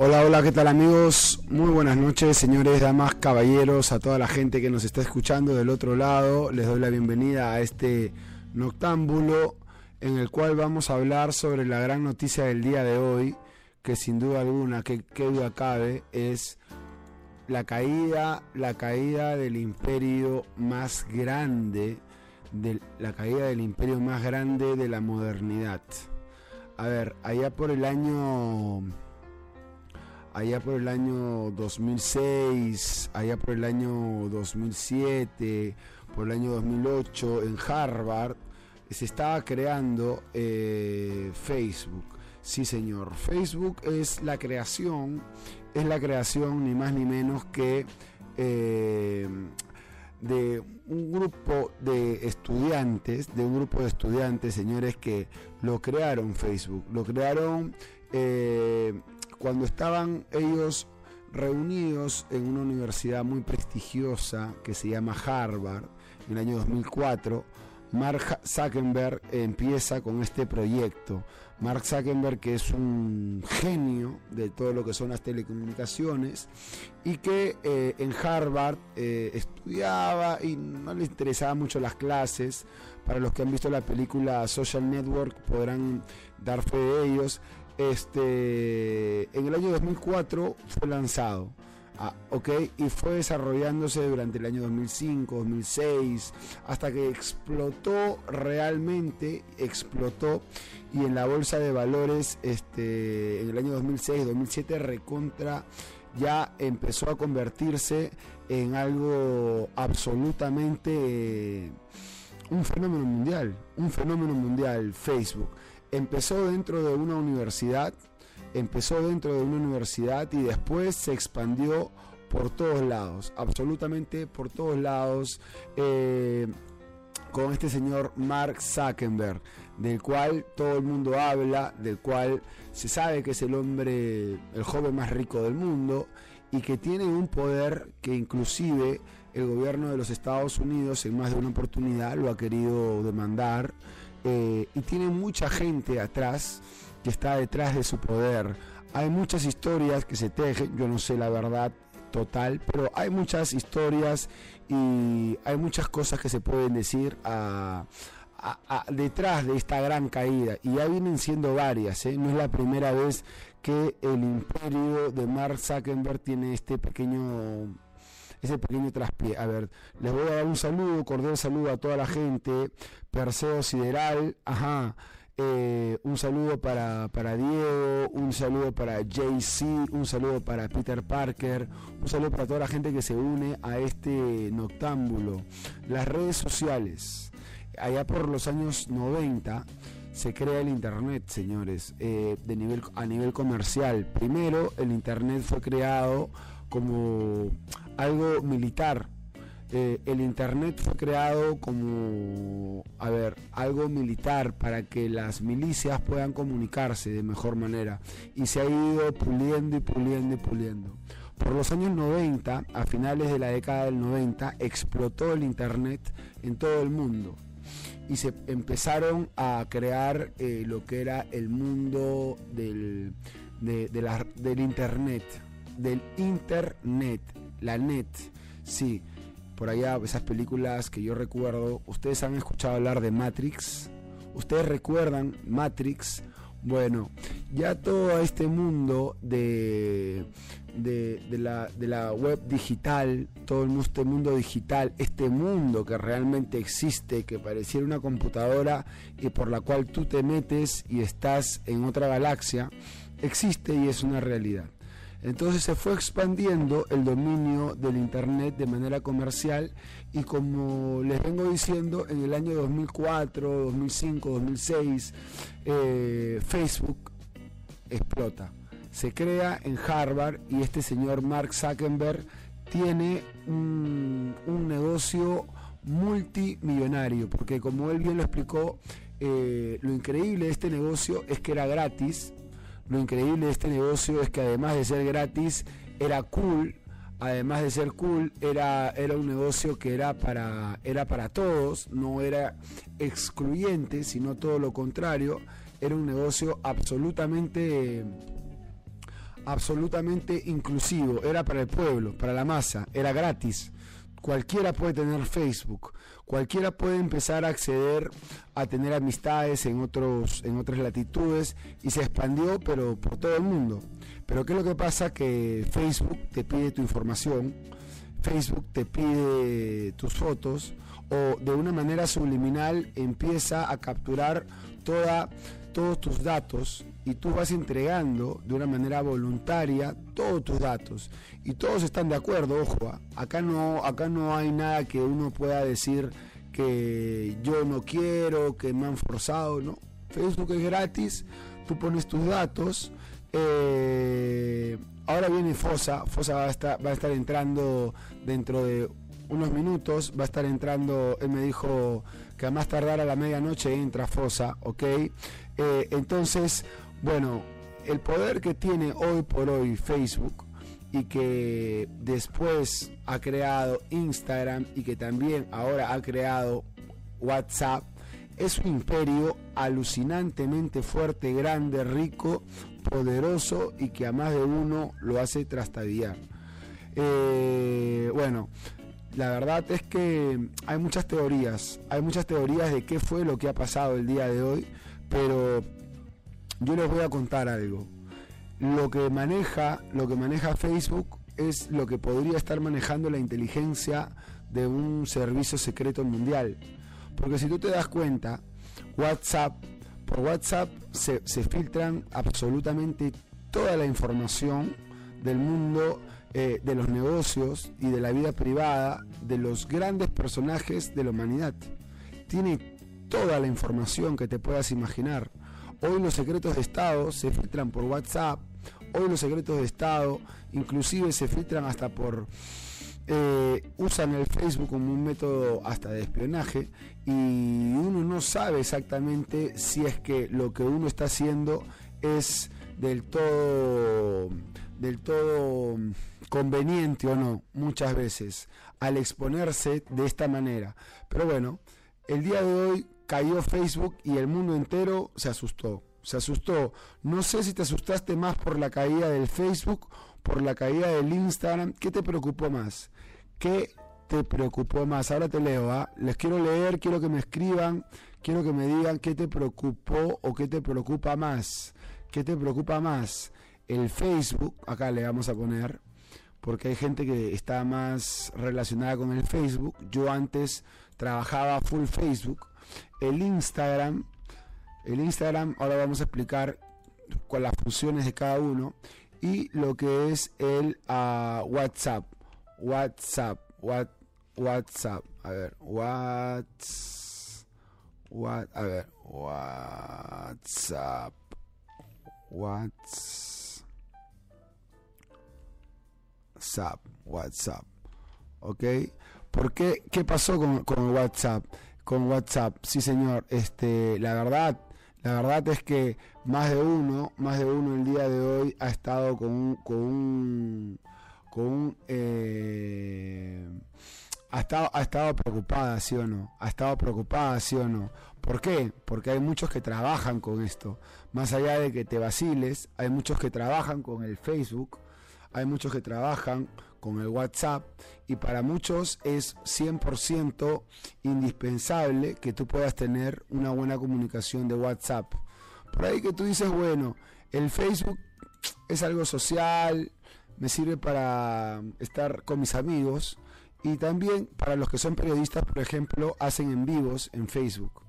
Hola, hola, ¿qué tal amigos? Muy buenas noches, señores, damas, caballeros, a toda la gente que nos está escuchando del otro lado. Les doy la bienvenida a este noctámbulo en el cual vamos a hablar sobre la gran noticia del día de hoy, que sin duda alguna, que, que duda cabe, es la caída, la caída del imperio más grande, de, la caída del imperio más grande de la modernidad. A ver, allá por el año allá por el año 2006, allá por el año 2007, por el año 2008, en Harvard, se estaba creando eh, Facebook. Sí, señor. Facebook es la creación, es la creación ni más ni menos que eh, de un grupo de estudiantes, de un grupo de estudiantes, señores, que lo crearon Facebook, lo crearon eh, cuando estaban ellos reunidos en una universidad muy prestigiosa que se llama Harvard, en el año 2004, Mark Zuckerberg empieza con este proyecto. Mark Zuckerberg, que es un genio de todo lo que son las telecomunicaciones y que eh, en Harvard eh, estudiaba y no le interesaban mucho las clases. Para los que han visto la película Social Network podrán dar fe de ellos este, en el año 2004 fue lanzado. Ah, y fue desarrollándose durante el año 2005, 2006, hasta que explotó realmente, explotó, y en la bolsa de valores, este, en el año 2006, 2007, recontra, ya empezó a convertirse en algo absolutamente, un fenómeno mundial, un fenómeno mundial, Facebook empezó dentro de una universidad, empezó dentro de una universidad y después se expandió por todos lados, absolutamente por todos lados, eh, con este señor Mark Zuckerberg, del cual todo el mundo habla, del cual se sabe que es el hombre, el joven más rico del mundo y que tiene un poder que inclusive el gobierno de los Estados Unidos en más de una oportunidad lo ha querido demandar eh, y tiene mucha gente atrás que está detrás de su poder. Hay muchas historias que se tejen, yo no sé la verdad total, pero hay muchas historias y hay muchas cosas que se pueden decir detrás de esta gran caída. Y ya vienen siendo varias, ¿eh? no es la primera vez que el imperio de Mark Zuckerberg tiene este pequeño ese pequeño traspié. A ver, les voy a dar un saludo, cordial saludo a toda la gente. Perseo Sideral, ajá. Eh, un saludo para, para, Diego, un saludo para JC, un saludo para Peter Parker, un saludo para toda la gente que se une a este noctámbulo. Las redes sociales, allá por los años 90 se crea el Internet, señores, eh, de nivel, a nivel comercial. Primero, el Internet fue creado como algo militar. Eh, el Internet fue creado como, a ver, algo militar para que las milicias puedan comunicarse de mejor manera y se ha ido puliendo y puliendo y puliendo. Por los años 90, a finales de la década del 90, explotó el Internet en todo el mundo y se empezaron a crear eh, lo que era el mundo del, del Internet, del Internet la net, sí, por allá esas películas que yo recuerdo, ustedes han escuchado hablar de Matrix, ustedes recuerdan Matrix, bueno, ya todo este mundo de, de, la, de la, web digital, todo este mundo digital, este mundo que realmente existe, que pareciera una computadora y por la cual tú te metes y estás en otra galaxia, existe y es una realidad. Entonces se fue expandiendo el dominio del Internet de manera comercial y como les vengo diciendo, en el año 2004, 2005, 2006, Facebook explota. Se crea en Harvard y este señor Mark Zuckerberg tiene un, negocio multimillonario, porque como él bien lo explicó, eh, lo increíble de este negocio es que era gratis, lo increíble de este negocio es que además de ser gratis, era cool. Además de ser cool, era, era un negocio que era para, era para todos, no era excluyente, sino todo lo contrario. Era un negocio absolutamente absolutamente inclusivo, era para el pueblo, para la masa, era gratis. Cualquiera puede tener Facebook, cualquiera puede empezar a acceder a tener amistades en otros en otras latitudes y se expandió pero por todo el mundo. Pero qué es lo que pasa que Facebook te pide tu información, Facebook te pide tus fotos o de una manera subliminal empieza a capturar toda todos tus datos y tú vas entregando de una manera voluntaria todos tus datos y todos están de acuerdo, ojo, ¿ah? acá no acá no hay nada que uno pueda decir que yo no quiero, que me han forzado, no. Facebook es gratis, tú pones tus datos. Eh, ahora viene Fosa, Fosa va a estar, va a estar entrando dentro de unos minutos, va a estar entrando, él me dijo que a más tardar a la medianoche entra Fosa, ¿ok? Eh, entonces, bueno, el poder que tiene hoy por hoy Facebook y que después ha creado Instagram y que también ahora ha creado WhatsApp, es un imperio alucinantemente fuerte, grande, rico, poderoso y que a más de uno lo hace trastabillar. Eh, bueno, la verdad es que hay muchas teorías, hay muchas teorías de qué fue lo que ha pasado el día de hoy, pero yo les voy a contar algo. Lo que maneja, lo que maneja Facebook es lo que podría estar manejando la inteligencia de un servicio secreto mundial. Porque si tú te das cuenta, WhatsApp, por WhatsApp se, filtran absolutamente toda la información del mundo eh, de los negocios y de la vida privada de los grandes personajes de la humanidad. Tiene toda la información que te puedas imaginar. Hoy los secretos de Estado se filtran por WhatsApp. Hoy los secretos de Estado inclusive se filtran hasta por... Eh, usan el Facebook como un método hasta de espionaje y uno no sabe exactamente si es que lo que uno está haciendo es del todo del todo conveniente o no, muchas veces, al exponerse de esta manera. Pero bueno, el día de hoy cayó Facebook y el mundo entero se asustó. Se asustó. No sé si te asustaste más por la caída del Facebook, por la caída del Instagram. ¿Qué te preocupó más? ¿Qué te preocupó más? Ahora te leo, ¿ah? Les quiero leer, quiero que me escriban, quiero que me digan qué te preocupó o qué te preocupa más. ¿Qué te preocupa más? El Facebook, acá le vamos a poner, porque hay gente que está más relacionada con el Facebook. Yo antes trabajaba full Facebook. El Instagram, el Instagram, ahora vamos a explicar con las funciones de cada uno y lo que es el uh, WhatsApp. WhatsApp, what, WhatsApp, a ver, what's, what, a ver, WhatsApp, WhatsApp. WhatsApp, WhatsApp. ¿Ok? ¿Por qué? ¿Qué pasó con, con WhatsApp? Con WhatsApp, sí señor, este, la verdad, la verdad es que más de uno, más de uno el día de hoy ha estado con un, con un, con un eh, ha estado, ha estado preocupada, sí o no, ha estado preocupada, sí o no. ¿Por qué? Porque hay muchos que trabajan con esto. Más allá de que te vaciles, hay muchos que trabajan con el Facebook, hay muchos que trabajan con el WhatsApp y para muchos es 100% indispensable que tú puedas tener una buena comunicación de WhatsApp. Por ahí que tú dices, bueno, el Facebook es algo social, me sirve para estar con mis amigos y también para los que son periodistas, por ejemplo, hacen en vivos en Facebook.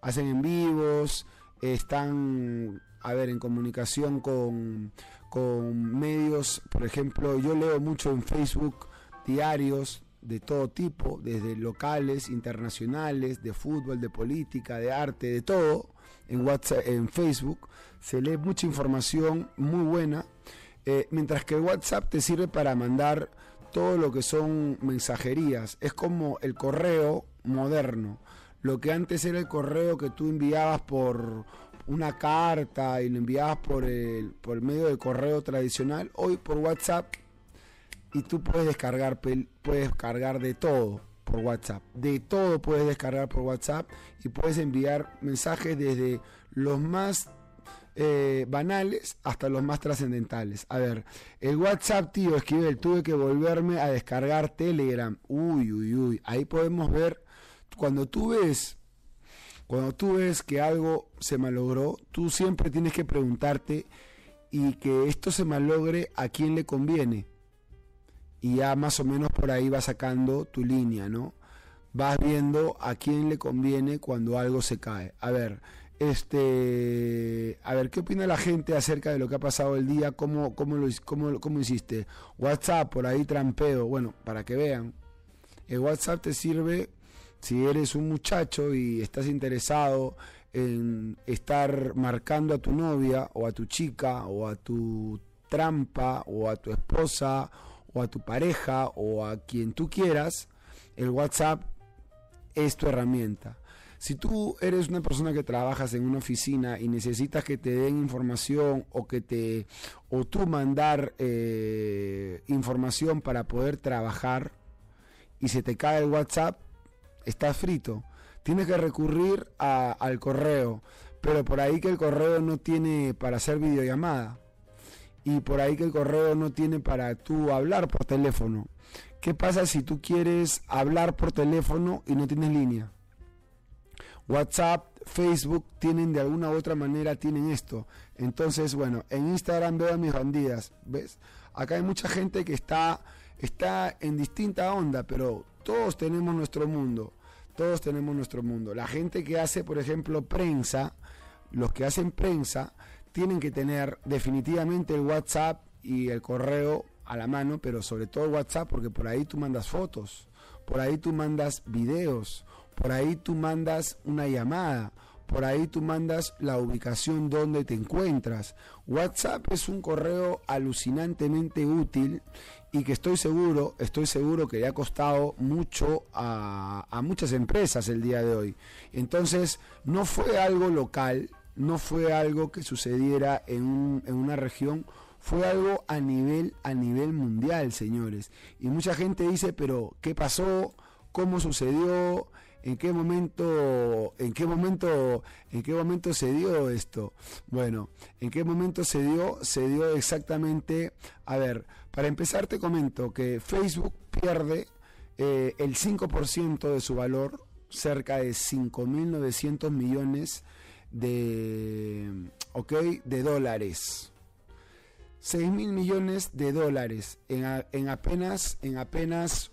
Hacen en vivos, están, a ver, en comunicación con, con medios, por ejemplo, yo leo mucho en Facebook diarios de todo tipo, desde locales, internacionales, de fútbol, de política, de arte, de todo, en WhatsApp, en Facebook, se lee mucha información muy buena, eh, mientras que WhatsApp te sirve para mandar todo lo que son mensajerías, es como el correo moderno, lo que antes era el correo que tú enviabas por una carta y lo enviabas por el, por el medio del correo tradicional, hoy por WhatsApp y tú puedes descargar, puedes de todo por WhatsApp. De todo puedes descargar por WhatsApp y puedes enviar mensajes desde los más eh, banales hasta los más trascendentales. A ver, el WhatsApp, tío, escribe, tuve que volverme a descargar Telegram. Uy, uy, uy. Ahí podemos ver, cuando tú ves, cuando tú ves que algo se malogró, tú siempre tienes que preguntarte y que esto se malogre a quién le conviene. Y ya más o menos por ahí vas sacando tu línea, ¿no? Vas viendo a quién le conviene cuando algo se cae. A ver, este, a ver, ¿qué opina la gente acerca de lo que ha pasado el día? ¿Cómo, cómo, cómo, cómo hiciste? WhatsApp, por ahí trampeo. Bueno, para que vean. El WhatsApp te sirve si eres un muchacho y estás interesado en estar marcando a tu novia o a tu chica o a tu trampa o a tu esposa o a tu pareja o a quien tú quieras, el WhatsApp es tu herramienta. Si tú eres una persona que trabajas en una oficina y necesitas que te den información o que te o tú mandar eh, información para poder trabajar y se te cae el WhatsApp, estás frito. Tienes que recurrir al correo, pero por ahí que el correo no tiene para hacer videollamada y por ahí que el correo no tiene para tú hablar por teléfono. ¿Qué pasa si tú quieres hablar por teléfono y no tienes línea? WhatsApp, Facebook tienen de alguna u otra manera tienen esto. Entonces, bueno, en Instagram veo a mis bandidas, ¿ves? Acá hay mucha gente que está está en distinta onda, pero todos tenemos nuestro mundo. Todos tenemos nuestro mundo. La gente que hace, por ejemplo, prensa, los que hacen prensa tienen que tener definitivamente el WhatsApp y el correo a la mano, pero sobre todo WhatsApp porque por ahí tú mandas fotos, por ahí tú mandas videos, por ahí tú mandas una llamada, por ahí tú mandas la ubicación donde te encuentras. WhatsApp es un correo alucinantemente útil y que estoy seguro, estoy seguro que le ha costado mucho a, a muchas empresas el día de hoy. Entonces, no fue algo local, no fue algo que sucediera en, en una región, fue algo a nivel, a nivel mundial, señores. Y mucha gente dice, pero ¿qué pasó? ¿Cómo sucedió? ¿En qué momento, en qué momento, en qué momento se dio esto? Bueno, ¿en qué momento se dio? Se dio exactamente, a ver, para empezar te comento que Facebook pierde eh, el 5% de su valor, cerca de 5.900 millones de, de dólares. 6 mil millones de dólares en, en apenas, en apenas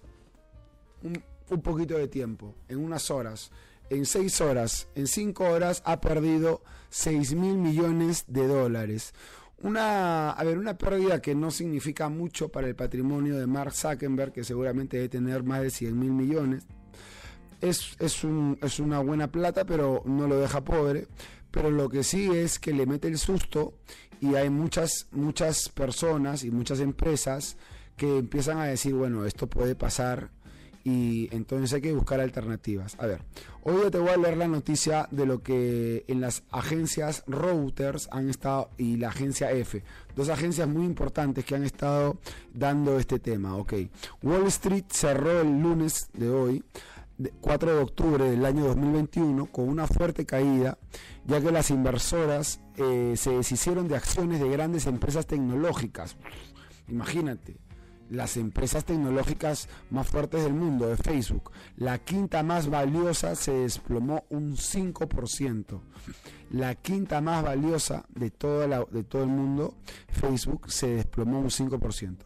un, poquito de tiempo, en unas horas, en seis horas, en cinco horas ha perdido 6 mil millones de dólares. Una, a ver, una pérdida que no significa mucho para el patrimonio de Mark Zuckerberg, que seguramente debe tener más de 100 mil millones. Es, es, un, es una buena plata, pero no lo deja pobre. Pero lo que sí es que le mete el susto y hay muchas, muchas personas y muchas empresas que empiezan a decir, bueno, esto puede pasar y entonces hay que buscar alternativas. A ver, hoy te voy a leer la noticia de lo que en las agencias Reuters han estado y la agencia F, dos agencias muy importantes que han estado dando este tema. Ok, Wall Street cerró el lunes de hoy. 4 de octubre del año 2021 con una fuerte caída, ya que las inversoras eh, se deshicieron de acciones de grandes empresas tecnológicas. Imagínate, las empresas tecnológicas más fuertes del mundo, de Facebook. La quinta más valiosa se desplomó un 5%. La quinta más valiosa de, de todo el mundo, Facebook, se desplomó un 5%.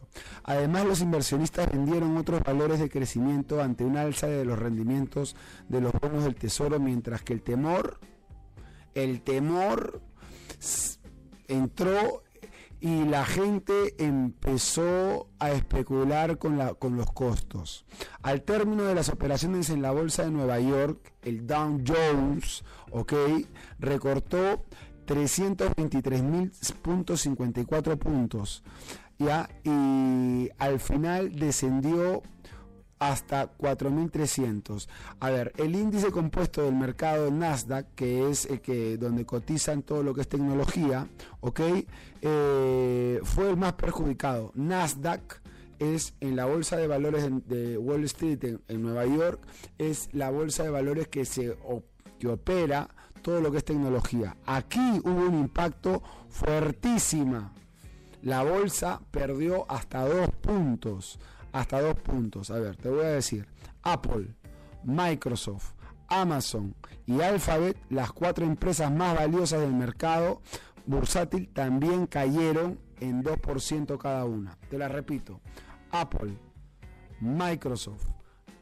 Además, los inversionistas vendieron otros valores de crecimiento ante una alza de los rendimientos de los bonos del tesoro, mientras que el temor, el temor entró y la gente empezó a especular con, la, con los costos. Al término de las operaciones en la bolsa de Nueva York, el Dow Jones, ok, recortó 323.54 puntos, ya, y al final descendió hasta 4.300. A ver, el índice compuesto del mercado Nasdaq, que es el que donde cotizan todo lo que es tecnología, ¿ok? Eh, fue el más perjudicado. Nasdaq es en la bolsa de valores de, Wall Street en, Nueva York, es la bolsa de valores que se que opera todo lo que es tecnología. Aquí hubo un impacto fuertísima. La bolsa perdió hasta dos puntos. Hasta dos puntos. A ver, te voy a decir. Apple, Microsoft, Amazon y Alphabet, las cuatro empresas más valiosas del mercado bursátil, también cayeron en 2% cada una. Te la repito. Apple, Microsoft,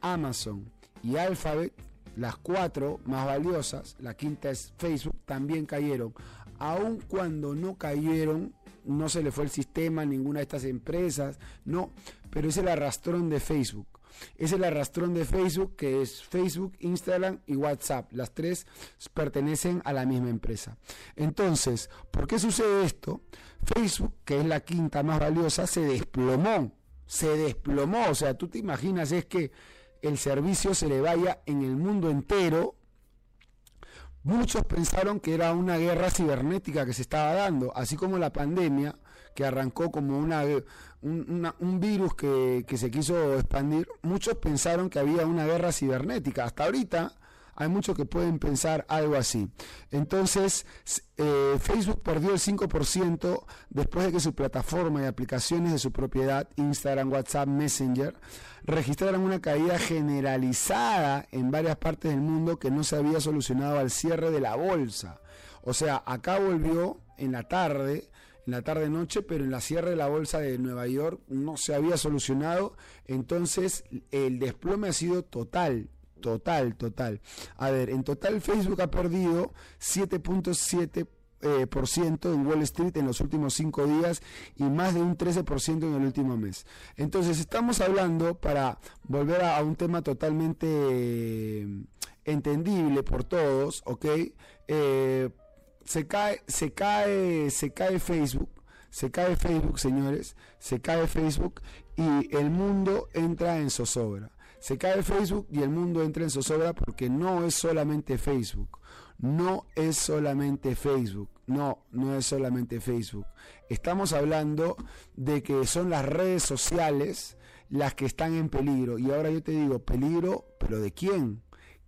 Amazon y Alphabet, las cuatro más valiosas, la quinta es Facebook, también cayeron. Aun cuando no cayeron, no se le fue el sistema a ninguna de estas empresas, no, pero es el arrastrón de Facebook. Es el arrastrón de Facebook que es Facebook, Instagram y WhatsApp. Las tres pertenecen a la misma empresa. Entonces, ¿por qué sucede esto? Facebook, que es la quinta más valiosa, se desplomó. Se desplomó. O sea, tú te imaginas es que el servicio se le vaya en el mundo entero. Muchos pensaron que era una guerra cibernética que se estaba dando, así como la pandemia, que arrancó como una, un, virus que, que se quiso expandir. Muchos pensaron que había una guerra cibernética. Hasta ahorita hay muchos que pueden pensar algo así. Entonces, eh, Facebook perdió el 5% después de que su plataforma y aplicaciones de su propiedad, Instagram, WhatsApp, Messenger, registraran una caída generalizada en varias partes del mundo que no se había solucionado al cierre de la bolsa. O sea, acá volvió en la tarde, en la tarde noche, pero en la cierre de la bolsa de Nueva York no se había solucionado, entonces el desplome ha sido total, Total, total. A ver, en total Facebook ha perdido 7.7% eh, en Wall Street en los últimos cinco días y más de un 13% en el último mes. Entonces estamos hablando, para volver a, un tema totalmente eh, entendible por todos, ¿ok? Eh, se cae, se cae, se cae Facebook, se cae Facebook, señores, se cae Facebook y el mundo entra en zozobra. Se cae Facebook y el mundo entra en zozobra porque no es solamente Facebook. No es solamente Facebook. No, no es solamente Facebook. Estamos hablando de que son las redes sociales las que están en peligro. Y ahora yo te digo, peligro, pero ¿de quién?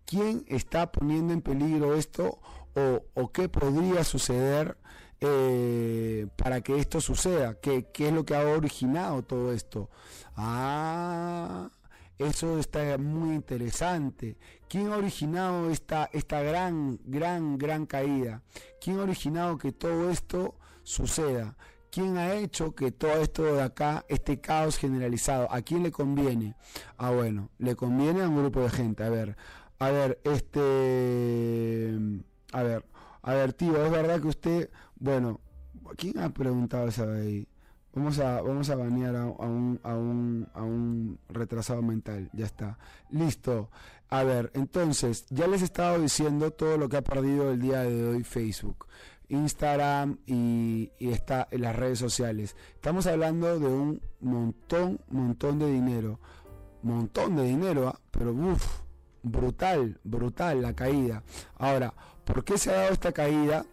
¿Quién está poniendo en peligro esto o, qué podría suceder eh, para que esto suceda? ¿Qué, ¿Qué es lo que ha originado todo esto? Ah, eso está muy interesante. ¿Quién ha originado esta, esta gran, gran, gran caída? ¿Quién ha originado que todo esto suceda? ¿Quién ha hecho que todo esto de acá, este caos generalizado, a quién le conviene? Ah, bueno, le conviene a un grupo de gente. A ver, a ver, este, a ver, a ver, tío, es verdad que usted, bueno, ¿quién ha preguntado esa ahí? Vamos a, vamos a banear a, un, a, un, a un retrasado mental. Ya está. Listo. A ver, entonces, ya les he estado diciendo todo lo que ha perdido el día de hoy Facebook, Instagram y, está en las redes sociales. Estamos hablando de un montón, montón de dinero. Montón de dinero, ¿ah? pero uff, brutal, brutal la caída. Ahora, ¿por qué se ha dado esta caída?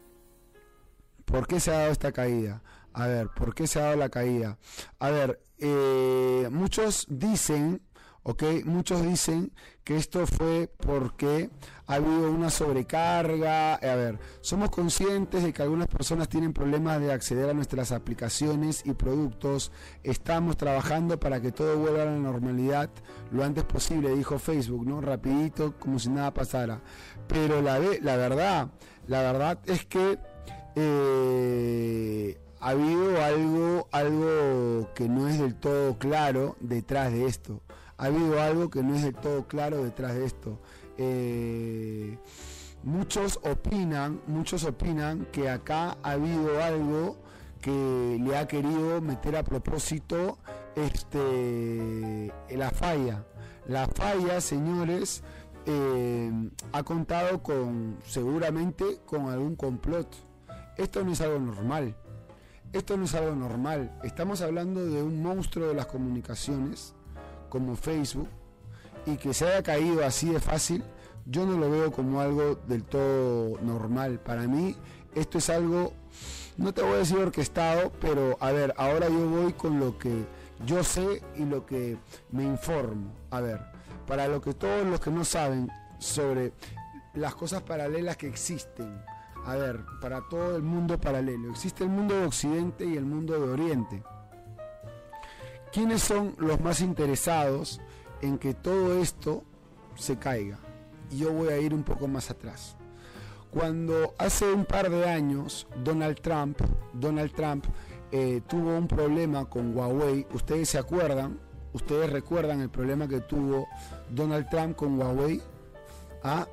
¿Por qué se ha dado esta caída? A ver, ¿por qué se ha dado la caída? A ver, eh, muchos dicen, ok, muchos dicen que esto fue porque ha habido una sobrecarga. A ver, somos conscientes de que algunas personas tienen problemas de acceder a nuestras aplicaciones y productos. Estamos trabajando para que todo vuelva a la normalidad lo antes posible, dijo Facebook, ¿no? Rapidito, como si nada pasara. Pero la, la verdad, la verdad es que... Eh, ha habido algo, algo que no es del todo claro detrás de esto. Ha habido algo que no es del todo claro detrás de esto. Eh, muchos opinan, muchos opinan que acá ha habido algo que le ha querido meter a propósito este la falla. La falla, señores, eh, ha contado con seguramente con algún complot. Esto no es algo normal. Esto no es algo normal. Estamos hablando de un monstruo de las comunicaciones como Facebook y que se haya caído así de fácil, yo no lo veo como algo del todo normal. Para mí esto es algo, no te voy a decir orquestado, pero a ver, ahora yo voy con lo que yo sé y lo que me informo. A ver, para lo que todos los que no saben sobre las cosas paralelas que existen. A ver, para todo el mundo paralelo. Existe el mundo de Occidente y el mundo de Oriente. ¿Quiénes son los más interesados en que todo esto se caiga? Y yo voy a ir un poco más atrás. Cuando hace un par de años Donald Trump, Donald Trump eh, tuvo un problema con Huawei, ustedes se acuerdan, ustedes recuerdan el problema que tuvo Donald Trump con Huawei. Ah,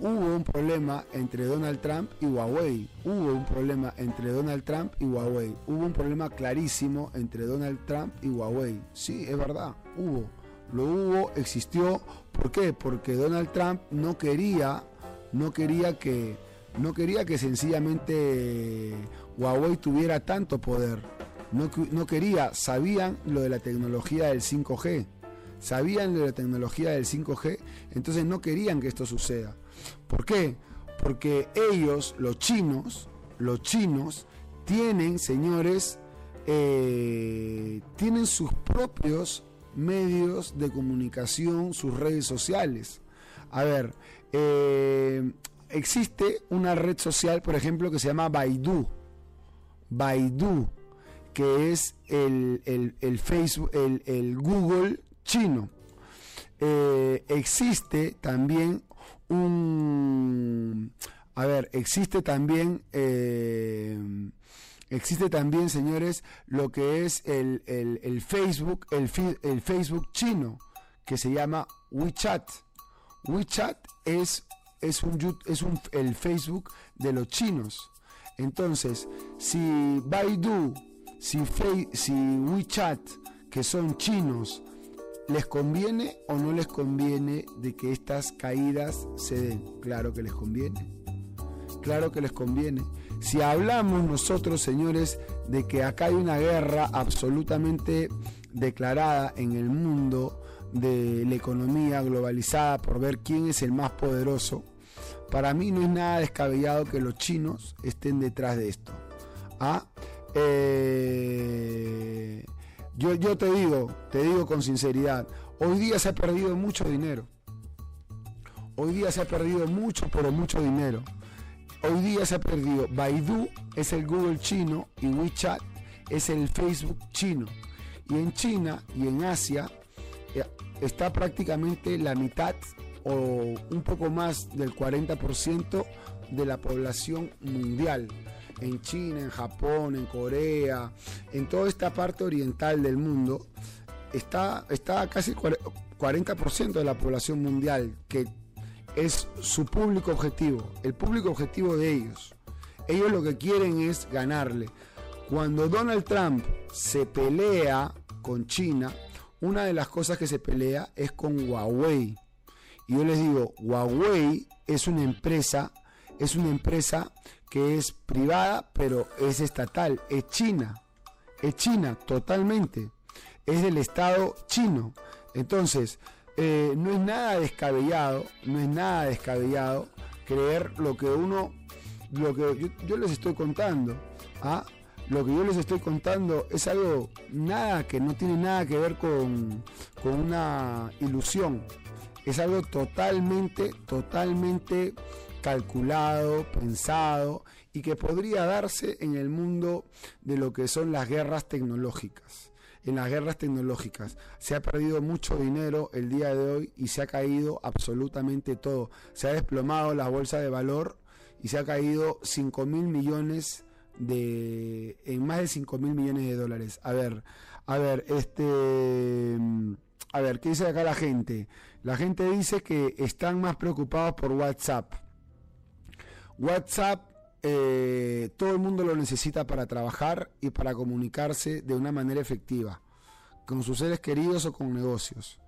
hubo un problema entre Donald Trump y Huawei. Hubo un problema entre Donald Trump y Huawei. Hubo un problema clarísimo entre Donald Trump y Huawei. Sí, es verdad, hubo. Lo hubo, existió. ¿Por qué? Porque Donald Trump no quería, no quería que, no quería que sencillamente Huawei tuviera tanto poder. No, no quería, sabían lo de la tecnología del 5G. Sabían lo de la tecnología del 5G, entonces no querían que esto suceda. ¿Por qué? Porque ellos, los chinos, los chinos, tienen, señores, eh, tienen sus propios medios de comunicación, sus redes sociales. A ver, eh, existe una red social, por ejemplo, que se llama Baidu. Baidu, que es el, Facebook, el, Google chino. Eh, existe también un... A ver, existe también... Eh, existe también, señores, lo que es el, Facebook, el, el, Facebook chino, que se llama WeChat. WeChat es, es, un, es un, el Facebook de los chinos. Entonces, si Baidu, si, si WeChat, que son chinos, ¿Les conviene o no les conviene de que estas caídas se den? Claro que les conviene. Claro que les conviene. Si hablamos nosotros, señores, de que acá hay una guerra absolutamente declarada en el mundo de la economía globalizada por ver quién es el más poderoso, para mí no es nada descabellado que los chinos estén detrás de esto. ¿Ah? Eh, yo, te digo, te digo con sinceridad, hoy día se ha perdido mucho dinero. Hoy día se ha perdido mucho, pero mucho dinero. Hoy día se ha perdido. Baidu es el Google chino y WeChat es el Facebook chino. Y en China y en Asia eh, está prácticamente la mitad o un poco más del 40% de la población mundial en China, en Japón, en Corea, en toda esta parte oriental del mundo, está, está casi 40% de la población mundial, que es su público objetivo, el público objetivo de ellos. Ellos lo que quieren es ganarle. Cuando Donald Trump se pelea con China, una de las cosas que se pelea es con Huawei. Y yo les digo, Huawei es una empresa, es una empresa que es privada, pero es estatal, es China, es China totalmente, es del Estado chino. Entonces, eh, no es nada descabellado, no es nada descabellado creer lo que uno, lo que yo, les estoy contando. ¿ah? Lo que yo les estoy contando es algo nada que no tiene nada que ver con, con una ilusión. Es algo totalmente, totalmente calculado, pensado y que podría darse en el mundo de lo que son las guerras tecnológicas. En las guerras tecnológicas se ha perdido mucho dinero el día de hoy y se ha caído absolutamente todo. Se ha desplomado la bolsa de valor y se ha caído 5 mil millones de en más de 5 mil millones de dólares. A ver, a ver, este a ver, ¿qué dice acá la gente? La gente dice que están más preocupados por WhatsApp. WhatsApp eh, todo el mundo lo necesita para trabajar y para comunicarse de una manera efectiva, con sus seres queridos o con negocios.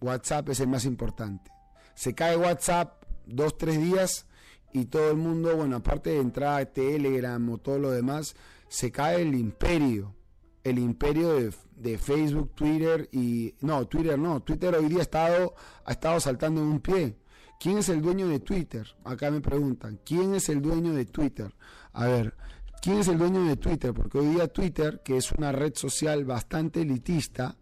WhatsApp es el más importante. Se cae WhatsApp dos, tres días y todo el mundo, bueno, aparte de entrar a Telegram o todo lo demás, se cae el imperio. El imperio de, de, Facebook, Twitter y... No, Twitter no. Twitter hoy día ha estado, ha estado saltando en un pie. ¿Quién es el dueño de Twitter? Acá me preguntan, ¿quién es el dueño de Twitter? A ver, ¿quién es el dueño de Twitter? Porque hoy día Twitter, que es una red social bastante elitista,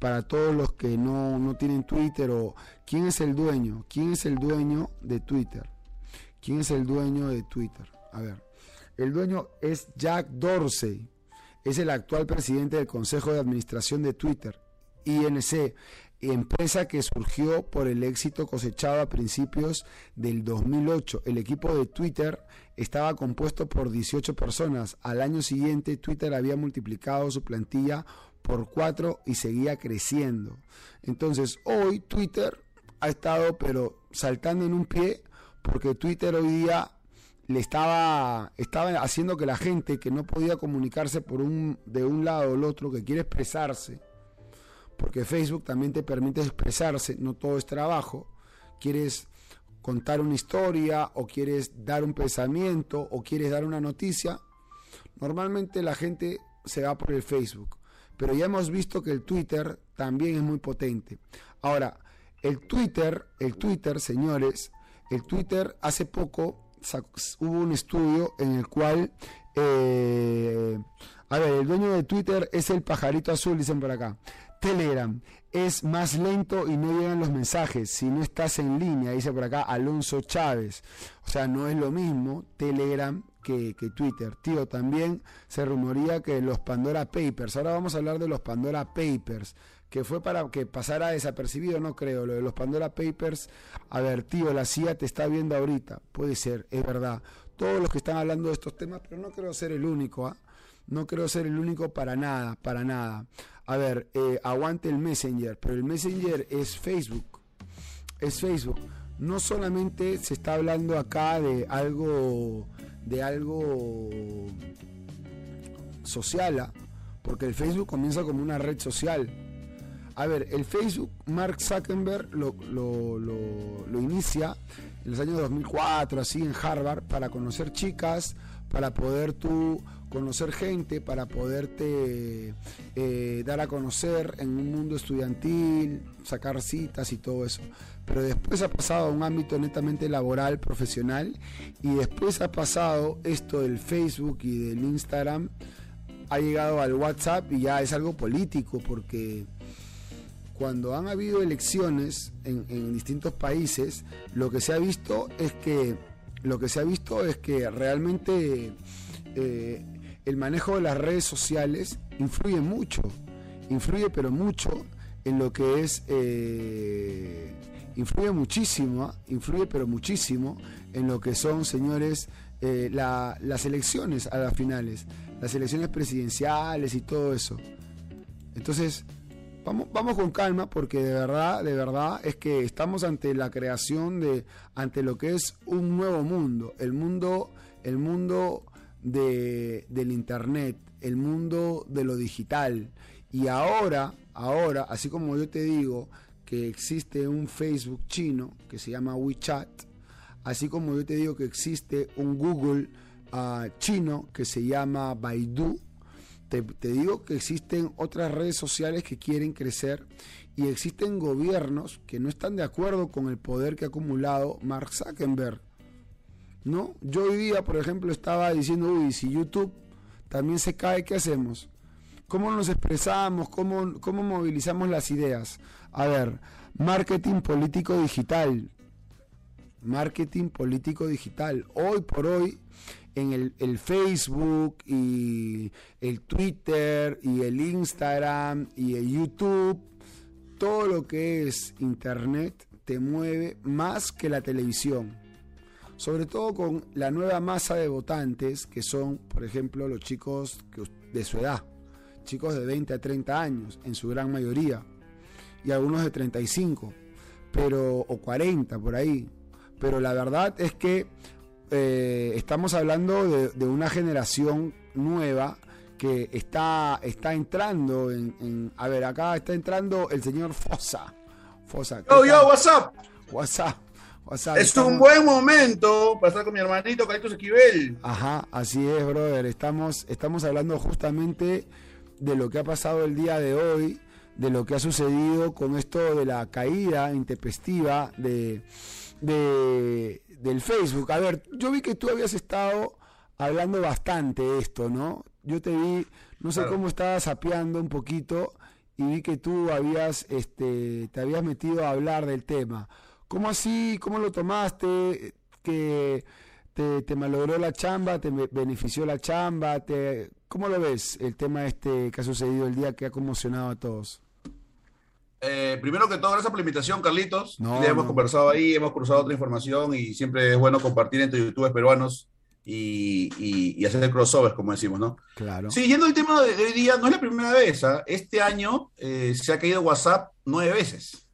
para todos los que no, no tienen Twitter o quién es el dueño, quién es el dueño de Twitter, quién es el dueño de Twitter. A ver, el dueño es Jack Dorsey, es el actual presidente del Consejo de Administración de Twitter, INC, empresa que surgió por el éxito cosechado a principios del 2008. El equipo de Twitter estaba compuesto por 18 personas. Al año siguiente Twitter había multiplicado su plantilla por 4 y seguía creciendo. Entonces hoy Twitter ha estado pero saltando en un pie porque Twitter hoy día le estaba, estaba haciendo que la gente que no podía comunicarse por un, de un lado o otro, que quiere expresarse, porque Facebook también te permite expresarse, no todo es trabajo, quieres contar una historia o quieres dar un pensamiento o quieres dar una noticia, normalmente la gente se va por el Facebook, pero ya hemos visto que el Twitter también es muy potente. Ahora, el Twitter, el Twitter, señores, el Twitter hace poco hubo un estudio en el cual eh, a ver, el dueño de Twitter es el pajarito azul, dicen por acá. Telegram es más lento y no llegan los mensajes si no estás en línea, dice por acá Alonso Chávez. O sea, no es lo mismo Telegram que, que, Twitter. Tío, también se rumoría que los Pandora Papers, ahora vamos a hablar de los Pandora Papers, que fue para que pasara desapercibido, no creo, lo de los Pandora Papers. A ver, tío, la CIA te está viendo ahorita, puede ser, es verdad. Todos los que están hablando de estos temas, pero no creo ser el único, ¿ah? No creo ser el único para nada, para nada. A ver, eh, aguante el Messenger, pero el Messenger es Facebook. Es Facebook. No solamente se está hablando acá de algo, de algo social, ¿ah? porque el Facebook comienza como una red social. A ver, el Facebook, Mark Zuckerberg lo, lo, lo inicia en los años 2004, así en Harvard, para conocer chicas, para poder tú conocer gente, para poderte eh, dar a conocer en un mundo estudiantil, sacar citas y todo eso. Pero después ha pasado a un ámbito netamente laboral, profesional, y después ha pasado esto del Facebook y del Instagram, ha llegado al WhatsApp y ya es algo político, porque cuando han habido elecciones en, distintos países, lo que se ha visto es que lo que se ha visto es que realmente eh, el manejo de las redes sociales influye mucho, influye pero mucho en lo que es, eh, influye muchísimo, ¿ah? influye pero muchísimo en lo que son, señores, eh, las elecciones a las finales, las elecciones presidenciales y todo eso. Entonces, vamos, vamos con calma porque de verdad, de verdad es que estamos ante la creación de, ante lo que es un nuevo mundo, el mundo, el mundo de, del Internet, el mundo de lo digital. Y ahora, ahora, así como yo te digo que existe un Facebook chino que se llama WeChat, así como yo te digo que existe un Google ah, chino que se llama Baidu, te, te, digo que existen otras redes sociales que quieren crecer y existen gobiernos que no están de acuerdo con el poder que ha acumulado Mark Zuckerberg. ¿No? Yo hoy día, por ejemplo, estaba diciendo, uy, si YouTube también se cae, ¿qué hacemos? ¿Cómo nos expresamos? ¿Cómo, cómo movilizamos las ideas? A ver, marketing político digital. Marketing político digital. Hoy por hoy, en el, el, Facebook y el Twitter y el Instagram y el YouTube, todo lo que es Internet te mueve más que la televisión sobre todo con la nueva masa de votantes que son, por ejemplo, los chicos de su edad, chicos de 20 a 30 años, en su gran mayoría, y algunos de 35, pero, o 40 por ahí. Pero la verdad es que eh, estamos hablando de, una generación nueva que está, está entrando en, A ver, acá está entrando el señor Fosa. Fosa. Yo, yo, what's up? What's up? Es un buen momento para estar con mi hermanito Carlitos Esquivel. Ajá, así es, brother. Estamos, estamos hablando justamente de lo que ha pasado el día de hoy, de lo que ha sucedido con esto de la caída intempestiva de, de, del Facebook. A ver, yo vi que tú habías estado hablando bastante de esto, ¿no? Yo te vi, no sé cómo estabas sapeando un poquito y vi que tú habías, este, te habías metido a hablar del tema. ¿Cómo así? ¿Cómo lo tomaste? ¿Que te, te malogró la chamba? ¿Te benefició la chamba? Te, ¿Cómo lo ves el tema este que ha sucedido el día que ha conmocionado a todos? Eh, primero que todo, gracias por la invitación, Carlitos. ya hemos conversado ahí, hemos cruzado otra información y siempre es bueno compartir entre youtubers peruanos y, hacer el crossover, como decimos, ¿no? Claro. Sí, yendo al tema de, hoy día, no es la primera vez. ¿ah? Este año eh, se ha caído WhatsApp nueve veces.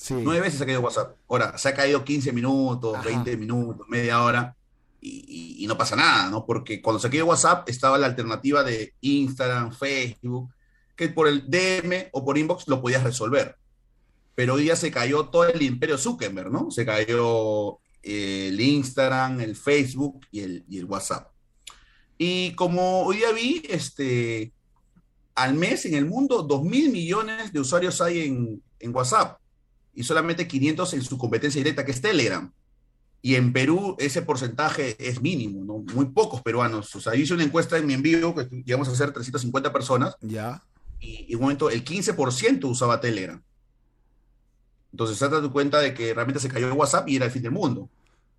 Sí. Nueve veces se ha caído WhatsApp. Ahora, se ha caído 15 minutos, 20 minutos, media hora. Y, y, no pasa nada, ¿no? Porque cuando se cayó WhatsApp estaba la alternativa de Instagram, Facebook, que por el DM o por inbox lo podías resolver. Pero hoy día se cayó todo el imperio Zuckerberg, ¿no? Se cayó el Instagram, el Facebook y el, y el WhatsApp. Y como hoy día vi, este, al mes en el mundo, 2 mil millones de usuarios hay en, en, WhatsApp y solamente 500 en su competencia directa, que es Telegram. Y en Perú ese porcentaje es mínimo, ¿no? Muy pocos peruanos. O sea, hice una encuesta en mi envío que llegamos a hacer 350 personas. Ya. Y en un momento el 15% usaba Telegram. Entonces se dado cuenta de que realmente se cayó WhatsApp y era el fin del mundo.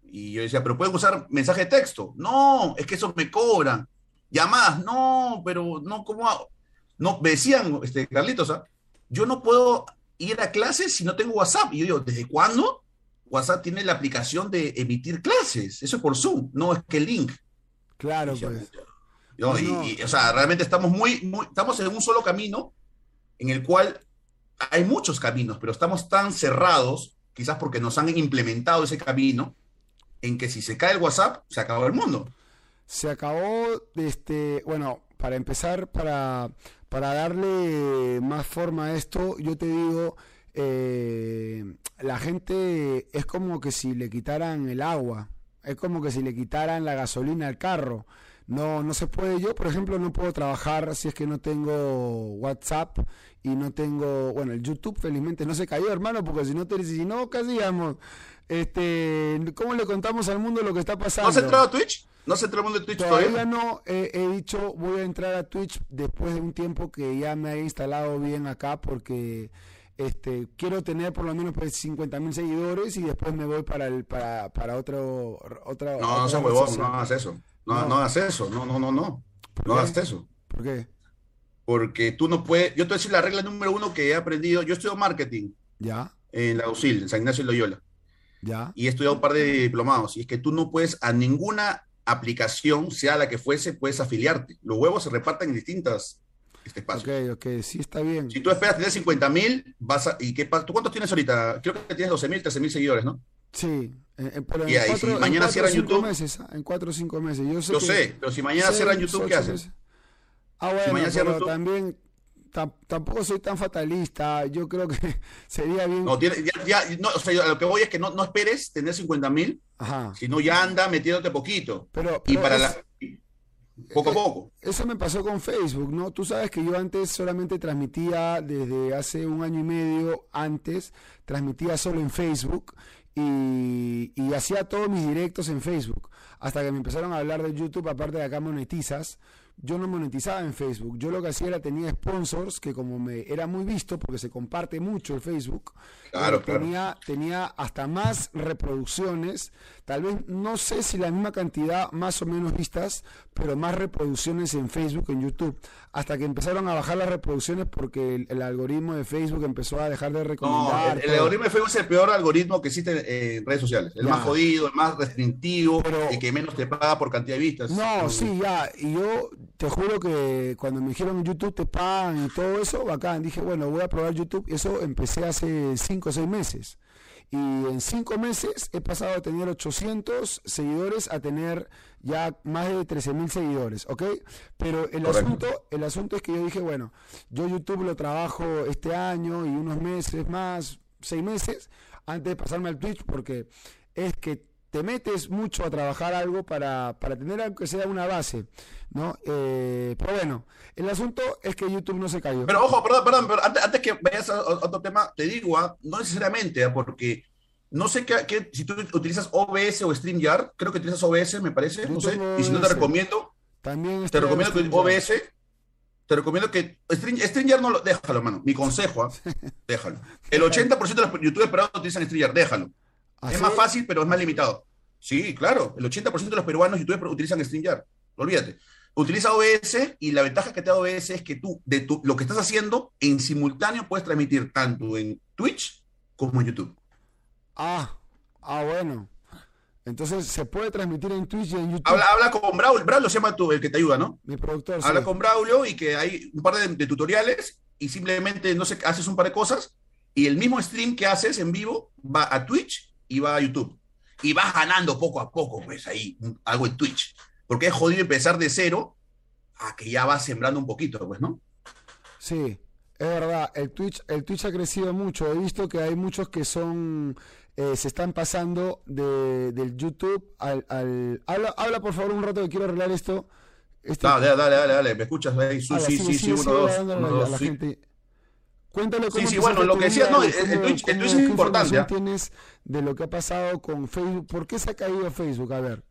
Y yo decía, pero pueden usar mensaje de texto. No, es que eso me cobran. Llamadas, no, pero no, ¿cómo hago? No, me decían, este, Carlitos, ¿ah? yo no puedo ir a clases si no tengo WhatsApp. Y yo digo, ¿desde cuándo? WhatsApp tiene la aplicación de emitir clases. Eso es por Zoom, no es que el link. Claro, pues. y, o sea, realmente estamos muy, muy, estamos en un solo camino en el cual hay muchos caminos, pero estamos tan cerrados, quizás porque nos han implementado ese camino, en que si se cae el WhatsApp, se acabó el mundo. Se acabó, este, bueno, para empezar, para, para darle más forma a esto, yo te digo, eh, la gente es como que si le quitaran el agua, es como que si le quitaran la gasolina al carro. No, no se puede. Yo, por ejemplo, no puedo trabajar si es que no tengo WhatsApp y no tengo, bueno, el YouTube felizmente no se cayó, hermano, porque si no te si no, ¿qué hacíamos? Este, ¿cómo le contamos al mundo lo que está pasando? ¿No has entrado a Twitch? ¿No has entrado al mundo de Twitch todavía? Todavía no, he dicho, voy a entrar a Twitch después de un tiempo que ya me he instalado bien acá porque este, quiero tener por lo menos pues 50 mil seguidores y después me voy para el para, para otro otra no no seas huevón no hagas eso no, no hagas eso no no no no no hagas eso ¿por qué? porque tú no puedes, yo te voy a decir la regla número uno que he aprendido, yo estudio marketing. Ya. En la UCIL, en San Ignacio de Loyola. Ya. Y he estudiado un par de diplomados, y es que tú no puedes a ninguna aplicación, sea la que fuese, puedes afiliarte. Los huevos se reparten en distintas espacios. Ok, ok, sí está bien. Si tú esperas tener 50 mil, vas a, ¿y qué ¿Tú cuántos tienes ahorita? Creo que tienes 12 mil, 13 mil seguidores, ¿no? Sí, pero y ahí, si mañana cierran YouTube. Meses, ¿ah? en 4 o 5 meses. Yo sé, yo sé pero si mañana cierran YouTube, ¿qué haces? Ah, bueno, pero también tampoco soy tan fatalista. Yo creo que sería bien. No, ya, no, o sea, lo que voy es que no, no esperes tener 50 mil, sino ya anda metiéndote poquito. Pero, y para la. Poco a poco. Eso me pasó con Facebook, ¿no? Tú sabes que yo antes solamente transmitía, desde hace un año y medio antes, transmitía solo en Facebook y, y hacía todos mis directos en Facebook. Hasta que me empezaron a hablar de YouTube, aparte de acá monetizas yo no monetizaba en Facebook. Yo lo que hacía era tenía sponsors que como me era muy visto porque se comparte mucho el Facebook, claro, tenía, tenía hasta más reproducciones, tal vez no sé si la misma cantidad más o menos vistas, pero más reproducciones en Facebook, en YouTube, hasta que empezaron a bajar las reproducciones porque el, algoritmo de Facebook empezó a dejar de recomendar. el, algoritmo de Facebook es el peor algoritmo que existe en redes sociales, el más jodido, el más restrictivo, el que menos te paga por cantidad de vistas. No, sí, ya, y yo te juro que cuando me dijeron YouTube te pagan y todo eso, bacán, dije, bueno, voy a probar YouTube, eso empecé hace 5 o 6 meses. Y en 5 meses he pasado a tener 800 seguidores a tener ya más de 13 mil seguidores, ¿ok? Pero el asunto, el asunto es que yo dije, bueno, yo YouTube lo trabajo este año y unos meses más, 6 meses, antes de pasarme al Twitch, porque es que te metes mucho a trabajar algo para, para tener aunque sea una base, ¿no? Eh, pero bueno, el asunto es que YouTube no se cayó. Pero ojo, perdón, perdón, pero antes, antes que vayas a otro tema, te digo, ¿ah? no necesariamente, ¿ah? porque no sé qué, si tú utilizas OBS o StreamYard, creo que utilizas OBS, me parece, no sé, y si no te recomiendo, También te recomiendo que OBS te recomiendo que StreamYard no lo déjalo, mano. Mi consejo, ¿ah? déjalo. El 80% de los youtubers peruanos utilizan StreamYard, déjalo. ¿Ah, es más fácil, pero es más limitado. Sí, claro. El 80% de los peruanos youtubers utilizan StreamYard. Olvídate. Utiliza OBS y la ventaja que te da OBS es que tú, de tu, lo que estás haciendo, en simultáneo puedes transmitir tanto en Twitch como en YouTube. Ah, ah, bueno. Entonces se puede transmitir en Twitch y en YouTube. Habla, habla con Braulio, Braulio se llama el que te ayuda, ¿no? Mi productor. Habla con Braulio y que hay un par de, tutoriales y simplemente, no sé, haces un par de cosas y el mismo stream que haces en vivo va a Twitch va a YouTube. Y vas ganando poco a poco, pues ahí, algo en Twitch. Porque es jodido empezar de cero a que ya vas sembrando un poquito, pues, ¿no? Sí, es verdad. El Twitch, el Twitch ha crecido mucho. He visto que hay muchos que son eh, se están pasando de, del YouTube al... Habla, habla, por favor un rato que quiero arreglar esto. Este... dale, dale, dale, dale, ¿me escuchas ahí? Sí, sí, sí, sí, uno, dos. Cuéntale cómo sí, sí, bueno, lo que decías, no, el, Twitch, el Twitch es importante. ¿qué tienes de lo que ha pasado con Facebook? ¿Por qué se ha caído Facebook? A ver.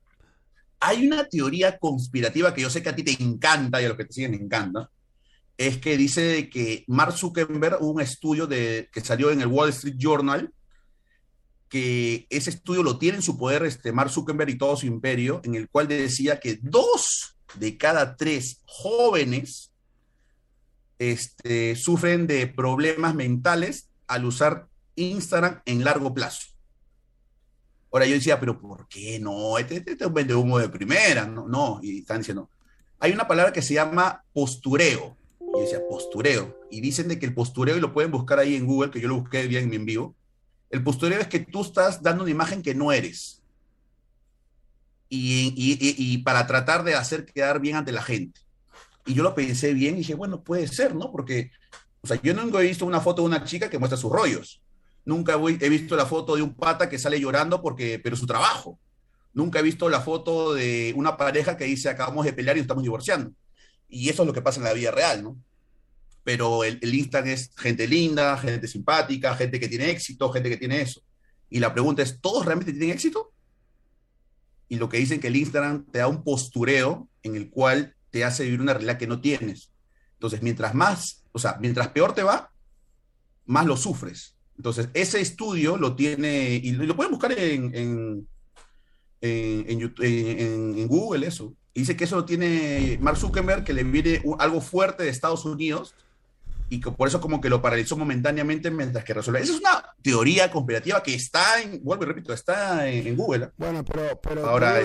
Hay una teoría conspirativa que yo sé que a ti te encanta y a los que te siguen encanta, es que dice que Mark Zuckerberg, un estudio de, que salió en el Wall Street Journal, que ese estudio lo tiene en su poder este Mark Zuckerberg y todo su imperio, en el cual decía que dos de cada tres jóvenes este, sufren de problemas mentales al usar Instagram en largo plazo. Ahora yo decía, pero ¿por qué no? Este, este, este es vende humo de primera, no, no, y están diciendo, hay una palabra que se llama postureo. Y decía, postureo. Y dicen de que el postureo, y lo pueden buscar ahí en Google, que yo lo busqué bien en mi en vivo, el postureo es que tú estás dando una imagen que no eres. Y, para tratar de hacer quedar bien ante la gente. Y yo lo pensé bien y dije, bueno, puede ser, ¿no? Porque, o sea, yo nunca he visto una foto de una chica que muestra sus rollos. Nunca he visto la foto de un pata que sale llorando porque, pero su trabajo. Nunca he visto la foto de una pareja que dice acabamos de pelear y estamos divorciando. Y eso es lo que pasa en la vida real, ¿no? pero el, el Instagram es gente linda, gente simpática, gente que tiene éxito, gente que tiene eso. Y la pregunta es, ¿todos realmente tienen éxito? Y lo que dicen que el Instagram te da un postureo en el cual te hace vivir una realidad que no tienes. Entonces, mientras más, o sea, mientras peor te va, más lo sufres. Entonces, ese estudio lo tiene, y lo pueden buscar en, en, en, en Google, eso. dice que eso lo tiene Mark Zuckerberg, que le viene algo fuerte de Estados Unidos, y que por eso como que lo paralizó momentáneamente mientras que resuelve. Esa es una teoría conspirativa que está en, vuelvo y repito, está en, Google. ¿eh? Bueno, pero, pero Ahora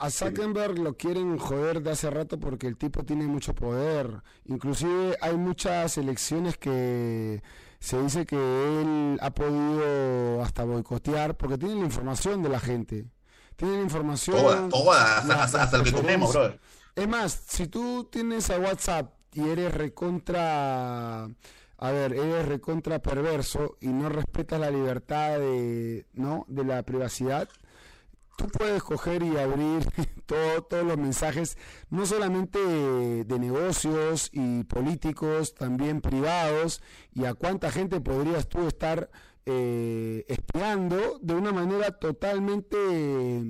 a, Zuckerberg lo quieren joder de hace rato porque el tipo tiene mucho poder. Inclusive hay muchas elecciones que se dice que él ha podido hasta boicotear porque tiene la información de la gente. Tiene la información. Toda, toda, hasta, hasta, lo que comemos, brother. Es más, si tú tienes a WhatsApp y eres recontra, a ver, eres recontra perverso y no respetas la libertad de, ¿no? de la privacidad, tú puedes coger y abrir todos los mensajes, no solamente de negocios y políticos, también privados, y a cuánta gente podrías tú estar eh, espiando de una manera totalmente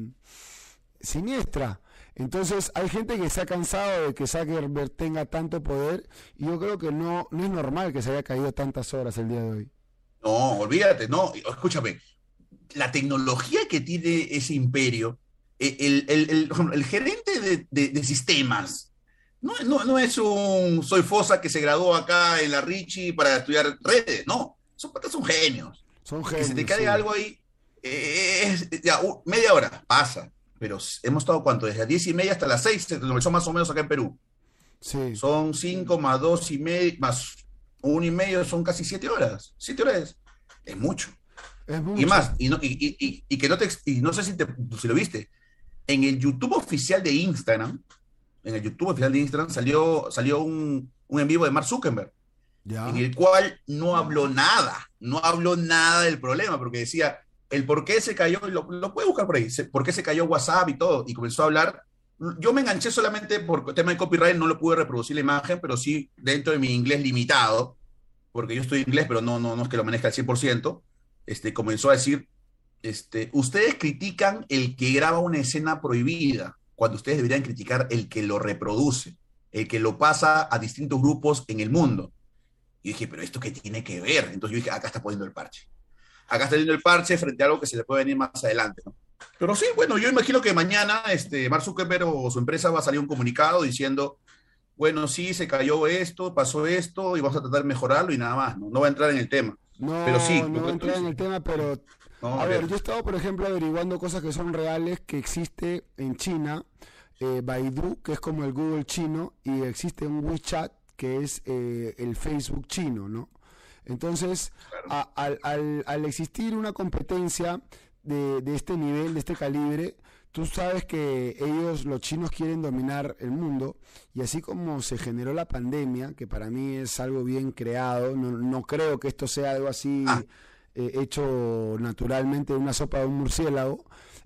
siniestra. Entonces hay gente que se ha cansado de que Zuckerberg tenga tanto poder y yo creo que no, no es normal que se haya caído tantas horas el día de hoy. No, olvídate, no, escúchame, la tecnología que tiene ese imperio, e, el, gerente de, sistemas, no, no, es un soy Fosa que se graduó acá en la Richie para estudiar redes, no, son, son genios. Son genios. Que se te cae algo ahí, eh, ya, media hora, pasa pero hemos estado cuánto, desde las diez y media hasta las seis, son más o menos acá en Perú. Sí. Son cinco más dos y medio, más uno y medio, son casi siete horas. Siete horas es mucho. Es mucho. Y más, y, no, y, y, que no te, y no sé si, te, si lo viste, en el YouTube oficial de Instagram, en el YouTube oficial de Instagram salió, salió un, un en vivo de Mark Zuckerberg, ya. en el cual no habló nada, no habló nada del problema, porque decía, el por qué se cayó, lo, lo puede buscar por ahí, por qué se cayó WhatsApp y todo, y comenzó a hablar. Yo me enganché solamente por tema de copyright, no lo pude reproducir la imagen, pero sí dentro de mi inglés limitado, porque yo estoy inglés, pero no, no, no es que lo maneje al 100%, este, comenzó a decir, este, ustedes critican el que graba una escena prohibida, cuando ustedes deberían criticar el que lo reproduce. el que lo pasa a distintos grupos en el mundo. Y dije, pero ¿esto qué tiene que ver? Entonces yo dije, acá está poniendo el parche. Acá está poniendo el parche frente a algo que se le puede venir más adelante. ¿no? Pero sí, bueno, yo imagino que mañana este, Mark Zuckerberg o su empresa va a salir un comunicado diciendo, bueno, sí, se cayó esto, pasó esto y vamos a tratar de mejorarlo y nada más, ¿no? No va a entrar en el tema. No, pero sí, no va a entrar en el tema, pero... a, ver, yo he estado, por ejemplo, averiguando cosas que son reales, que existe en China, eh, Baidu, que es como el Google chino, y existe un WeChat, que es eh, el Facebook chino, ¿no? Entonces, al, al, al existir una competencia de, de este nivel, de este calibre, tú sabes que ellos, los chinos, quieren dominar el mundo y así como se generó la pandemia, que para mí es algo bien creado, no, no creo que esto sea algo así ah. eh, hecho naturalmente de una sopa de un murciélago,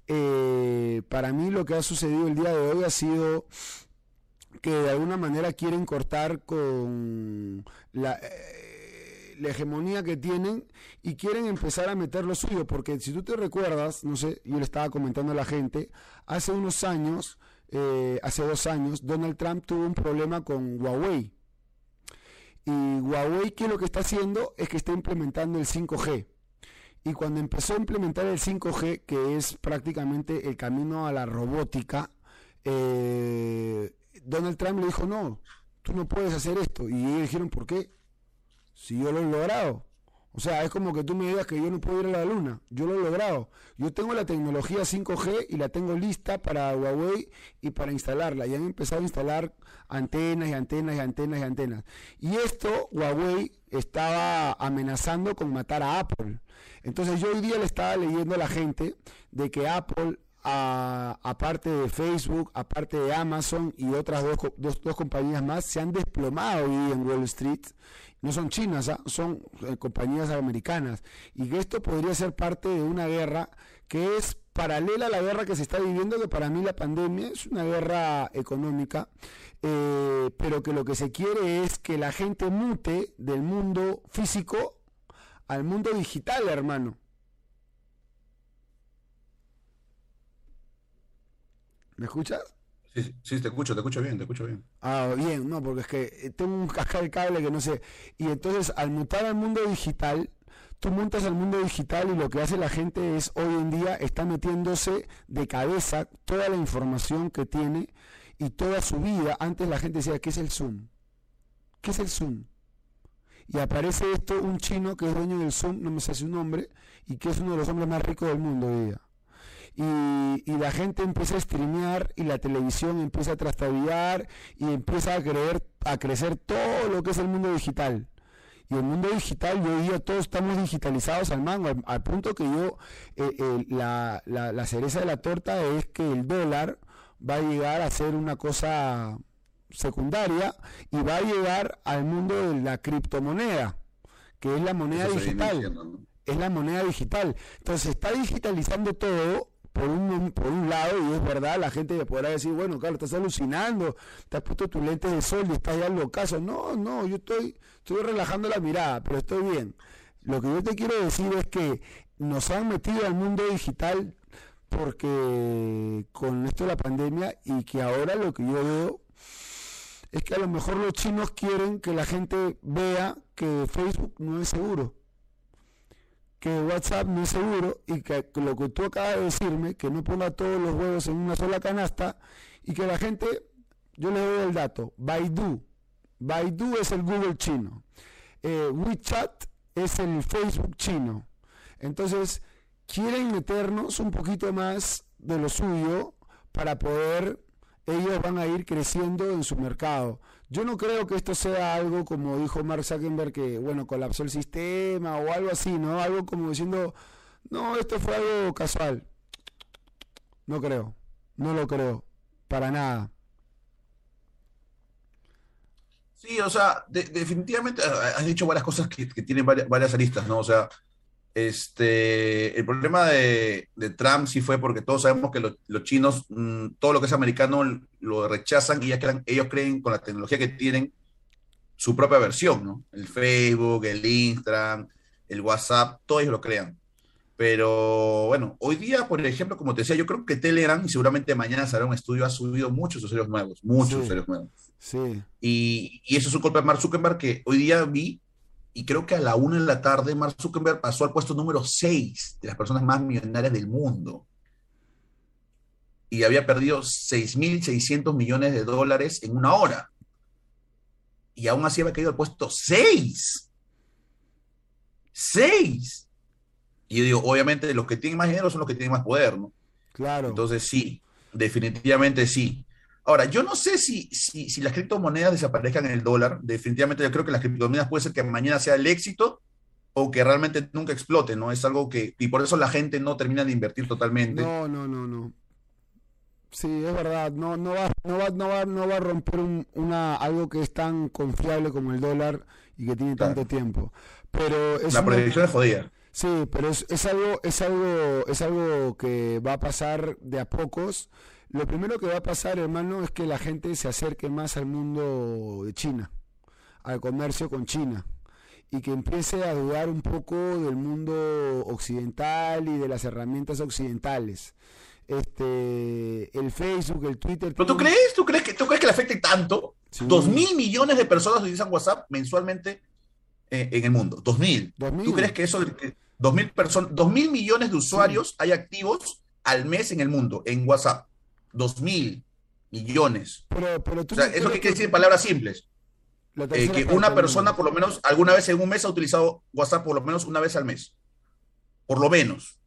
eh, para mí lo que ha sucedido el día de hoy ha sido que de alguna manera quieren cortar con la... Eh, la hegemonía que tienen y quieren empezar a meter lo suyo, porque si tú te recuerdas, no sé, yo le estaba comentando a la gente, hace unos años, eh, hace dos años, Donald Trump tuvo un problema con Huawei. Y Huawei, ¿qué es lo que está haciendo? Es que está implementando el 5G. Y cuando empezó a implementar el 5G, que es prácticamente el camino a la robótica, eh, Donald Trump le dijo, no, tú no puedes hacer esto. Y ellos dijeron, ¿por qué? Si yo lo he logrado. O sea, es como que tú me digas que yo no puedo ir a la luna. Yo lo he logrado. Yo tengo la tecnología 5G y la tengo lista para Huawei y para instalarla. Y han empezado a instalar antenas y antenas y antenas y antenas. Y esto Huawei estaba amenazando con matar a Apple. Entonces yo hoy día le estaba leyendo a la gente de que Apple aparte de Facebook, aparte de Amazon y otras dos, dos, dos, compañías más, se han desplomado hoy en Wall Street no son chinas, ¿ah? son eh, compañías americanas. Y que esto podría ser parte de una guerra que es paralela a la guerra que se está viviendo, que para mí la pandemia es una guerra económica, eh, pero que lo que se quiere es que la gente mute del mundo físico al mundo digital, hermano. ¿Me escuchas? Sí, sí, te escucho, te escucho bien, te escucho bien. Ah, bien, no, porque es que eh, tengo un cascada de cable que no sé. Y entonces, al mutar al mundo digital, tú montas al mundo digital y lo que hace la gente es, hoy en día, está metiéndose de cabeza toda la información que tiene y toda su vida. Antes la gente decía, ¿qué es el Zoom? ¿Qué es el Zoom? Y aparece esto, un chino que es dueño del Zoom, no me sé su nombre, y que es uno de los hombres más ricos del mundo hoy día y, la gente empieza a streamear y la televisión empieza a trastabillar y empieza a creer, a crecer todo lo que es el mundo digital. Y el mundo digital, yo diría, todos estamos digitalizados al mango, al, punto que yo, eh, eh, la, la, la cereza de la torta es que el dólar va a llegar a ser una cosa secundaria y va a llegar al mundo de la criptomoneda, que es la moneda digital. Es la moneda digital. Entonces está digitalizando todo por un, por un lado, y es verdad, la gente podrá decir, bueno, claro, estás alucinando, te has puesto tus lentes de sol y estás ya caso No, no, yo estoy, estoy relajando la mirada, pero estoy bien. Lo que yo te quiero decir es que nos han metido al mundo digital porque con esto de la pandemia y que ahora lo que yo veo es que a lo mejor los chinos quieren que la gente vea que Facebook no es seguro que WhatsApp no es seguro y que lo que tú acabas de decirme, que no ponga todos los huevos en una sola canasta y que la gente, yo le doy el dato, Baidu, Baidu es el Google chino, eh, WeChat es el Facebook chino. Entonces, quieren meternos un poquito más de lo suyo para poder, ellos van a ir creciendo en su mercado. Yo no creo que esto sea algo como dijo Mark Zuckerberg, que bueno, colapsó el sistema o algo así, ¿no? Algo como diciendo, no, esto fue algo casual. No creo, no lo creo, para nada. Sí, o sea, definitivamente has dicho varias cosas que, tienen varias, varias, aristas, ¿no? O sea, este, el problema de, Trump sí fue porque todos sabemos que los chinos, mm, todo lo que es americano lo rechazan y ya ellos creen con la tecnología que tienen su propia versión, ¿no? El Facebook, el Instagram, el WhatsApp, todos ellos lo crean. Pero bueno, hoy día, por ejemplo, como te decía, yo creo que Telegram, y seguramente mañana será un estudio, ha subido muchos usuarios nuevos, muchos Sí. usuarios nuevos. Sí. Y, y eso es un culpa de Mark Zuckerberg que hoy día vi, y creo que a la una de la tarde, Mark Zuckerberg pasó al puesto número 6 de las personas más millonarias del mundo. Y había perdido 6.600 millones de dólares en una hora. Y aún así había caído al puesto 6. 6. Y yo digo, obviamente los que tienen más dinero son los que tienen más poder, ¿no? Claro. Entonces sí, definitivamente sí. Ahora, yo no sé si, si, si las criptomonedas desaparezcan en el dólar. Definitivamente yo creo que las criptomonedas puede ser que mañana sea el éxito o que realmente nunca explote, ¿no? Es algo que, y por eso la gente no termina de invertir totalmente. No, no, no, no. Sí, es verdad. No, no va, no va, no va, no va a romper un- una algo que es tan confiable como el dólar y que tiene Claro. tanto tiempo. Pero es La una- predicción es jodida. Sí, pero es, es algo, es algo, es algo que va a pasar de a pocos. Lo primero que va a pasar, hermano, es que la gente se acerque más al mundo de China, al comercio con China, y que empiece a dudar un poco del mundo occidental y de las herramientas occidentales. Este, el Facebook, el Twitter. ¿Pero tú crees? ¿Tú crees que, tú crees que le afecte tanto? Sí. Dos mil millones de personas utilizan WhatsApp mensualmente eh, en el mundo. Dos mil. Dos mil. ¿Tú crees que eso, dos mil personas, dos mil millones de usuarios hay activos al mes en el mundo en WhatsApp? Dos mil millones. Pero, pero tú O sea, no ¿eso crees qué quiere decir en palabras simples? Eh, que una persona por lo menos alguna vez en un mes ha utilizado WhatsApp por lo menos una vez al mes. Por lo menos.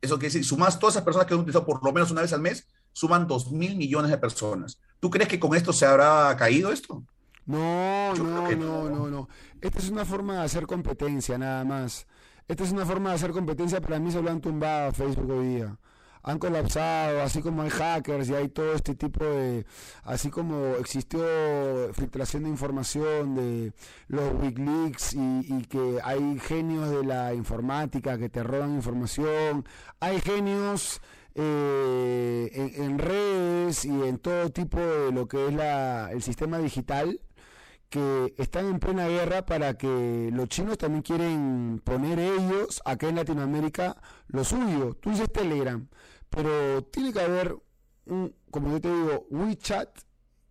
Eso quiere decir, sumas todas esas personas que han utilizado por lo menos una vez al mes, suman dos mil millones de personas. ¿Tú crees que con esto se habrá caído esto? No, Yo no, que no, no. no. Esta es una forma de hacer competencia, nada más. Esta es una forma de hacer competencia, pero a mí se lo han tumbado a Facebook hoy día. Han colapsado, así como hay hackers y hay todo este tipo de... Así como existió filtración de información de los Wikileaks y, y que hay genios de la informática que te roban información. Hay genios eh, en, redes y en todo tipo de lo que es la, el sistema digital que están en plena guerra para que los chinos también quieren poner ellos acá en Latinoamérica lo suyo. Tú dices Telegram, pero tiene que haber un, como yo te digo, WeChat,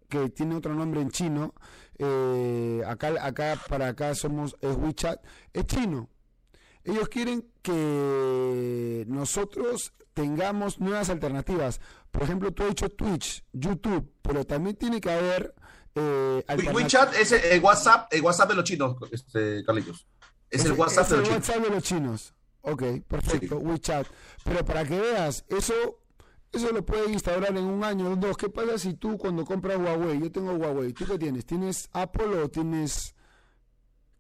que tiene otro nombre en chino. eh, acá, acá, para acá somos, es WeChat, es chino. Ellos quieren que nosotros tengamos nuevas alternativas. Por ejemplo, tú has dicho Twitch, YouTube, pero también tiene que haber eh. WeChat es el, el WhatsApp, el WhatsApp de los chinos, este, Carlitos. Es el WhatsApp es de el los chinos. WhatsApp de los chinos. Ok, perfecto, Sí. WeChat. Pero para que veas, eso, eso lo puedes instaurar en un año o dos. ¿Qué pasa si tú cuando compras Huawei, yo tengo Huawei, ¿tú qué tienes? ¿Tienes Apple o tienes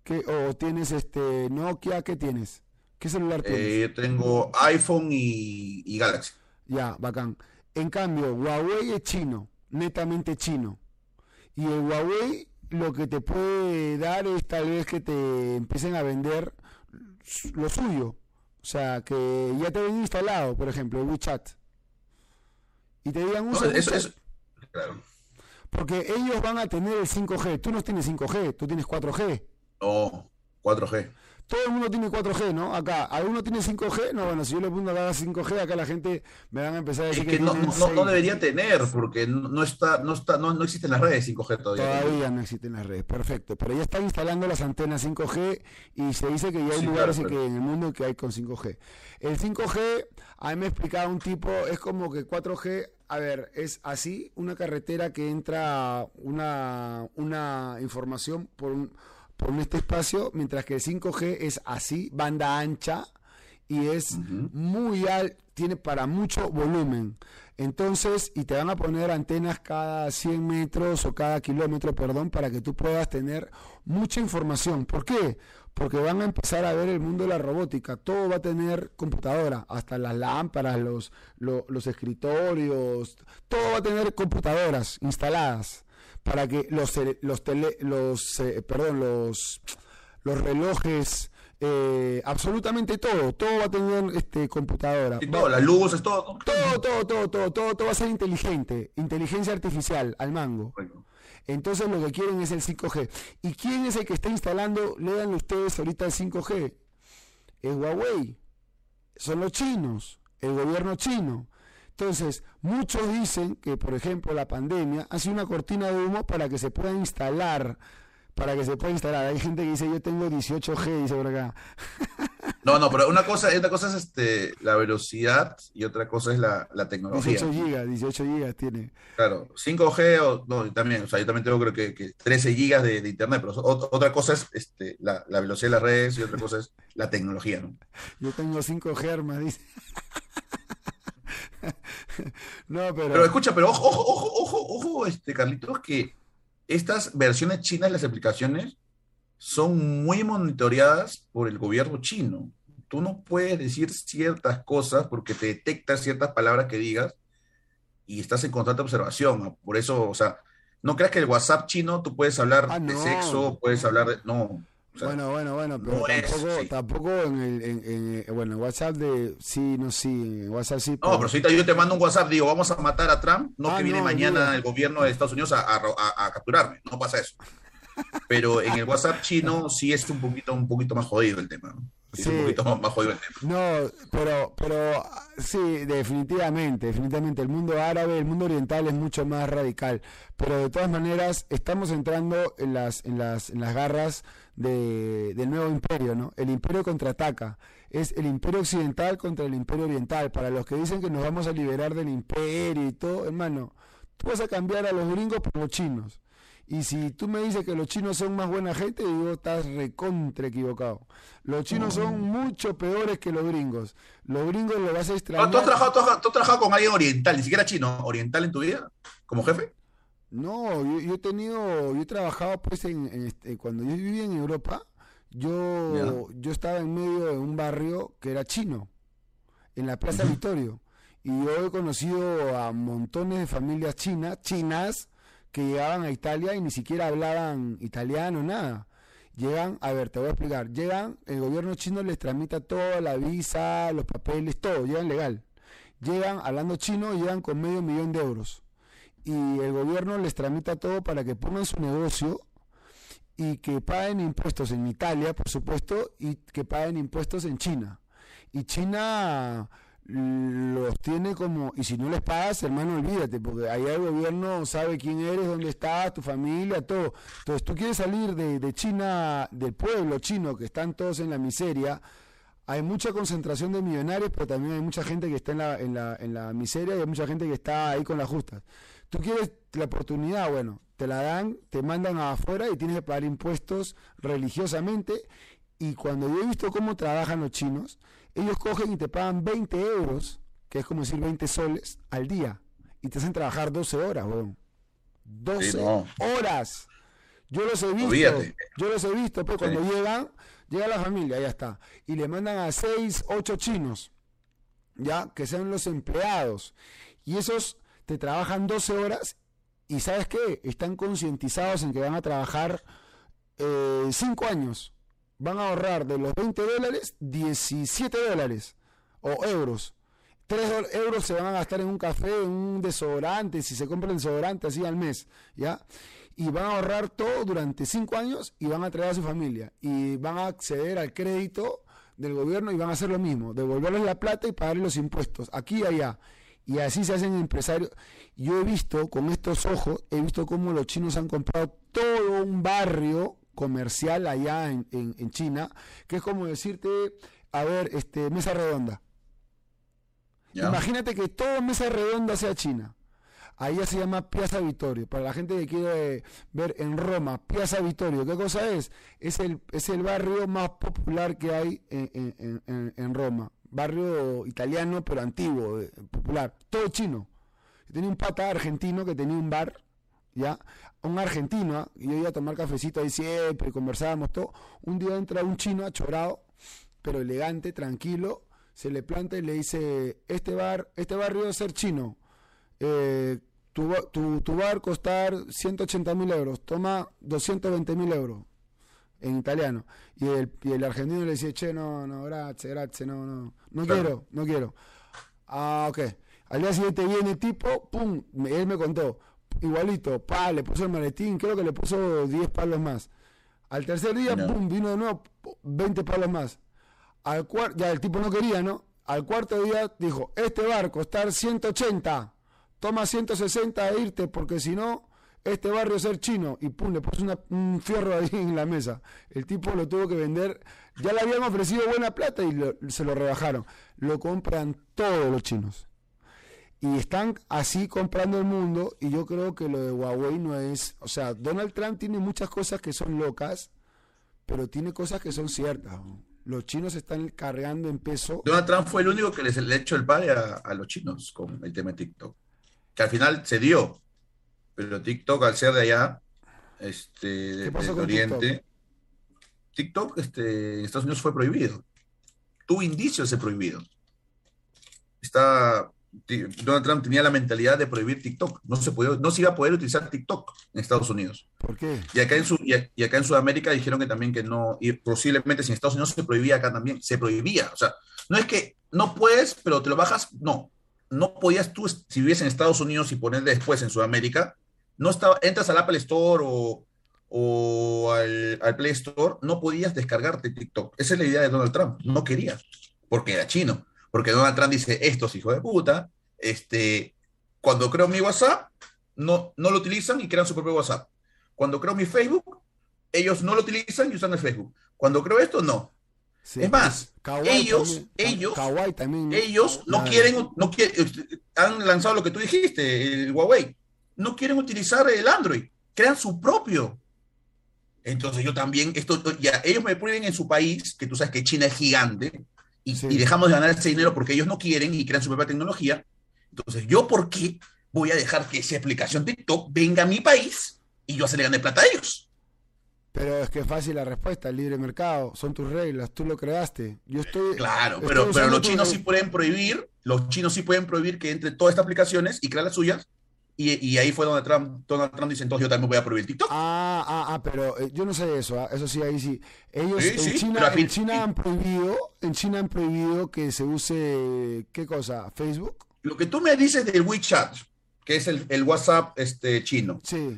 qué, o tienes este Nokia? ¿Qué tienes? ¿Qué celular tienes? Eh, yo tengo iPhone y, y Galaxy. Ya, bacán. En cambio, Huawei es chino, netamente chino. Y el Huawei lo que te puede dar es tal vez que te empiecen a vender lo suyo. O sea, que ya te ven instalado, por ejemplo, el WeChat. Y te digan, No, usa eso, WeChat, eso- claro. porque ellos van a tener el 5G. Tú no tienes 5G, tú tienes 4G. No, 4G. Todo el mundo tiene 4G, ¿no? Acá, ¿alguno tiene 5G? No, bueno, si yo le pongo acá 5G, acá la gente me van a empezar a Es decir que no, no, no- no 6. debería tener, porque no, está, no está, no, no existen las redes 5G todavía. Todavía no existen las redes, perfecto. Pero ya están instalando las antenas 5G y se dice que ya hay Sí, lugares claro, en, que, en el mundo que hay con 5G. El 5G, a mí me explicaba un tipo, es como que 4G, a ver, es así, una carretera que entra una, una información por, un, por un este espacio, mientras que el 5G es así, banda ancha y es muy alto, tiene para mucho volumen. Entonces, y te van a poner antenas cada 100 metros o cada kilómetro, perdón, para que tú puedas tener mucha información. ¿Por qué? Porque van a empezar a ver el mundo de la robótica. Todo va a tener computadora, hasta las lámparas, los, lo- los escritorios, todo va a tener computadoras instaladas para que los, los, tele- los eh, perdón, los, los relojes, eh, absolutamente todo, todo va a tener este, computadora. Y todo, las luces, todo. todo, todo, todo, todo, todo, todo va a ser inteligente, inteligencia artificial al mango. Bueno, Entonces lo que quieren es el 5G. ¿Y quién es el que está instalando? Lean ustedes ahorita el 5G. Es Huawei. son los chinos, el gobierno chino. Entonces, muchos dicen que, por ejemplo, la pandemia ha sido una cortina de humo para que se pueda instalar, para que se pueda instalar. Hay gente que dice, yo tengo 18G, dice por acá. No, no, pero una cosa, una cosa es este, la velocidad y otra cosa es la, tecnología. 18 gigas, 18 gigas tiene. Claro, 5G o no, también, o sea, yo también tengo creo que, 13 gigas de, internet, pero otra cosa es este, la, velocidad de las redes y otra cosa es la tecnología, ¿no? Yo tengo 5G, hermano, dice. No, pero... Pero escucha, pero ojo, ojo, ojo, ojo, este, Carlitos, que estas versiones chinas de las aplicaciones son muy monitoreadas por el gobierno chino. Tú no puedes decir ciertas cosas porque te detecta ciertas palabras que digas y estás en constante observación. Por eso, o sea, no creas que el WhatsApp chino tú puedes hablar ah, de sexo, puedes hablar de... No. Bueno, bueno, bueno, pero tampoco, tampoco en el, en, bueno, WhatsApp de sí, no sí, en WhatsApp sí. No, pero si yo te mando un WhatsApp, digo, vamos a matar a Trump, no ah, que viene mañana el gobierno de Estados Unidos a, capturarme, no pasa eso. Pero en el WhatsApp chino sí es un poquito, un poquito más jodido el tema. Sí, un poquito más, jodido el tema. No, pero, pero sí, definitivamente, definitivamente. El mundo árabe, el mundo oriental es mucho más radical. Pero de todas maneras, estamos entrando en las, en las, en las garras de, del nuevo imperio, ¿no? El imperio contraataca. Es el imperio occidental contra el imperio oriental. Para los que dicen que nos vamos a liberar del imperio y todo, hermano, tú vas a cambiar a los gringos por los chinos. Y si tú me dices que los chinos son más buena gente, digo, estás recontra equivocado. Los chinos son mucho peores que los gringos. Los gringos lo vas a extrañar. ¿Tú has, trabajado, con alguien oriental, ni siquiera chino, oriental en tu vida, como jefe? No, yo, he tenido, yo he trabajado pues en, este, cuando yo vivía en Europa, yo, yo estaba en medio de un barrio que era chino, en la Plaza Victorio. Y yo he conocido a montones de familias chinas, chinas, que llegaban a Italia y ni siquiera hablaban italiano, nada. Llegan, a ver, te voy a explicar, llegan, el gobierno chino les tramita toda la visa, los papeles, todo, llegan legal. Llegan hablando chino, llegan con medio millón de euros. Y el gobierno les tramita todo para que pongan su negocio y que paguen impuestos en Italia, por supuesto, y que paguen impuestos en China. Y China los tiene como, y si no les pagas, hermano, olvídate, porque allá el gobierno sabe quién eres, dónde estás, tu familia, todo. Entonces tú quieres salir de, China, del pueblo chino, que están todos en la miseria, hay mucha concentración de millonarios, pero también hay mucha gente que está en la, en la, en la miseria y hay mucha gente que está ahí con las justas. Tú quieres la oportunidad, bueno, te la dan, te mandan afuera y tienes que pagar impuestos religiosamente. Y cuando yo he visto cómo trabajan los chinos, ellos cogen y te pagan 20 euros, que es como decir 20 soles, al día. Y te hacen trabajar 12 horas, weón. 12 horas. Yo los he visto. Yo los he visto, pues cuando llegan, llega la familia, ya está. Y le mandan a 6, 8 chinos, ya, que sean los empleados. Y esos te trabajan 12 horas y ¿sabes qué? Están concientizados en que van a trabajar 5 eh, años van a ahorrar de los 20 dólares 17 dólares o euros. 3 euros se van a gastar en un café, en un desodorante, si se compra el desodorante así al mes, ¿ya? Y van a ahorrar todo durante 5 años y van a traer a su familia. Y van a acceder al crédito del gobierno y van a hacer lo mismo, devolverles la plata y pagarles los impuestos, aquí y allá. Y así se hacen empresarios. Yo he visto, con estos ojos, he visto cómo los chinos han comprado todo un barrio comercial allá en, en, China, que es como decirte, a ver, este, mesa redonda. Imagínate que todo mesa redonda sea China. Ahí se llama Piazza Vittorio. Para la gente que quiere ver en Roma, Piazza Vittorio, ¿qué cosa es? Es el, es el barrio más popular que hay en, en, en Roma. Barrio italiano, pero antiguo, eh, popular. Todo chino. Tenía un pata argentino que tenía un bar, ¿ya? un argentino, ¿ah? y yo iba a tomar cafecito ahí siempre, conversábamos todo. Un día entra un chino achorado, pero elegante, tranquilo, se le planta y le dice, este bar, este barrio debe ser chino, eh, tu, tu, tu, bar costar 180 mil euros, toma 220 mil euros en italiano. Y el, y el argentino le dice, che, no, no, gracias, gracias, no, no, no quiero, no quiero. Ah, ok. Al día siguiente viene tipo, pum, él me contó, igualito, pa, le puso el maletín, creo que le puso 10 palos más. Al tercer día, pum, vino de nuevo 20 palos más. Al cuarto, ya el tipo no quería, ¿no? Al cuarto día dijo, este barco está 180, toma 160 e irte porque si no, este barrio ser chino. Y pum, le puso un fierro ahí en la mesa. El tipo lo tuvo que vender, ya le habían ofrecido buena plata y se lo rebajaron. Lo compran todos los chinos. Y están así comprando el mundo y yo creo que lo de Huawei no es, o sea, Donald Trump tiene muchas cosas que son locas, pero tiene cosas que son ciertas. Los chinos están cargando en peso. Donald Trump fue el único que les le echó el padre a, los chinos con el tema de TikTok. Que al final se dio. Pero TikTok, al ser de allá, este, de, Oriente, TikTok, este, en Estados Unidos fue prohibido. Tuvo indicios de prohibido. Está Donald Trump tenía la mentalidad de prohibir TikTok. No se, podía, no se iba a poder utilizar TikTok en Estados Unidos. ¿Por qué? Y acá en, su, y, acá en Sudamérica dijeron que también que no, y posiblemente si en Estados Unidos se prohibía, acá también se prohibía. O sea, no es que no puedes, pero te lo bajas, no. No podías tú, si vives en Estados Unidos y poner después en Sudamérica, no estaba, entras al Apple Store o, o al, al, Play Store, no podías descargarte TikTok. Esa es la idea de Donald Trump. No quería, porque era chino porque Donald Trump dice, estos hijos de puta, este, cuando creo mi WhatsApp, no, no lo utilizan y crean su propio WhatsApp. Cuando creo mi Facebook, ellos no lo utilizan y usan el Facebook. Cuando creo esto, no. es más, ellos, ellos, ellos no quieren, no quieren, han lanzado lo que tú dijiste, el Huawei, no quieren utilizar el Android, crean su propio. Entonces yo también, esto, ya, ellos me ponen en su país, que tú sabes que China es gigante, y, dejamos de ganar ese dinero porque ellos no quieren y crean su propia tecnología. Entonces, ¿yo por qué voy a dejar que esa aplicación TikTok venga a mi país y yo se le gane plata a ellos? Pero es que es fácil la respuesta, el libre mercado, son tus reglas, tú lo creaste. Yo estoy Claro, pero, pero los chinos sí pueden prohibir, los chinos sí pueden prohibir que entre todas estas aplicaciones y crear las suyas y, ahí fue donde Trump, Donald Trump dice, entonces yo también voy a prohibir TikTok. Ah, ah, ah, pero eh, yo no sé eso, ah, eso sí, ahí sí. Ellos en, China, en China han prohibido, en China han prohibido que se use, ¿qué cosa? ¿Facebook? Lo que tú me dices del WeChat, que es el, el WhatsApp este, chino. Sí.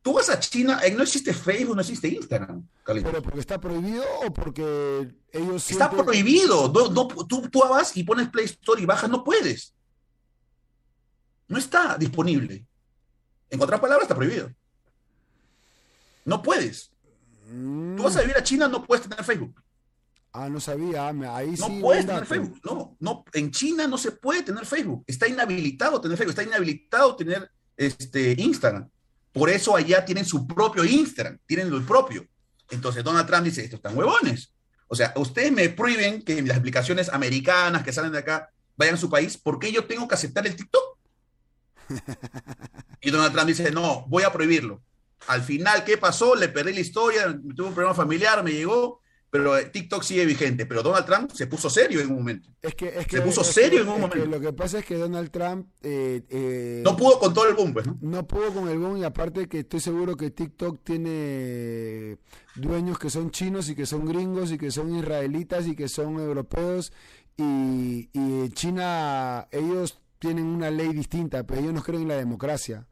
Tú vas a China, eh, no existe Facebook, no existe Instagram. ¿Pero porque está prohibido o porque ellos Está prohibido. No, tú, tú vas y pones Play Store y bajas, no puedes. No está disponible. En otras palabras, está prohibido. No puedes. Tú vas a vivir a China, no puedes tener Facebook. Ah, no sabía. Ahí no puedes tener Facebook. No, no. En China no se puede tener Facebook. Está inhabilitado tener Facebook. Está inhabilitado tener este, Instagram. Por eso allá tienen su propio Instagram. Tienen lo propio. Entonces Donald Trump dice, estos están huevones. O sea, ustedes me prohíben que las aplicaciones americanas que salen de acá vayan a su país. ¿Por qué yo tengo que aceptar el TikTok? Y Donald Trump dice, no, voy a prohibirlo. Al final, ¿qué pasó? Le perdí la historia, tuve un problema familiar, me llegó, pero TikTok sigue vigente. Pero Donald Trump se puso serio en un momento. Es que, es se puso serio en un momento. lo que pasa es que Donald Trump... Eh, eh, no pudo con todo el boom, pues, ¿no? No pudo con el boom y aparte que estoy seguro que TikTok tiene dueños que son chinos y que son gringos y que son israelitas y que son europeos y, y China, ellos tienen una ley distinta, pero ellos no creen en la democracia.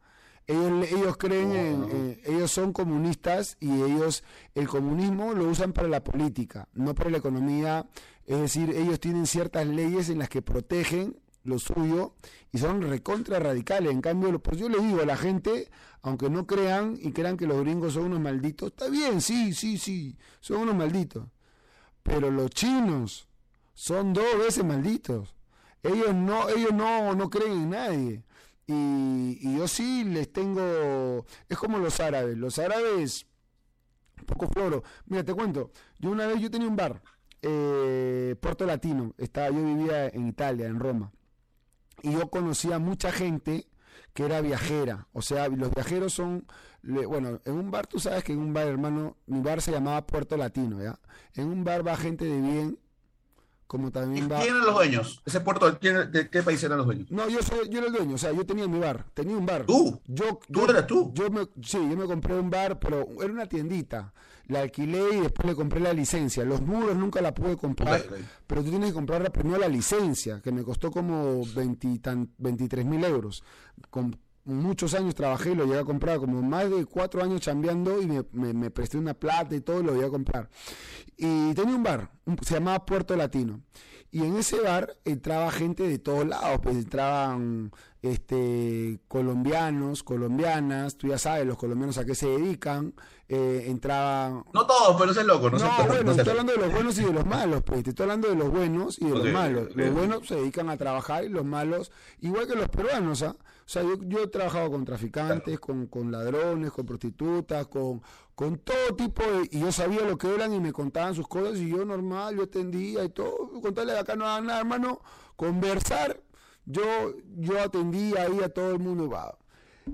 Ellos, ellos creen en, ellos son comunistas y ellos el comunismo lo usan para la política, no para la economía. Es decir, ellos tienen ciertas leyes en las que protegen lo suyo y son recontra radicales. En cambio, pues yo le digo a la gente, aunque no crean y crean que los gringos son unos malditos, está bien, sí, sí, sí, son unos malditos. Pero los chinos son dos veces malditos. Ellos no, ellos no, no creen en nadie. Y, yo sí les tengo. Es como los árabes. Los árabes, poco floro. Mira, te cuento. Yo una vez yo tenía un bar, eh, Puerto Latino. Estaba, yo vivía en Italia, en Roma. Y yo conocía mucha gente que era viajera. O sea, los viajeros son. bueno, en un bar, tú sabes que en un bar, hermano, mi bar se llamaba Puerto Latino. En un bar va gente de bien como también ¿Quién eran los dueños? ¿Ese puerto de qué país eran los dueños? No, yo soy, yo era el dueño, o sea, yo tenía mi bar, tenía un bar. ¿Tú? Yo, ¿Tú eras tú? Yo me, sí, yo me compré un bar, pero era una tiendita. La alquilé y después le compré la licencia. Los muros nunca la pude comprar, pero tú tienes que comprar primero la licencia, que me costó como 20, 23 mil euros. Muchos años trabajé y lo llegué a comprar, como más de cuatro años chambeando y me, me, presté una plata y todo, lo llegué a comprar. Y tenía un bar, se llamaba Puerto Latino. Y en ese bar entraba gente de todos lados, pues entraban este, colombianos, colombianas, tú ya sabes los colombianos a qué se dedican, eh, entraban... No todos, pero ese es loco, no, no bueno, estoy hablando de los buenos y de los malos, pues, estoy hablando de los buenos y de los malos. Los buenos se dedican a trabajar y los malos, igual que los peruanos, ¿ah? O sea, yo, yo he trabajado con traficantes, con, con ladrones, con prostitutas, con, con todo tipo de... Y yo sabía lo que eran y me contaban sus cosas y yo normal, yo atendía y todo. Contarle acá no hagan nada, hermano. Conversar yo, yo atendí ahí a todo el mundo. Va.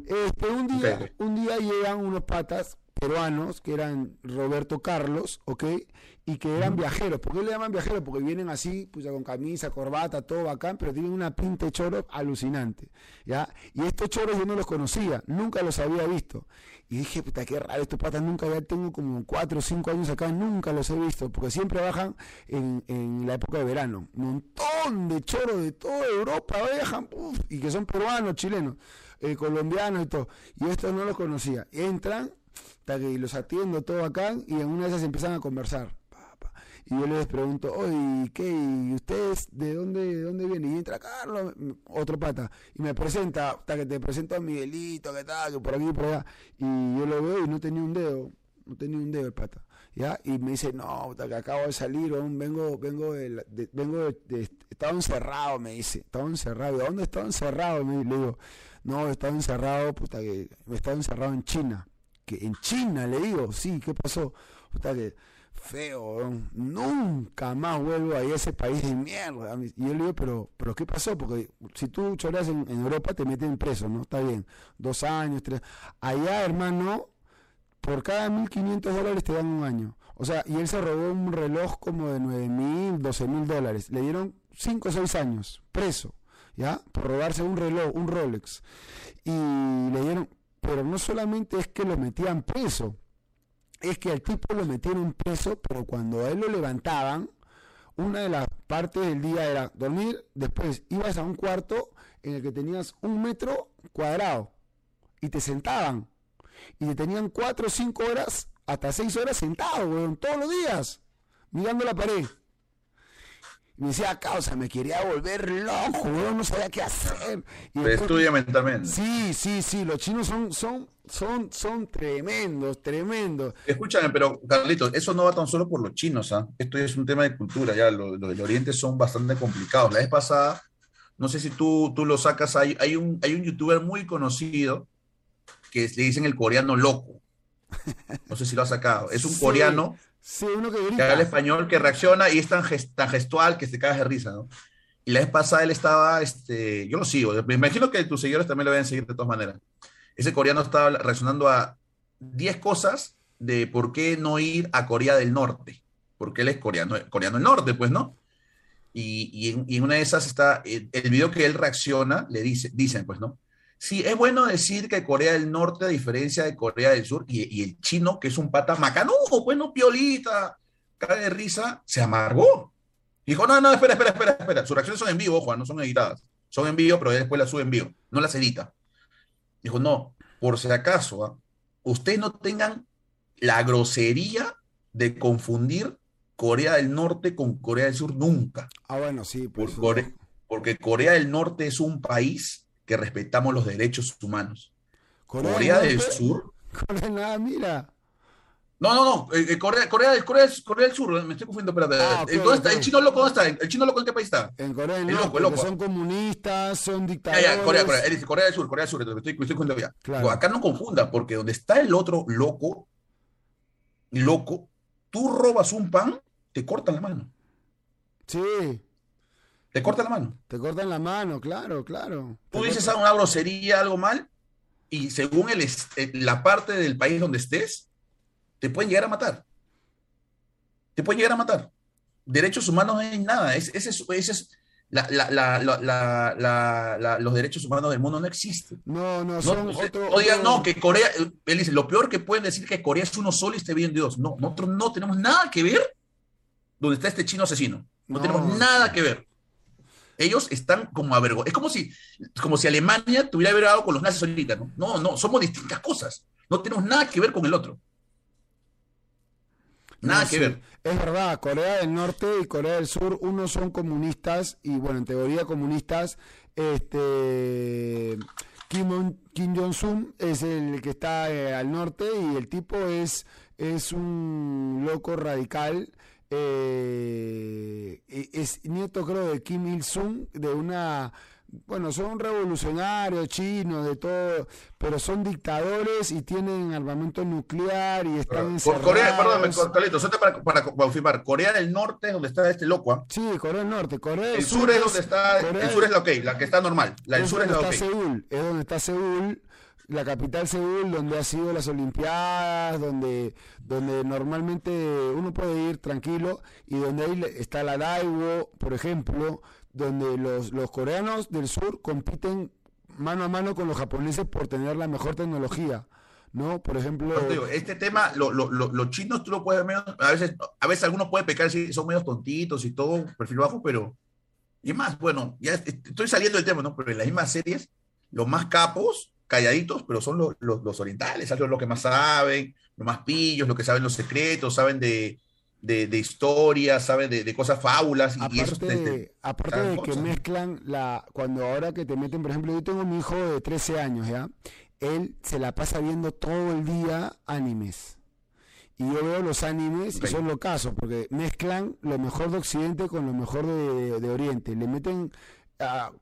Este, un día, un día llegan unos patas peruanos que eran Roberto Carlos, ¿ok? Y que eran viajeros. ¿Por qué le llaman viajeros? Porque vienen así, pues con camisa, corbata, todo bacán, pero tienen una pinta de choro alucinante, ¿ya? Y estos choros yo no los conocía, nunca los había visto. Y dije, puta, qué raro, estos patas nunca, ya tengo como cuatro o cinco años acá, nunca los he visto, porque siempre bajan en, en la época de verano. Un montón de choros de toda Europa viajan, y que son peruanos, chilenos, eh, colombianos y todo. Y estos no los conocía. Entran hasta que los atiendo todo acá y en una de esas empiezan a conversar. Y yo les pregunto, oye, ¿qué? ¿Y ustedes de dónde, de dónde vienen? Y entra Carlos, otro pata, y me presenta, hasta que te presento a Miguelito, que tal, que por aquí por allá. Y yo lo veo y no tenía un dedo, no tenía un dedo el pata. ¿Ya? Y me dice, no, que acabo de salir, vengo, vengo de, vengo de, estaba encerrado, me dice, estaba encerrado, ¿de dónde estaba encerrado? Me, le digo, no, estaba encerrado, puta que, estaba encerrado en China que en China, le digo, sí, ¿qué pasó? O que feo, nunca más vuelvo a ese país de mierda. Y yo le digo, pero, pero ¿qué pasó? Porque si tú choras en, Europa te meten preso, ¿no? Está bien, dos años, tres. Allá, hermano, por cada 1.500 dólares te dan un año. O sea, y él se robó un reloj como de 9.000, 12.000 dólares. Le dieron 5 o 6 años preso, ¿ya? Por robarse un reloj, un Rolex. Y le dieron, pero no solamente es que lo metían preso, es que al tipo lo metieron preso, pero cuando a él lo levantaban, una de las partes del día era dormir, después ibas a un cuarto en el que tenías un metro cuadrado y te sentaban y te tenían cuatro o cinco horas, hasta seis horas sentado, todos los días, mirando la pared me decía, causa, me quería volver loco, no sabía qué hacer. Y estudia mentalmente. Sí, sí, sí, los chinos son, son, son, son tremendos, tremendos. Escúchame, pero Carlitos, eso no va tan solo por los chinos, ¿ah? Esto es un tema de cultura, ya, los del Oriente son bastante complicados. La vez pasada, no sé si tú, tú lo sacas, hay, hay, un, hay un youtuber muy conocido que le dicen el coreano loco. No sé si lo ha sacado. Es un coreano Sí, uno que grita. Que habla español, que reacciona y es tan, gestual que se caga de risa, ¿no? Y la vez pasada él estaba, este, yo lo sigo, me imagino que tus seguidores también lo van a seguir de todas maneras. Ese coreano estaba reaccionando a 10 cosas de por qué no ir a Corea del Norte, porque él es coreano, coreano del norte, pues, ¿no? Y, en, una de esas está, el, el, video que él reacciona, le dice, dicen, pues, ¿no? Sí, es bueno decir que Corea del Norte, a diferencia de Corea del Sur, y, el chino, que es un pata macanudo, bueno, piolita, cara de risa, se amargó. Dijo, no, no, espera, espera, espera, espera. Sus reacciones son en vivo, Juan, no son editadas. Son en vivo, pero después las sube en vivo, no las edita. Dijo, no, por si acaso, ¿ah? ustedes no tengan la grosería de confundir Corea del Norte con Corea del Sur nunca. Ah, bueno, sí. Por porque Corea del Norte es un país que respetamos los derechos humanos. Corea, del Sur. Corea, nada, mira. No, no, no. Eh, eh, Corea, Corea, Corea, Corea, del Sur. Me estoy confundiendo. Espérate. Ah, ¿Dónde está? ¿El chino loco dónde está? ¿El chino loco en qué país está? En Corea del Norte. loco, Son comunistas, son dictadores. Ya, ya, Corea, Corea. Él dice Corea del Sur, Corea del Sur. Estoy, estoy confundiendo ya. Claro. Acá no confunda, porque donde está el otro loco, loco, tú robas un pan, te cortan la mano. Sí. Te cortan la mano. Te cortan la mano, claro, claro. Tú dices una grosería, algo mal, y según el, eh, la parte del país donde estés, te pueden llegar a matar. Te pueden llegar a matar. Derechos humanos no hay nada. Ese es, los derechos humanos del mundo no existen. No, no, son no, otro, no, que Corea, él dice, lo peor que pueden decir que Corea es uno solo y esté bien Dios. No, nosotros no tenemos nada que ver donde está este chino asesino. no tenemos nada que ver. Ellos están como avergonzados. Es como si, como si Alemania tuviera avergonzado con los nazis ahorita, ¿no? No, no, somos distintas cosas. No tenemos nada que ver con el otro. Nada que ver. Es verdad, Corea del Norte y Corea del Sur, unos son comunistas y bueno, en teoría comunistas, este Kim, Kim Jong-un es el que está eh, al norte y el tipo es, es un loco radical. Eh, es nieto creo de Kim Il-sung, de una bueno, son revolucionarios chinos, de todo, pero son dictadores y tienen armamento nuclear y están Por Corea, perdón, Carlito, para, para, confirmar, Corea del Norte es donde está este loco, ¿ah? Sí, Corea del Norte, Corea del El sur, es donde está, el sur es la ok, la que está normal, la del sur es la ok. Seúl, es donde está Seúl, la capital Seúl, donde ha sido las Olimpiadas, donde, donde normalmente uno puede ir tranquilo y donde ahí está la Daewoo, por ejemplo, donde los, los coreanos del sur compiten mano a mano con los japoneses por tener la mejor tecnología. ¿no? Por ejemplo... este tema, los chinos tú lo puedes ver, a veces, a veces algunos pueden pecar si son medios tontitos y todo, perfil bajo, pero... Y más, bueno, ya estoy saliendo del tema, ¿no? Pero en las mismas series, los más capos, calladitos, pero son los, los, orientales, son los que más saben, los más pillos, los que saben los secretos, saben de, de, de historias, ¿sabes? De, cosas fábulas. Y, aparte, aparte de que mezclan la. Cuando ahora que te meten, por ejemplo, yo tengo mi hijo de 13 años, ¿ya? Él se la pasa viendo todo el día animes. Y yo veo los animes y son lo caso, porque mezclan lo mejor de Occidente con lo mejor de, de Oriente. Le meten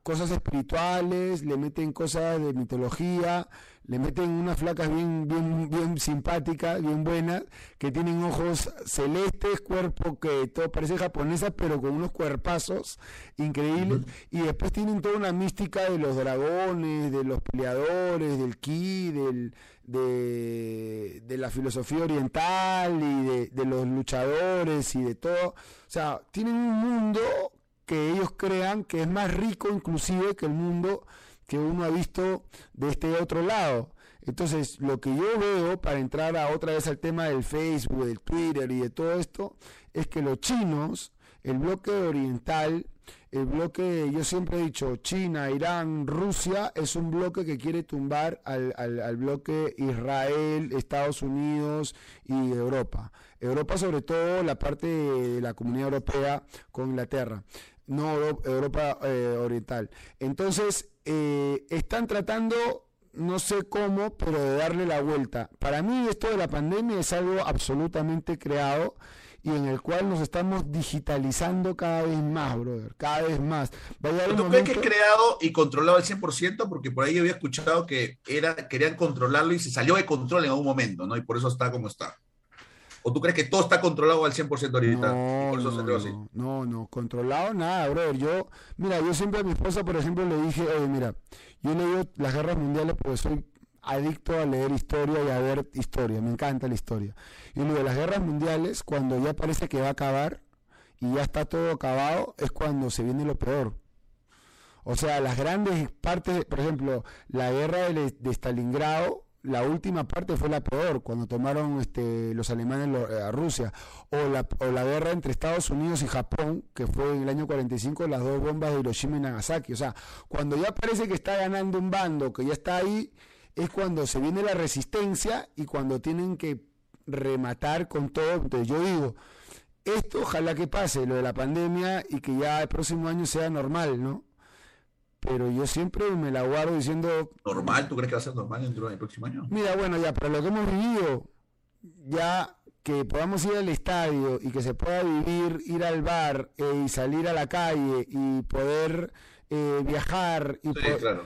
cosas espirituales, le meten cosas de mitología, le meten unas flacas bien, bien, bien simpáticas, bien buenas, que tienen ojos celestes, cuerpo que todo parece japonesa, pero con unos cuerpazos increíbles, y después tienen toda una mística de los dragones, de los peleadores, del ki, del, de, de la filosofía oriental y de, de los luchadores y de todo. O sea, tienen un mundo que ellos crean que es más rico inclusive que el mundo que uno ha visto de este otro lado. Entonces, lo que yo veo, para entrar a otra vez al tema del Facebook, del Twitter y de todo esto, es que los chinos, el bloque oriental, el bloque, yo siempre he dicho, China, Irán, Rusia, es un bloque que quiere tumbar al, al, al bloque Israel, Estados Unidos y Europa. Europa sobre todo la parte de la comunidad europea con Inglaterra no Europa eh, Oriental. Entonces, eh, están tratando, no sé cómo, pero de darle la vuelta. Para mí esto de la pandemia es algo absolutamente creado y en el cual nos estamos digitalizando cada vez más, brother, cada vez más. ¿Tú crees que es creado y controlado al 100%? Porque por ahí había escuchado que era, querían controlarlo y se salió de control en algún momento, ¿no? Y por eso está como está. ¿O tú crees que todo está controlado al 100% ahorita? No, no, no, no, controlado nada, brother. Yo, mira, yo siempre a mi esposa, por ejemplo, le dije, oye, mira, yo leo las guerras mundiales porque soy adicto a leer historia y a ver historia, me encanta la historia. Y le digo, las guerras mundiales, cuando ya parece que va a acabar y ya está todo acabado, es cuando se viene lo peor. O sea, las grandes partes, por ejemplo, la guerra de, de Stalingrado la última parte fue la peor, cuando tomaron este, los alemanes eh, a Rusia, o la, o la guerra entre Estados Unidos y Japón, que fue en el año 45, las dos bombas de Hiroshima y Nagasaki. O sea, cuando ya parece que está ganando un bando, que ya está ahí, es cuando se viene la resistencia y cuando tienen que rematar con todo. Entonces yo digo, esto ojalá que pase, lo de la pandemia, y que ya el próximo año sea normal, ¿no? Pero yo siempre me la guardo diciendo... ¿Normal? ¿Tú crees que va a ser normal dentro del próximo año? Mira, bueno, ya, pero lo que hemos vivido, ya que podamos ir al estadio y que se pueda vivir, ir al bar eh, y salir a la calle y poder eh, viajar. Y sí, claro.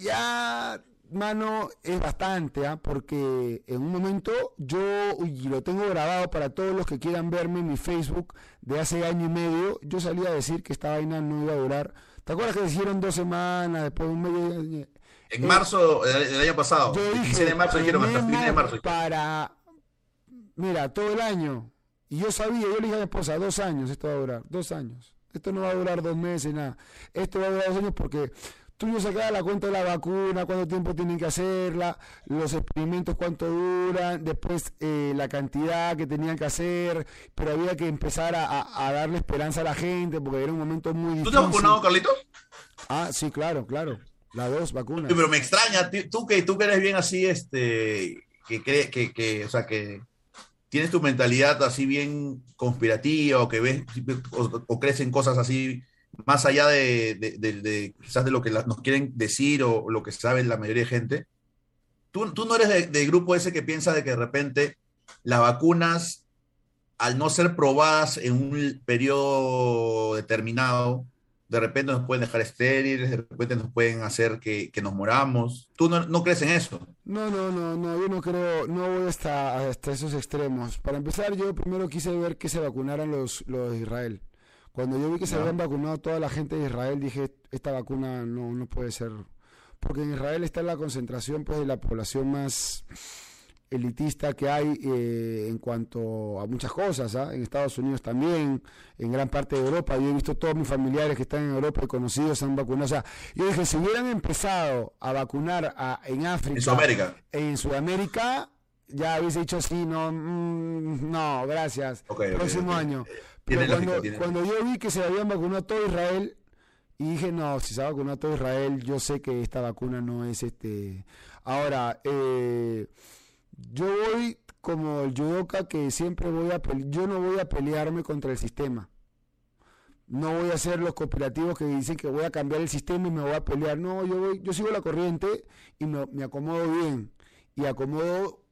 Ya, mano, es bastante, ¿ah? porque en un momento yo, y lo tengo grabado para todos los que quieran verme en mi Facebook de hace año y medio, yo salí a decir que esta vaina no iba a durar ¿Te acuerdas que hicieron dos semanas, después de un mes? En marzo del año pasado, yo dije, de marzo dijeron hasta fin de marzo. Para, mira, todo el año. Y yo sabía, yo le dije a mi esposa, dos años esto va a durar, dos años. Esto no va a durar dos meses, nada. Esto va a durar dos años porque estudios sacaba la cuenta de la vacuna, cuánto tiempo tienen que hacerla, los experimentos cuánto duran, después eh, la cantidad que tenían que hacer, pero había que empezar a, darle esperanza a la gente porque era un momento muy difícil. ¿Tú te has vacunado, Carlito? Ah, sí, claro, claro. Las dos vacunas. pero me extraña, tú que, tú que eres bien así, este, que, cree, que, que, o sea, que tienes tu mentalidad así bien conspirativa o que ves o, crees en cosas así más allá de, quizás de lo que nos quieren decir o, lo que sabe la mayoría de gente. Tú, no eres del grupo ese que piensa de que de repente las vacunas, al no ser probadas en un periodo determinado, de repente nos pueden dejar estériles, de repente nos pueden hacer que, nos moramos. ¿Tú no, crees en eso? No, no, no, no, yo no creo, no voy hasta, hasta esos extremos. Para empezar, yo primero quise ver que se vacunaran los de Israel. Cuando yo vi que se habían vacunado toda la gente de Israel, dije, esta vacuna no, no puede ser. Porque en Israel está la concentración pues, de la población más elitista que hay eh, en cuanto a muchas cosas, ¿ah? en Estados Unidos también, en gran parte de Europa. Yo he visto todos mis familiares que están en Europa y conocidos han vacunado. O sea, yo dije, si hubieran empezado a vacunar en África, en Sudamérica, en Sudamérica ya hubiese dicho sí, no, mm, no, gracias. Próximo año. Pero cuando, cuando yo vi que se habían vacunado todo Israel, y dije, no, si se ha vacunado todo Israel, yo sé que esta vacuna no es este. Ahora, eh, yo voy como el judoka que siempre voy a yo no voy a pelearme contra el sistema. No voy a ser los cooperativos que dicen que voy a cambiar el sistema y me voy a pelear. No, yo voy, yo sigo la corriente y me, acomodo bien. Y acomodo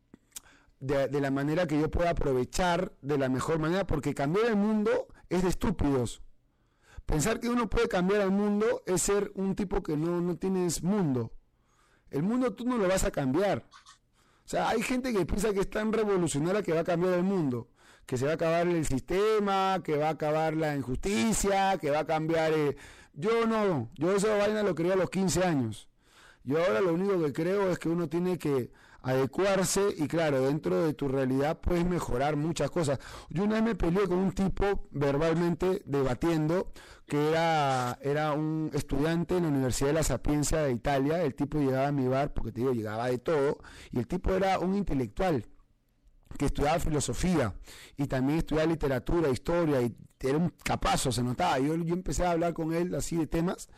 de, la manera que yo pueda aprovechar de la mejor manera, porque cambiar el mundo es de estúpidos. Pensar que uno puede cambiar al mundo es ser un tipo que no, no tienes mundo. El mundo tú no lo vas a cambiar. O sea, hay gente que piensa que es tan revolucionaria que va a cambiar el mundo, que se va a acabar el sistema, que va a acabar la injusticia, que va a cambiar... Eh, yo no, yo esa vaina lo quería a los 15 años. Yo ahora lo único que creo es que uno tiene que adecuarse y claro, dentro de tu realidad puedes mejorar muchas cosas. Yo una vez me peleé con un tipo verbalmente debatiendo que era, era un estudiante en la Universidad de la Sapiencia de Italia, el tipo llegaba a mi bar, porque te digo, llegaba de todo, y el tipo era un intelectual que estudiaba filosofía y también estudiaba literatura, historia, y era un capazo, se notaba. Yo, yo empecé a hablar con él así de temas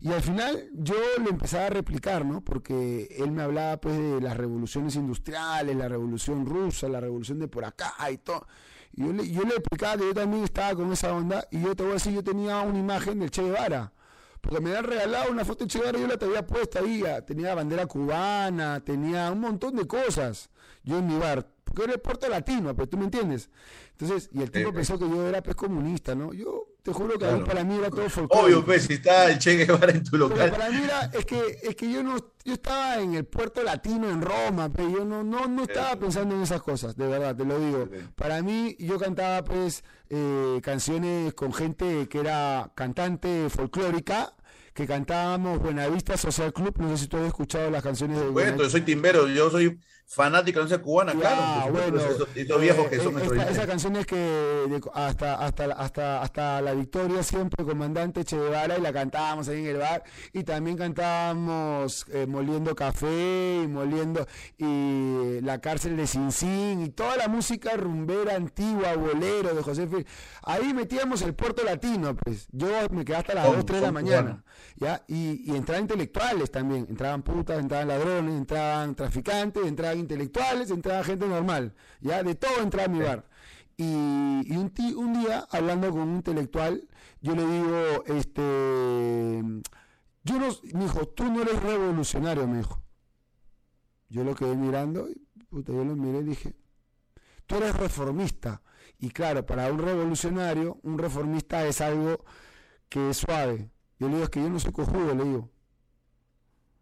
y al final yo le empezaba a replicar, ¿no? Porque él me hablaba pues de las revoluciones industriales, la revolución rusa, la revolución de por acá y todo. Yo le, yo le explicaba que yo también estaba con esa onda y yo te voy a decir, yo tenía una imagen del Che Guevara. Porque me habían regalado una foto de Che Guevara yo la tenía puesta ahí. Tenía bandera cubana, tenía un montón de cosas. Yo en mi bar porque era el puerto latino, pero tú me entiendes. Entonces, y el tipo pensó que yo era pues comunista, ¿no? Yo te juro que para mí era todo folclórico. Obvio, pues, si está el Che Guevara en tu local. Pero para mí era, es que, es que yo no, yo estaba en el puerto latino en Roma, pero yo no, no, no estaba pensando en esas cosas, de verdad, te lo digo. Para mí, yo cantaba pues eh, canciones con gente que era cantante folclórica, que cantábamos Buenavista Social Club, no sé si tú has escuchado las canciones de Bueno, yo soy timbero, yo soy fanática de la cubana, claro. Bueno, esos, viejos que son esta, Esa canción es que hasta, hasta, hasta, hasta la victoria siempre, comandante Che Guevara, y la cantábamos ahí en el bar, y también cantábamos eh, Moliendo Café, y Moliendo, y La Cárcel de Sin Sin, y toda la música rumbera antigua, bolero de José Fil. Ahí metíamos el puerto latino, pues. Yo me quedé hasta las 2, 3 de la mañana, ¿ya? Y, y entraban intelectuales también, entraban putas, entraban ladrones, entraban traficantes, entraban intelectuales, entraba gente normal, ya de todo entraba a mi bar. Y, un, un, día, hablando con un intelectual, yo le digo, este, yo no, me dijo, tú no eres revolucionario, me dijo. Yo lo quedé mirando, y puta, yo lo miré y dije, tú eres reformista. Y claro, para un revolucionario, un reformista es algo que es suave. Yo le digo, es que yo no soy cojudo, le digo.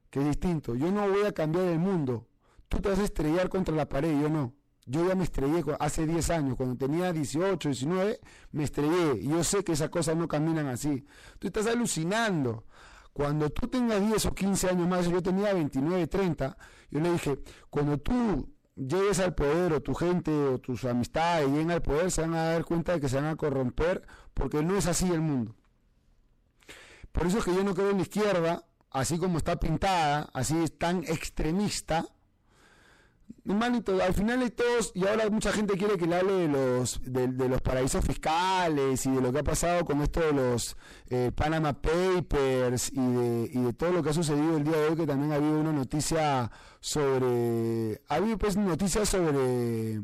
Que es distinto. Yo no voy a cambiar el mundo tú te vas a estrellar contra la pared, yo no. Yo ya me estrellé hace 10 años, cuando tenía 18, 19, me estrellé. Y yo sé que esas cosas no caminan así. Tú estás alucinando. Cuando tú tengas 10 o 15 años más, yo tenía 29, 30, yo le dije, cuando tú llegues al poder o tu gente o tus amistades lleguen al poder, se van a dar cuenta de que se van a corromper porque no es así el mundo. Por eso es que yo no creo en la izquierda, así como está pintada, así es tan extremista, Hermanito, al final de todos, y ahora mucha gente quiere que le hable de los, de, los paraísos fiscales y de lo que ha pasado con esto de los eh, Panama Papers y de, y de todo lo que ha sucedido el día de hoy, que también ha habido una noticia sobre, ha habido pues noticias sobre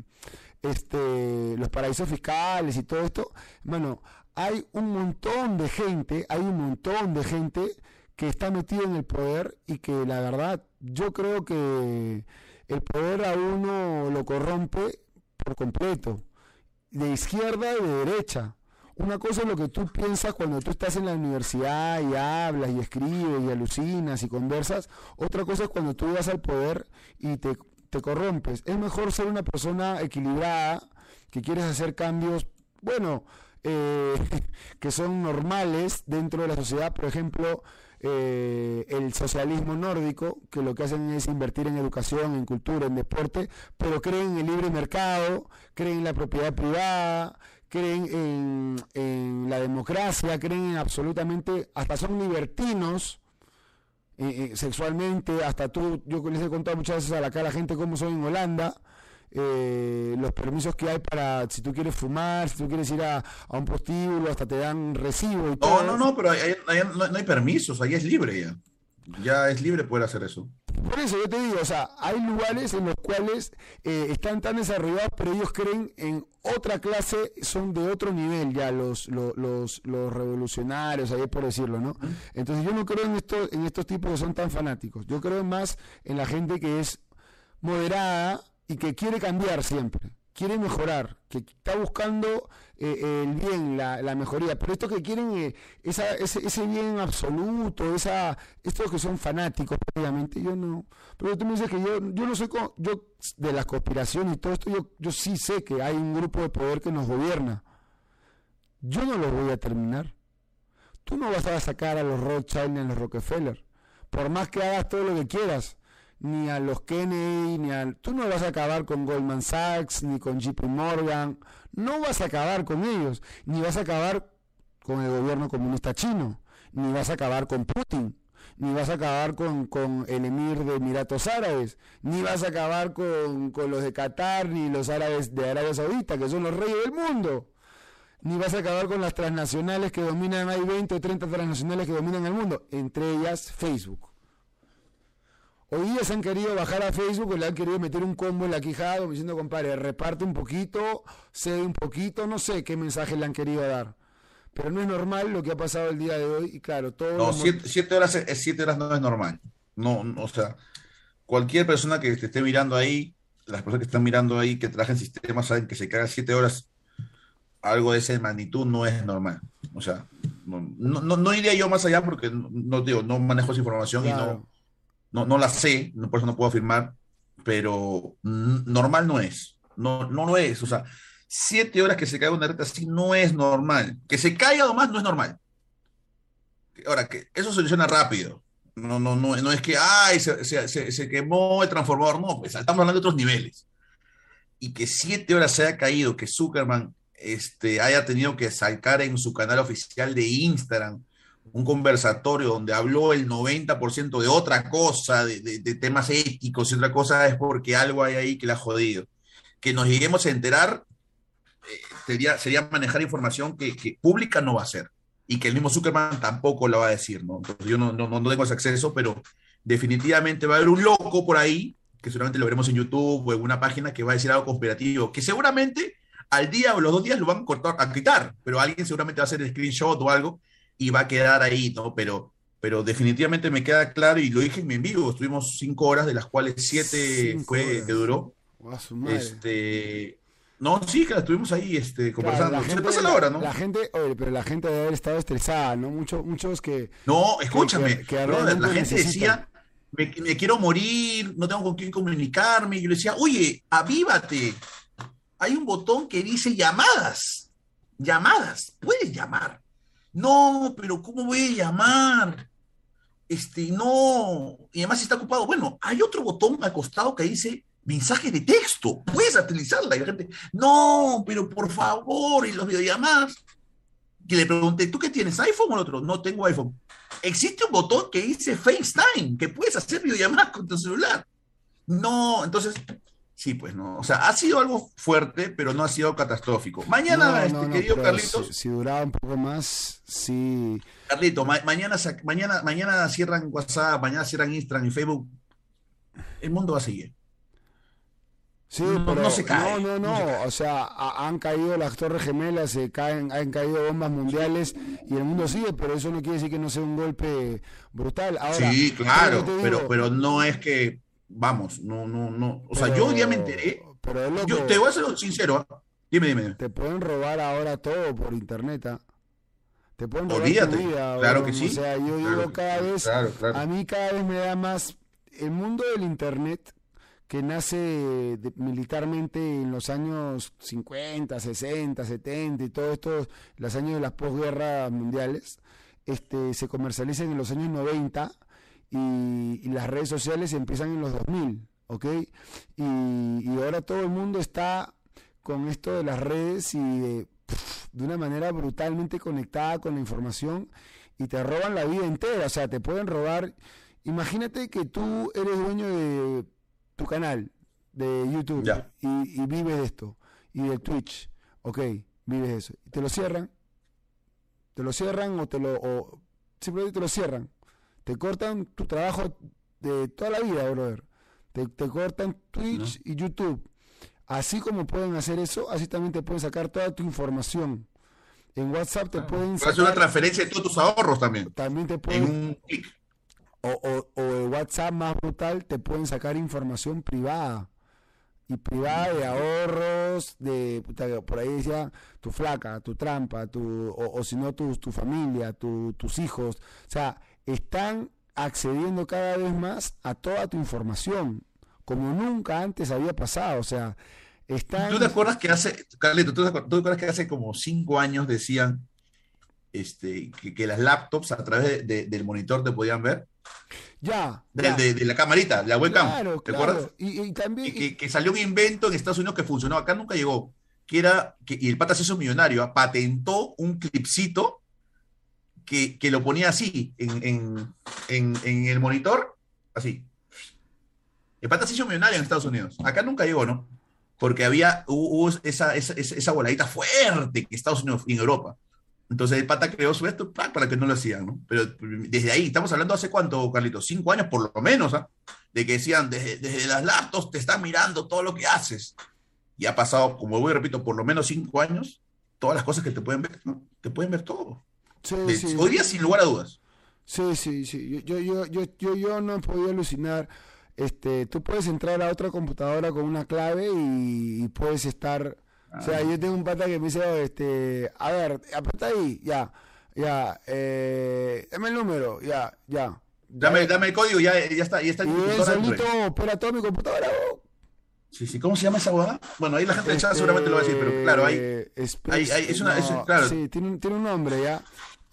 este los paraísos fiscales y todo esto. Bueno, hay un montón de gente, hay un montón de gente que está metida en el poder y que la verdad yo creo que el poder a uno lo corrompe por completo, de izquierda y de derecha. Una cosa es lo que tú piensas cuando tú estás en la universidad y hablas y escribes y alucinas y conversas. Otra cosa es cuando tú vas al poder y te, te corrompes. Es mejor ser una persona equilibrada, que quieres hacer cambios, bueno, eh, que son normales dentro de la sociedad. Por ejemplo, eh, el socialismo nórdico, que lo que hacen es invertir en educación, en cultura, en deporte, pero creen en el libre mercado, creen en la propiedad privada, creen en, la democracia, creen en absolutamente, hasta son libertinos. Eh, eh, sexualmente, hasta tú, yo les he contado muchas veces a la cara a la gente cómo son en Holanda, eh, los permisos que hay para si tú quieres fumar, si tú quieres ir a, un prostíbulo, hasta te dan recibo y todo. No, no, no, pero no, hay permisos, ahí es libre ya. Ya es libre poder hacer eso. Por eso yo te digo, o sea, hay lugares en los cuales eh, están tan desarrollados, pero ellos creen en otra clase, son de otro nivel ya los, los, los, los revolucionarios, ahí por decirlo, ¿no? Entonces yo no creo en, esto, en estos tipos que son tan fanáticos. Yo creo más en la gente que es moderada, y que quiere cambiar siempre, quiere mejorar, que está buscando eh, el bien, la, mejoría, pero estos que quieren eh, esa, ese, ese, bien absoluto, esa, estos que son fanáticos, obviamente, yo no, pero tú me dices que yo, yo no soy, yo de la conspiración y todo esto, yo, yo sí sé que hay un grupo de poder que nos gobierna, yo no lo voy a terminar, tú no vas a sacar a los Rothschild ni a los Rockefeller, por más que hagas todo lo que quieras, ni a los Kennedy, ni a... Tú no vas a acabar con Goldman Sachs, ni con JP Morgan, no vas a acabar con ellos, ni vas a acabar con el gobierno comunista chino, ni vas a acabar con Putin, ni vas a acabar con, con el emir de Emiratos Árabes, ni vas a acabar con, con los de Qatar, ni los árabes de Arabia Saudita, que son los reyes del mundo ni vas a acabar con las transnacionales que dominan, hay 20 o 30 transnacionales que dominan el mundo, entre ellas Facebook. Hoy día se han querido bajar a Facebook, le han querido meter un combo en la quijada, diciendo, compadre, reparte un poquito, cede un poquito, no sé qué mensaje le han querido dar. Pero no es normal lo que ha pasado el día de hoy, y claro, todo. No, siete, horas, siete horas no es normal. No, o sea, cualquier persona que te esté mirando ahí, las personas que están mirando ahí, que trabajan sistemas, saben que se cagan siete horas, algo de esa magnitud no es normal. O sea, no, no, no iría yo más allá porque no, digo, no manejo esa información y no no, no la sé, por eso no puedo afirmar, pero normal no es, no, no lo es, o sea, siete horas que se caiga una red así no es normal, que se caiga nomás no es normal. Ahora, que eso se soluciona rápido, no, no, no, no es que, ay, se, se, se, quemó el transformador, no, pues estamos hablando de otros niveles. Y que siete horas se haya caído, que Zuckerman este, haya tenido que sacar en su canal oficial de Instagram un conversatorio donde habló el 90% de otra cosa, de, temas éticos y otra cosa, es porque algo hay ahí que le ha jodido. Que nos lleguemos a enterar eh, sería, manejar información que, pública no va a ser y que el mismo Zuckerman tampoco la va a decir, ¿no? yo no, no, no tengo ese acceso, pero definitivamente va a haber un loco por ahí, que seguramente lo veremos en YouTube o en una página que va a decir algo conspirativo, que seguramente al día o los dos días lo van a cortar, a quitar, pero alguien seguramente va a hacer el screenshot o algo y va a quedar ahí, ¿no? Pero, pero definitivamente me queda claro y lo dije en mi vivo, estuvimos cinco horas, de las cuales siete fue que duró. Este, no, sí, que estuvimos ahí este, conversando. la gente, pasa la hora, ¿no? La gente, oye, pero la gente debe haber estado estresada, ¿no? Muchos, muchos que. No, escúchame. la gente decía, me, quiero morir, no tengo con quién comunicarme. Y yo le decía, oye, avívate. Hay un botón que dice llamadas. Llamadas. Puedes llamar. No, pero ¿cómo voy a llamar? Este, no. Y además está ocupado. Bueno, hay otro botón al costado que dice mensaje de texto. Puedes utilizarla. Y la gente, no, pero por favor, y los videollamadas. que le pregunté, ¿tú qué tienes, iPhone o el otro? No tengo iPhone. Existe un botón que dice FaceTime, que puedes hacer videollamadas con tu celular. No, entonces, sí, pues no. O sea, ha sido algo fuerte, pero no ha sido catastrófico. Mañana, este, querido Carlitos. Si, duraba un poco más, sí. Carlito, mañana, mañana, mañana cierran WhatsApp, mañana cierran Instagram y Facebook. El mundo va a seguir. Sí, no, no, se cae. No, no, no. O sea, han caído las torres gemelas, se caen, han caído bombas mundiales y el mundo sigue, pero eso no quiere decir que no sea un golpe brutal. sí, claro, pero, pero no es que, vamos, no, no, no. O sea, yo hoy día me enteré. Pero yo te voy a ser sincero. ¿ah? Dime, dime. Te pueden robar ahora todo por internet. ¿ah? Te pueden robar tu vida. Claro que sí. O sea, yo digo cada vez, a mí cada vez me da más el mundo del internet que nace militarmente en los años 50, 60, 70 y todo esto, los años de las posguerras mundiales, este, se comercializan en los años 90 y, las redes sociales empiezan en los 2000, ¿ok? Y, ahora todo el mundo está con esto de las redes y de, de una manera brutalmente conectada con la información y te roban la vida entera, o sea, te pueden robar. Imagínate que tú eres dueño de tu canal de YouTube y, vives de esto, y de Twitch, ok, vives eso, y te lo cierran, te lo cierran o te lo, o simplemente te lo cierran, te cortan tu trabajo de toda la vida, brother, te, cortan Twitch y YouTube, así como pueden hacer eso, así también te pueden sacar toda tu información. En WhatsApp te pueden sacar... una transferencia de todos tus ahorros también. También te pueden o, o, el WhatsApp más brutal te pueden sacar información privada. Y privada de ahorros, de por ahí decía tu flaca, tu trampa, tu, o, si no tu, tu familia, tus hijos. O sea, están accediendo cada vez más a toda tu información, como nunca antes había pasado. O sea, están... ¿Tú te acuerdas que hace, Carlito, ¿tú te acuerdas que hace como cinco años decían este, que, las laptops a través del monitor te podían ver. Ya. De, la camarita, la webcam. ¿Te acuerdas? Y, también. que, salió un invento en Estados Unidos que funcionó, acá nunca llegó. Que era, que, y el pata se hizo millonario, ¿ah? patentó un clipcito que, lo ponía así en, el monitor, así. El pata se hizo millonario en Estados Unidos. Acá nunca llegó, ¿no? Porque había, hubo, esa, esa, esa, voladita fuerte que Estados Unidos y en Europa. Entonces el pata creó su esto para que no lo hacían, ¿no? Pero desde ahí, estamos hablando hace cuánto, Carlitos, cinco años por lo menos, ¿ah? De que decían, desde, las laptops te están mirando todo lo que haces. Y ha pasado, como voy repito, por lo menos cinco años, todas las cosas que te pueden ver, ¿no? Te pueden ver todo. Sí, sí. Hoy día, sin lugar a dudas. Sí, sí, sí. Yo, yo, yo, yo, yo no he podido alucinar. Este, tú puedes entrar a otra computadora con una clave y puedes estar o sea, yo tengo un pata que me dice, este, a ver, aprieta ahí, ya, ya, eh, dame el número, ya, ya. Dame, dame el código, ya, ya está, ya está. Y él solito opera todo mi computadora. Sí, sí, ¿cómo se llama esa abogada? Bueno, ahí la gente del chat seguramente lo va a decir, pero claro, hay, hay, hay es una, es, claro. Sí, tiene tiene un nombre ya,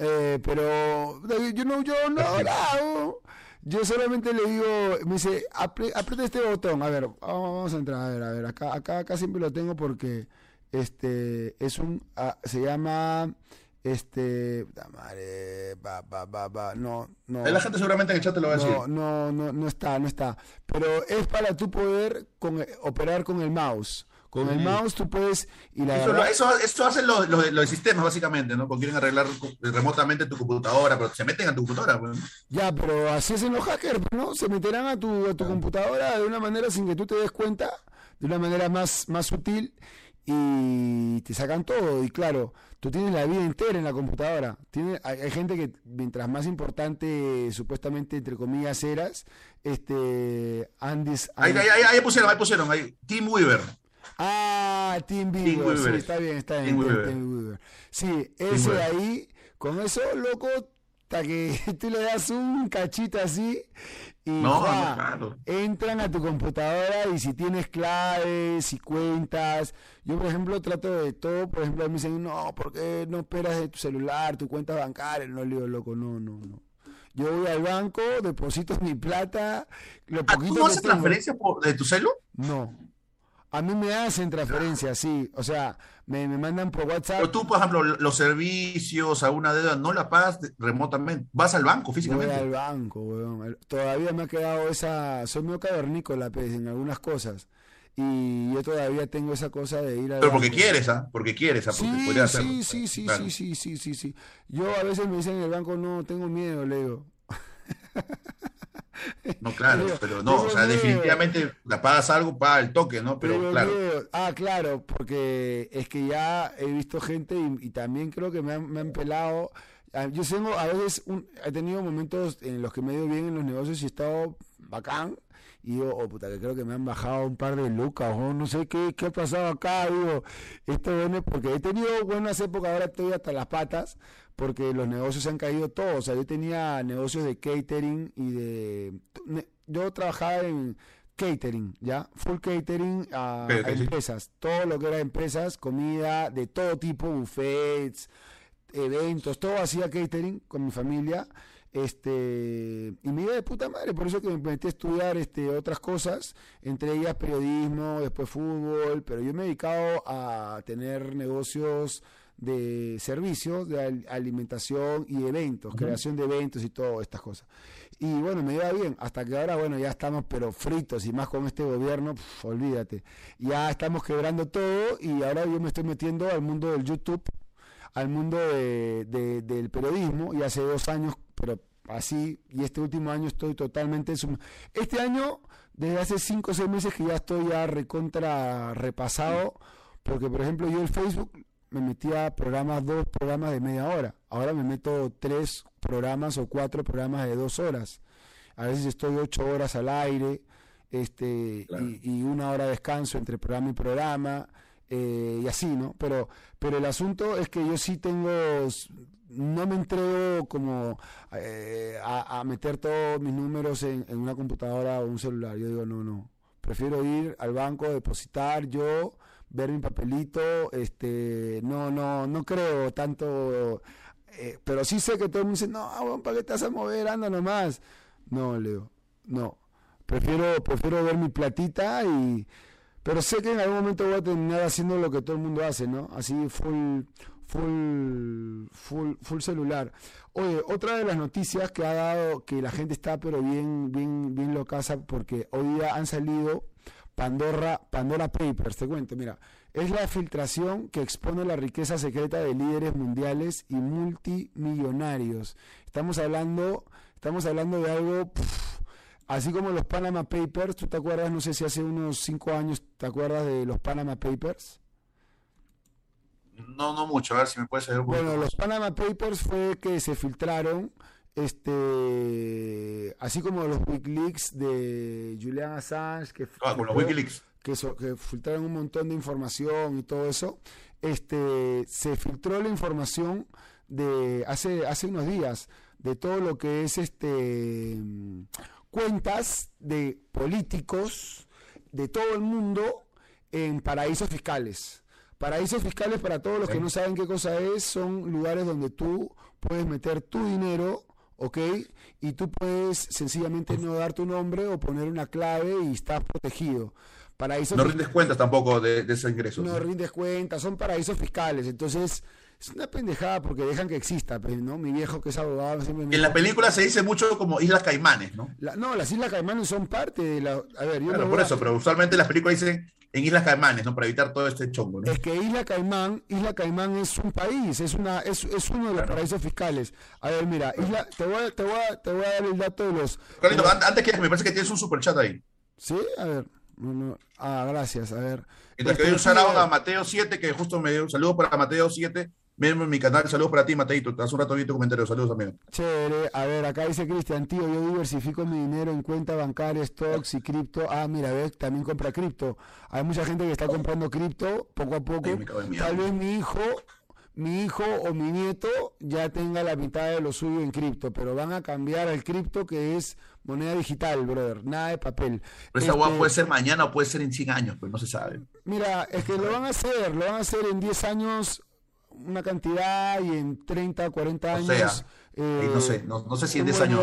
eh, pero yo no, yo no, no, yo solamente le digo, me dice, aprieta este botón, a ver, vamos a entrar, a ver, a ver, acá, acá, acá siempre lo tengo porque este es un ah, se llama este madre, va, va, va, no no. La gente seguramente en el chat te lo va a decir. no no no está no está. Pero es para tu poder con, operar con el mouse con el mouse tú puedes y la eso, eso, eso, hacen los, los, sistemas básicamente no cuando quieren arreglar remotamente tu computadora pero se meten a tu computadora pues. ya pero así hacen los hackers no se meterán a tu, a tu computadora de una manera sin que tú te des cuenta de una manera más más sutil y te sacan todo. Y claro, tú tienes la vida entera en la computadora. Tiene, hay, gente que mientras más importante, supuestamente, entre comillas, eras, este, Andes... Ahí, ahí, pusieron, ahí pusieron, ahí, Team Weaver. Ah, Team Weaver, sí, está bien, está bien. Team Sí, ese de ahí, con eso, loco, hasta que tú le das un cachito así y entran a tu computadora y si tienes claves y cuentas, yo por ejemplo trato de todo, por ejemplo me dicen, no, ¿por qué no esperas de tu celular, tu cuenta bancaria? No, le digo, loco, no, no, no. Yo voy al banco, deposito mi plata, lo ¿Ah, ¿Tú no haces transferencia de tu celo? No. A mí me hacen transferencias, sí. O sea, me, me mandan por WhatsApp. Pero tú, por ejemplo, los servicios a una deuda no la pagas remotamente. Vas al banco físicamente. Voy al banco, weón. Todavía me ha quedado esa. Soy medio cavernícola, pues, en algunas cosas. Y yo todavía tengo esa cosa de ir a. Pero porque quieres, ¿ah? Porque quieres, ¿ah? Porque sí, sí. Sí, sí, sí, sí, sí, sí, sí. Yo a veces me dicen en el banco, no, tengo miedo, le digo. No, claro, pero no, o sea, definitivamente la pagas algo, paga el toque, ¿no? Pero, claro. Ah, claro, porque es que ya he visto gente y, también creo que me han, pelado. Ah, yo tengo, a veces, he tenido momentos en los que me he ido bien en los negocios y he estado bacán. Y yo, oh puta, que creo que me han bajado un par de lucas, o no sé qué, qué ha pasado acá. Digo, esto viene porque he tenido buenas épocas, ahora estoy hasta las patas porque los negocios se han caído todos. O sea, yo tenía negocios de catering y de... Yo trabajaba en catering, ¿ya? Full catering a, empresas. Todo lo que era empresas, comida de todo tipo, buffets, eventos, todo hacía catering con mi familia. Este, y me iba de puta madre, por eso que me metí a estudiar este, otras cosas, entre ellas periodismo, después fútbol, pero yo me he dedicado a tener negocios de servicios, de alimentación y eventos, creación de eventos y todas estas cosas. Y bueno, me iba bien, hasta que ahora, bueno, ya estamos pero fritos y más con este gobierno, olvídate. Ya estamos quebrando todo y ahora yo me estoy metiendo al mundo del YouTube, al mundo de, del periodismo y hace dos años, pero así, y este último año estoy totalmente... Este año, desde hace cinco o seis meses que ya estoy ya recontra repasado, porque por ejemplo yo el Facebook me metía programas, dos programas de media hora. Ahora me meto tres programas o cuatro programas de dos horas. A veces estoy ocho horas al aire este y, una hora de descanso entre programa y programa eh, y así, ¿no? Pero, pero el asunto es que yo sí tengo, no me entrego como eh, a, meter todos mis números en, en una computadora o un celular. Yo digo, no, no. Prefiero ir al banco, depositar yo ver mi papelito, este, no, no, no creo tanto, eh, pero sí sé que todo el mundo dice, no, ¿para qué te vas a mover? Anda nomás. No, Leo, no. Prefiero, prefiero ver mi platita y, pero sé que en algún momento voy a terminar haciendo lo que todo el mundo hace, ¿no? Así full, full, full, full celular. Oye, otra de las noticias que ha dado que la gente está pero bien, bien, bien locasa porque hoy día han salido Pandora, Pandora Papers, te cuento, mira, es la filtración que expone la riqueza secreta de líderes mundiales y multimillonarios. Estamos hablando, estamos hablando de algo, así como los Panama Papers, ¿tú te acuerdas? No sé si hace unos cinco años te acuerdas de los Panama Papers. No, no mucho, a ver si me puedes un Bueno, los Panama Papers fue que se filtraron este así como los Wikileaks de Julian Assange que, ah, con los Wikileaks. Que, filtraron un montón de información y todo eso este se filtró la información de hace hace unos días de todo lo que es este cuentas de políticos de todo el mundo en paraísos fiscales paraísos fiscales para todos los que no saben qué cosa es son lugares donde tú puedes meter tu dinero ¿ok? Y tú puedes sencillamente no dar tu nombre o poner una clave y estás protegido. Paraísos no rindes cuentas tampoco de, esos ingresos. No rindes cuentas, son paraísos fiscales. Entonces, es una pendejada porque dejan que exista, pues, ¿no? Mi viejo que es abogado siempre En la película se dice mucho como Islas Caimanes, ¿no? no, las Islas Caimanes son parte de la... A ver, yo por eso, pero usualmente las películas dicen en Islas Caimanes, ¿no? Para evitar todo este chongo, ¿no? Es que Isla Caimán, Isla Caimán es un país, es una, es, es uno de los paraísos fiscales. A ver, mira, Isla, te voy a, te voy a, te voy a dar el dato de los. Carlito, antes que me parece que tienes un super chat ahí. Sí, a ver. Ah, gracias, a ver. Mientras que doy un saludo a Mateo 7, que justo me dio un saludo para Mateo 7, Miren en mi canal, saludos para ti, Mateito. Hace un rato vi tu comentario, saludos también. Chévere, a ver, acá dice Cristian, tío, yo diversifico mi dinero en cuenta bancaria, stocks y cripto. Ah, mira, ves, también compra cripto. Hay mucha gente que está comprando cripto poco a poco. Tal vez mi hijo, mi hijo o mi nieto ya tenga la mitad de lo suyo en cripto, pero van a cambiar al cripto que es moneda digital, brother, nada de papel. Pero esa este, puede ser mañana o puede ser en 100 años, pues no se sabe. Mira, es que lo van a hacer, lo van a hacer en 10 años una cantidad y en 30, 40 años no sé, no, sé si en 10 años.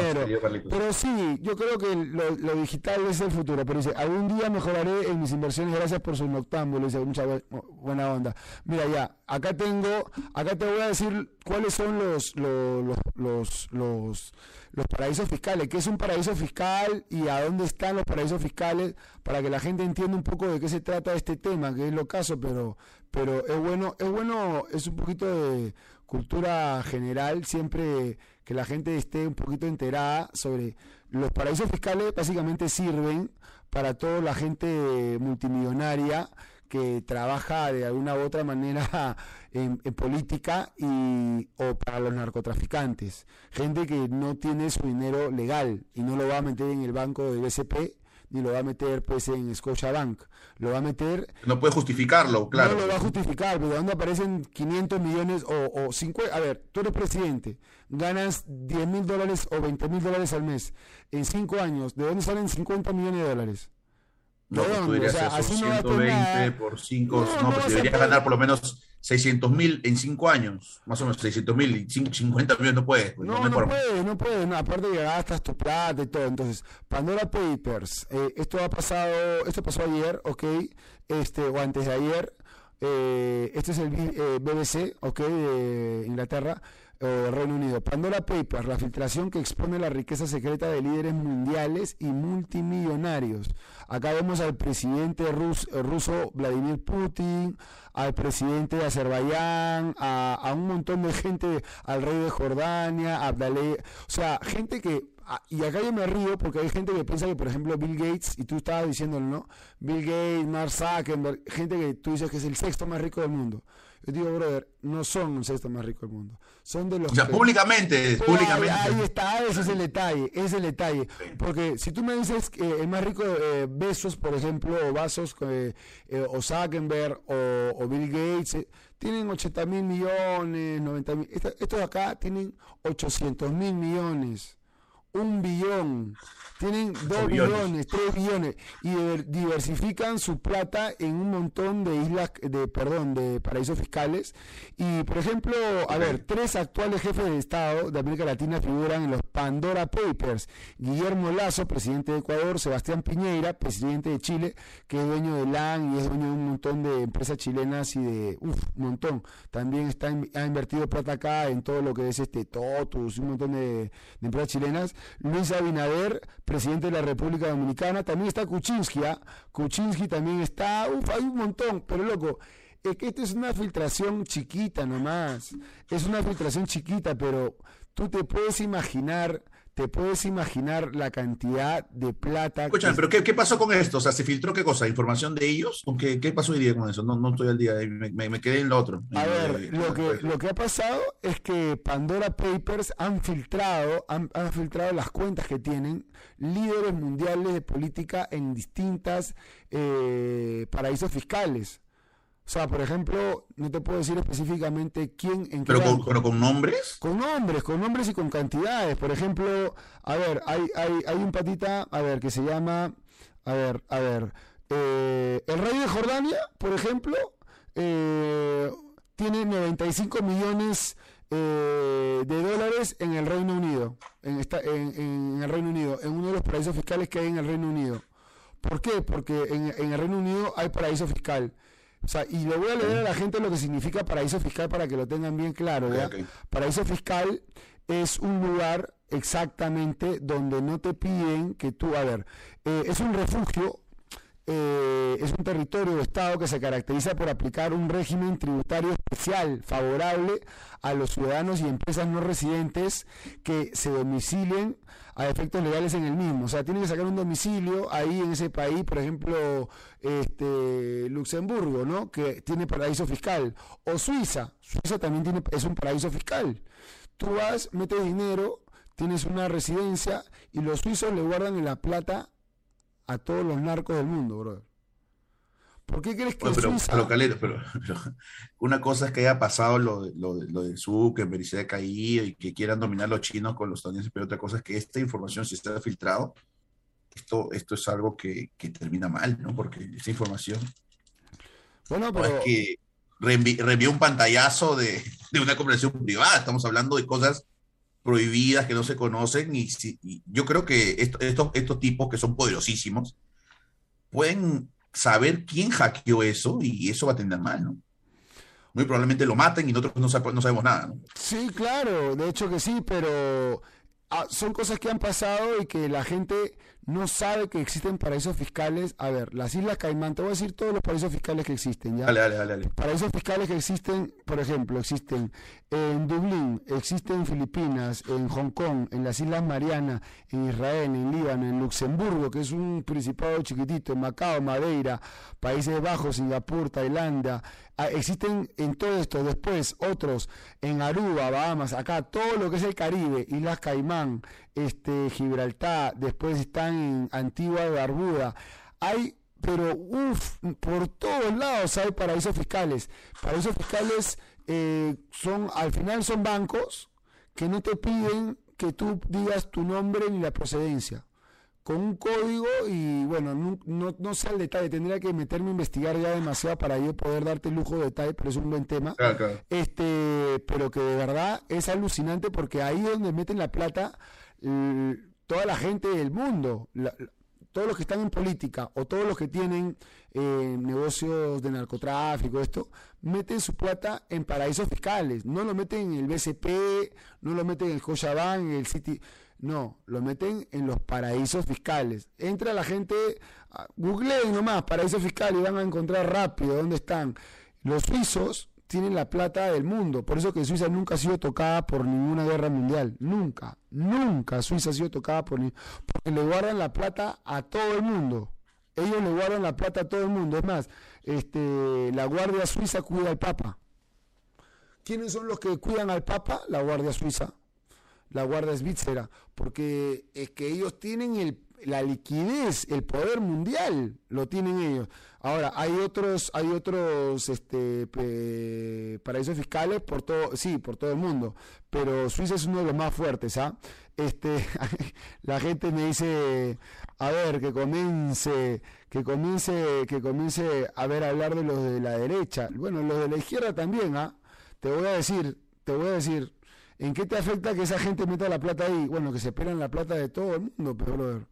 Pero sí, yo creo que lo, digital es el futuro. Pero dice, algún día mejoraré en mis inversiones, gracias por su noctámbulo. Dice, mucha buena onda. Mira, ya, acá tengo, acá te voy a decir cuáles son los, los, los, los, los paraísos fiscales, qué es un paraíso fiscal y a dónde están los paraísos fiscales, para que la gente entienda un poco de qué se trata este tema, que es lo caso, pero, pero es bueno, es bueno, es un poquito de cultura general, siempre que la gente esté un poquito enterada sobre los paraísos fiscales básicamente sirven para toda la gente multimillonaria que trabaja de alguna u otra manera en, política y o para los narcotraficantes, gente que no tiene su dinero legal y no lo va a meter en el banco de BCP ni lo va a meter pues en Scotiabank. Lo va a meter... No puede justificarlo, claro. No lo va a justificar, pero ¿dónde aparecen 500 millones o, o 50? A ver, tú eres presidente, ganas 10 mil dólares o 20 mil dólares al mes en 5 años. ¿De dónde salen 50 millones de dólares? No, pues tú dirías o sea, así 120 por 5, no, pues deberías ganar por lo menos 600 mil en 5 años, más o menos 600 mil y 50 millones no puedes. Pues, no, no, no puedes, no puedes, aparte que gastas tu plata y todo. Entonces, Pandora Papers, eh, esto ha pasado, esto pasó ayer, ok, este, o antes de ayer, eh, este es el eh, BBC, ok, de Inglaterra, o Reino Unido. Pandora Papers, la filtración que expone la riqueza secreta de líderes mundiales y multimillonarios. Acá vemos al presidente ruso Vladimir Putin, al presidente de Azerbaiyán, a, un montón de gente, al rey de Jordania, a Abdalé, o sea, gente que y acá yo me río porque hay gente que piensa que, por ejemplo, Bill Gates, y tú estabas diciéndolo, ¿no? Bill Gates, Mark Zuckerberg, gente que tú dices que es el sexto más rico del mundo. Yo digo, brother, no son el sexto más rico del mundo. Son de los. O sea, públicamente, públicamente. Ahí, está, ese es el detalle, ese es el detalle. Porque si tú me dices que el más rico, eh, Besos, por ejemplo, o Vasos, eh, eh, o Zuckerberg, o, Bill Gates, tienen 80 mil millones, 90 mil. Estos de acá tienen 800 mil millones, un billón. Tienen 2 billones, 3 billones y diversifican su plata en un montón de islas, de perdón, de paraísos fiscales. Y, por ejemplo, a ver, tres actuales jefes de Estado de América Latina figuran en los Pandora Papers. Guillermo Lazo, presidente de Ecuador, Sebastián Piñeira, presidente de Chile, que es dueño de LAN y es dueño de un montón de empresas chilenas y de, uff, un montón. También está, ha invertido plata acá en todo lo que es este TOTUS, un montón de, de empresas chilenas. Luis Abinader, presidente de la República Dominicana. También está Kuczynski, ¿ah? Kuczynski también está, uf, hay un montón, pero loco, es que esta es una filtración chiquita nomás, es una filtración chiquita, pero tú te puedes imaginar te puedes imaginar la cantidad de plata. Escúchame, pero qué, pasó con esto? O sea, ¿se filtró qué cosa? ¿Información de ellos? ¿Qué, qué pasó hoy día con eso? No, no estoy al día, me, quedé en lo otro. A ver, lo que, lo que ha pasado es que Pandora Papers han filtrado, han, filtrado las cuentas que tienen líderes mundiales de política en distintas eh, paraísos fiscales. O sea, por ejemplo, no te puedo decir específicamente quién en ¿Pero con, ¿Pero con nombres? Con nombres, con nombres y con cantidades. Por ejemplo, a ver, hay, hay, hay un patita, a ver, que se llama, a ver, a ver, eh, el rey de Jordania, por ejemplo, eh, tiene 95 millones eh, de dólares en el Reino Unido, en, esta, en, el Reino Unido, en uno de los paraísos fiscales que hay en el Reino Unido. ¿Por qué? Porque en, en el Reino Unido hay paraíso fiscal. O sea, y le voy a leer a la gente lo que significa paraíso fiscal para que lo tengan bien claro. Paraíso fiscal es un lugar exactamente donde no te piden que tú, a ver, eh, es un refugio eh, es un territorio de Estado que se caracteriza por aplicar un régimen tributario especial favorable a los ciudadanos y empresas no residentes que se domicilien a efectos legales en el mismo. O sea, tienen que sacar un domicilio ahí en ese país, por ejemplo, este, Luxemburgo, ¿no? Que tiene paraíso fiscal. O Suiza. Suiza también tiene, es un paraíso fiscal. Tú vas, metes dinero, tienes una residencia y los suizos le guardan en la plata a todos los narcos del mundo, brother. ¿Por qué crees que pero, pero, una cosa es que haya pasado lo, lo, lo de Zuckerberg y se haya caído y que quieran dominar los chinos con los estadounidenses, pero otra cosa es que esta información, si está filtrado, esto, esto es algo que, que termina mal, ¿no? Porque esta información. Bueno, pero. es que reenvió un pantallazo de, de, una conversación privada, estamos hablando de cosas prohibidas que no se conocen y, yo creo que estos, estos tipos que son poderosísimos pueden saber quién hackeó eso y eso va a tener mal, ¿no? Muy probablemente lo maten y nosotros no, no sabemos nada, ¿no? Sí, claro, de hecho que sí, pero ah, son cosas que han pasado y que la gente no sabe que existen paraísos fiscales. A ver, las Islas Caimán, te voy a decir todos los paraísos fiscales que existen. ¿ya? Dale, dale, dale, Paraísos fiscales que existen, por ejemplo, existen en Dublín, existen en Filipinas, en Hong Kong, en las Islas Marianas, en Israel, en Líbano, en Luxemburgo, que es un principado chiquitito, en Macao, Madeira, Países Bajos, Singapur, Tailandia. Ah, existen en todo esto. Después, otros en Aruba, Bahamas, acá, todo lo que es el Caribe, Islas Caimán, este, Gibraltar, después están en Antigua Barbuda. Hay, pero uff, por todos lados hay paraísos fiscales. Paraísos fiscales eh, son, al final son bancos que no te piden que tú digas tu nombre ni la procedencia. Con un código y bueno, no, no, sé el detalle, tendría que meterme a investigar ya demasiado para yo poder darte el lujo de detalle, pero es un buen tema. Este, pero que de verdad es alucinante porque ahí es donde meten la plata toda la gente del mundo, todos los que están en política o todos los que tienen eh, negocios de narcotráfico, esto, meten su plata en paraísos fiscales. No lo meten en el BCP, no lo meten en el Cochabamba, en el City. No, lo meten en los paraísos fiscales. Entra la gente, googleen nomás paraísos fiscales y van a encontrar rápido dónde están. Los suizos tienen la plata del mundo. Por eso que Suiza nunca ha sido tocada por ninguna guerra mundial. Nunca, nunca Suiza ha sido tocada por ni porque le guardan la plata a todo el mundo. Ellos le guardan la plata a todo el mundo. Es más, este, la Guardia Suiza cuida al Papa. ¿Quiénes son los que cuidan al Papa? La Guardia Suiza, la Guardia Svizzera, porque es que ellos tienen el la liquidez, el poder mundial, lo tienen ellos. Ahora, hay otros, hay otros este, paraísos fiscales por todo, sí, por todo el mundo, pero Suiza es uno de los más fuertes, ¿ah? Este, la gente me dice, a ver, que comience, que comience, que comience a ver hablar de los de la derecha. Bueno, los de la izquierda también, ¿ah? Te voy a decir, te voy a decir, ¿en qué te afecta que esa gente meta la plata ahí? Bueno, que se esperan la plata de todo el mundo, pero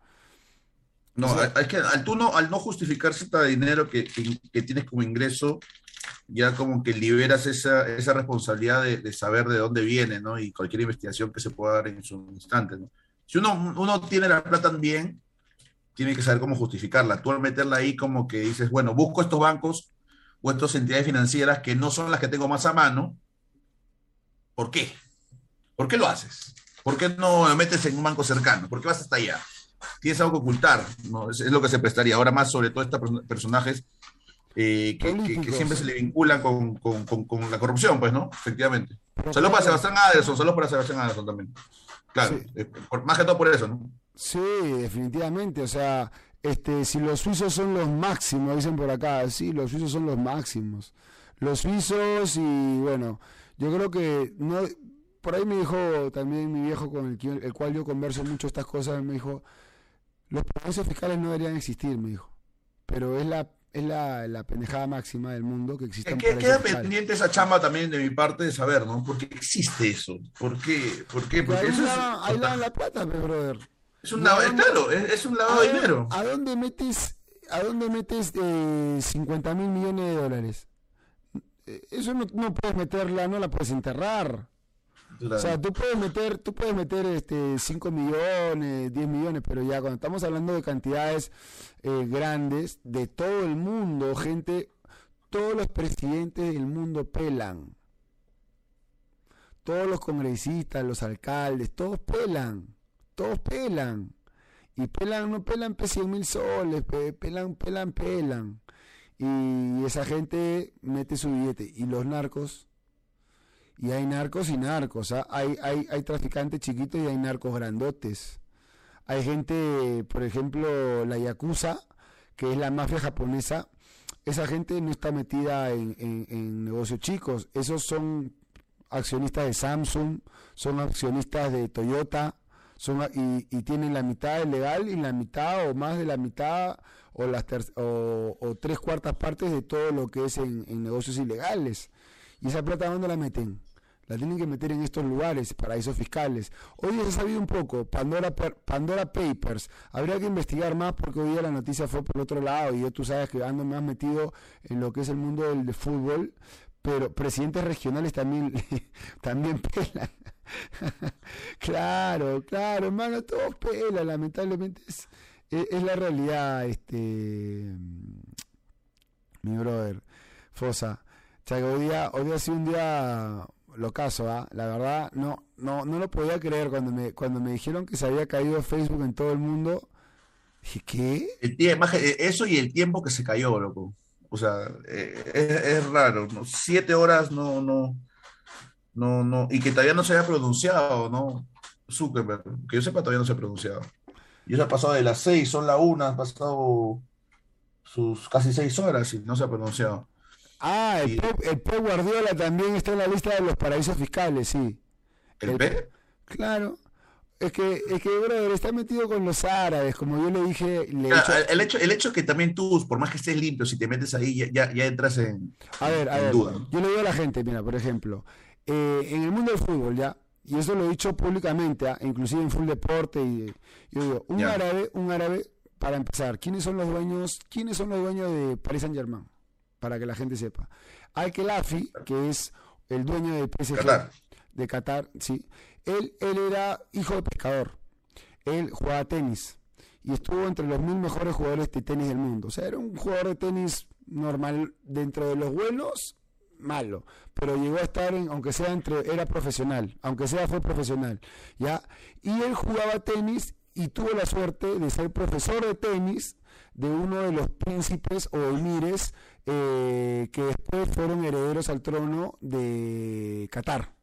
no, es que al, tú no, al no justificar cierto dinero que, que, tienes como ingreso, ya como que liberas esa, esa responsabilidad de, de, saber de dónde viene, ¿no? Y cualquier investigación que se pueda dar en su instante, ¿no? Si uno, uno tiene la plata bien, tiene que saber cómo justificarla. Tú al meterla ahí como que dices, bueno, busco estos bancos o estas entidades financieras que no son las que tengo más a mano. ¿Por qué? ¿Por qué lo haces? ¿Por qué no lo metes en un banco cercano? ¿Por qué vas hasta allá? tienes algo que ocultar, ¿no? Es, lo que se prestaría. Ahora más sobre todo estos personajes eh, que, siempre se le vinculan con, la corrupción, pues, ¿no? Efectivamente. Saludos para Sebastián Adelson, saludos para Sebastián Adelson también. Claro, eh, más que todo por eso, ¿no? Sí, definitivamente, o sea, este, si los suizos son los máximos, dicen por acá, sí, los suizos son los máximos. Los suizos y bueno, yo creo que no, por ahí me dijo también mi viejo con el, el cual yo converso mucho estas cosas, me dijo, los paraísos fiscales no deberían existir, me dijo. Pero es la es la, la pendejada máxima del mundo que existe. queda pendiente esa chamba también de mi parte de saber, ¿no? ¿Por qué existe eso? ¿Por qué? ¿Por qué? Porque eso ahí es, la plata, brother. Es un lavado, claro, es, un lavado de dinero. ¿A dónde metes, a dónde metes eh, 50 mil millones de dólares? Eh, eso no, no puedes meterla, no la puedes enterrar. O sea, tú puedes meter, tú puedes meter este 5 millones, 10 millones, pero ya cuando estamos hablando de cantidades eh, grandes de todo el mundo, gente, todos los presidentes del mundo pelan. Todos los congresistas, los alcaldes, todos pelan. Todos pelan. Y pelan, no pelan pe 100 mil soles, pelan, pelan, pelan. Y esa gente mete su billete. Y los narcos y hay narcos y narcos. ¿ah? Hay, hay, hay traficantes chiquitos y hay narcos grandotes. Hay gente, por ejemplo, la Yakuza, que es la mafia japonesa. Esa gente no está metida en, en, negocios chicos. Esos son accionistas de Samsung, son accionistas de Toyota, son y, y, tienen la mitad legal y la mitad o más de la mitad o las o, o, tres cuartas partes de todo lo que es en, en negocios ilegales. ¿Y esa plata dónde la meten? La tienen que meter en estos lugares, paraísos fiscales. Hoy se ha sabido un poco, Pandora, Pandora Papers. Habría que investigar más porque hoy día la noticia fue por otro lado y yo tú sabes que ando más metido en lo que es el mundo del de fútbol, pero presidentes regionales también, también pelan. claro, claro, hermano, todos pelan, lamentablemente es, es, la realidad, este mi brother, Fosa. O hoy día, hoy día ha sido un día locazo, ¿ah? La verdad, no, no, no lo podía creer cuando me, cuando me dijeron que se había caído Facebook en todo el mundo. Dije, ¿qué? El tiempo, eh, eso y el tiempo que se cayó, loco. O sea, eh, es, raro. ¿no? Siete horas no, no, no, no, y que todavía no se haya pronunciado, ¿no? Zuckerberg, que yo sepa todavía no se ha pronunciado. Y eso ha pasado de las seis, son las una, ha pasado sus casi seis horas y no se ha pronunciado. Ah, el, Pep, Guardiola también está en la lista de los paraísos fiscales, sí. ¿El, Pep? Claro. Es que, es que, brother, está metido con los árabes, como yo le dije. el, hecho, el hecho que también tú, por más que estés limpio, si te metes ahí, ya, ya, entras en, a ver, a ver, duda. Yo le digo a la gente, mira, por ejemplo, eh, en el mundo del fútbol, ya, y eso lo he dicho públicamente, ah, inclusive en Full Deporte, y yo digo, un árabe, un árabe, para empezar, ¿quiénes son los dueños, quiénes son los dueños de Paris Saint Germain? Para que la gente sepa. Al-Khelafi, que es el dueño del PSG de Qatar, sí, él, él era hijo de pescador. Él jugaba tenis y estuvo entre los mil mejores jugadores de tenis del mundo. O sea, era un jugador de tenis normal dentro de los buenos, malo, pero llegó a estar en, aunque sea entre, era profesional, aunque sea fue profesional, ¿ya? Y él jugaba tenis y tuvo la suerte de ser profesor de tenis de uno de los príncipes o emires eh, que después fueron herederos al trono de Qatar.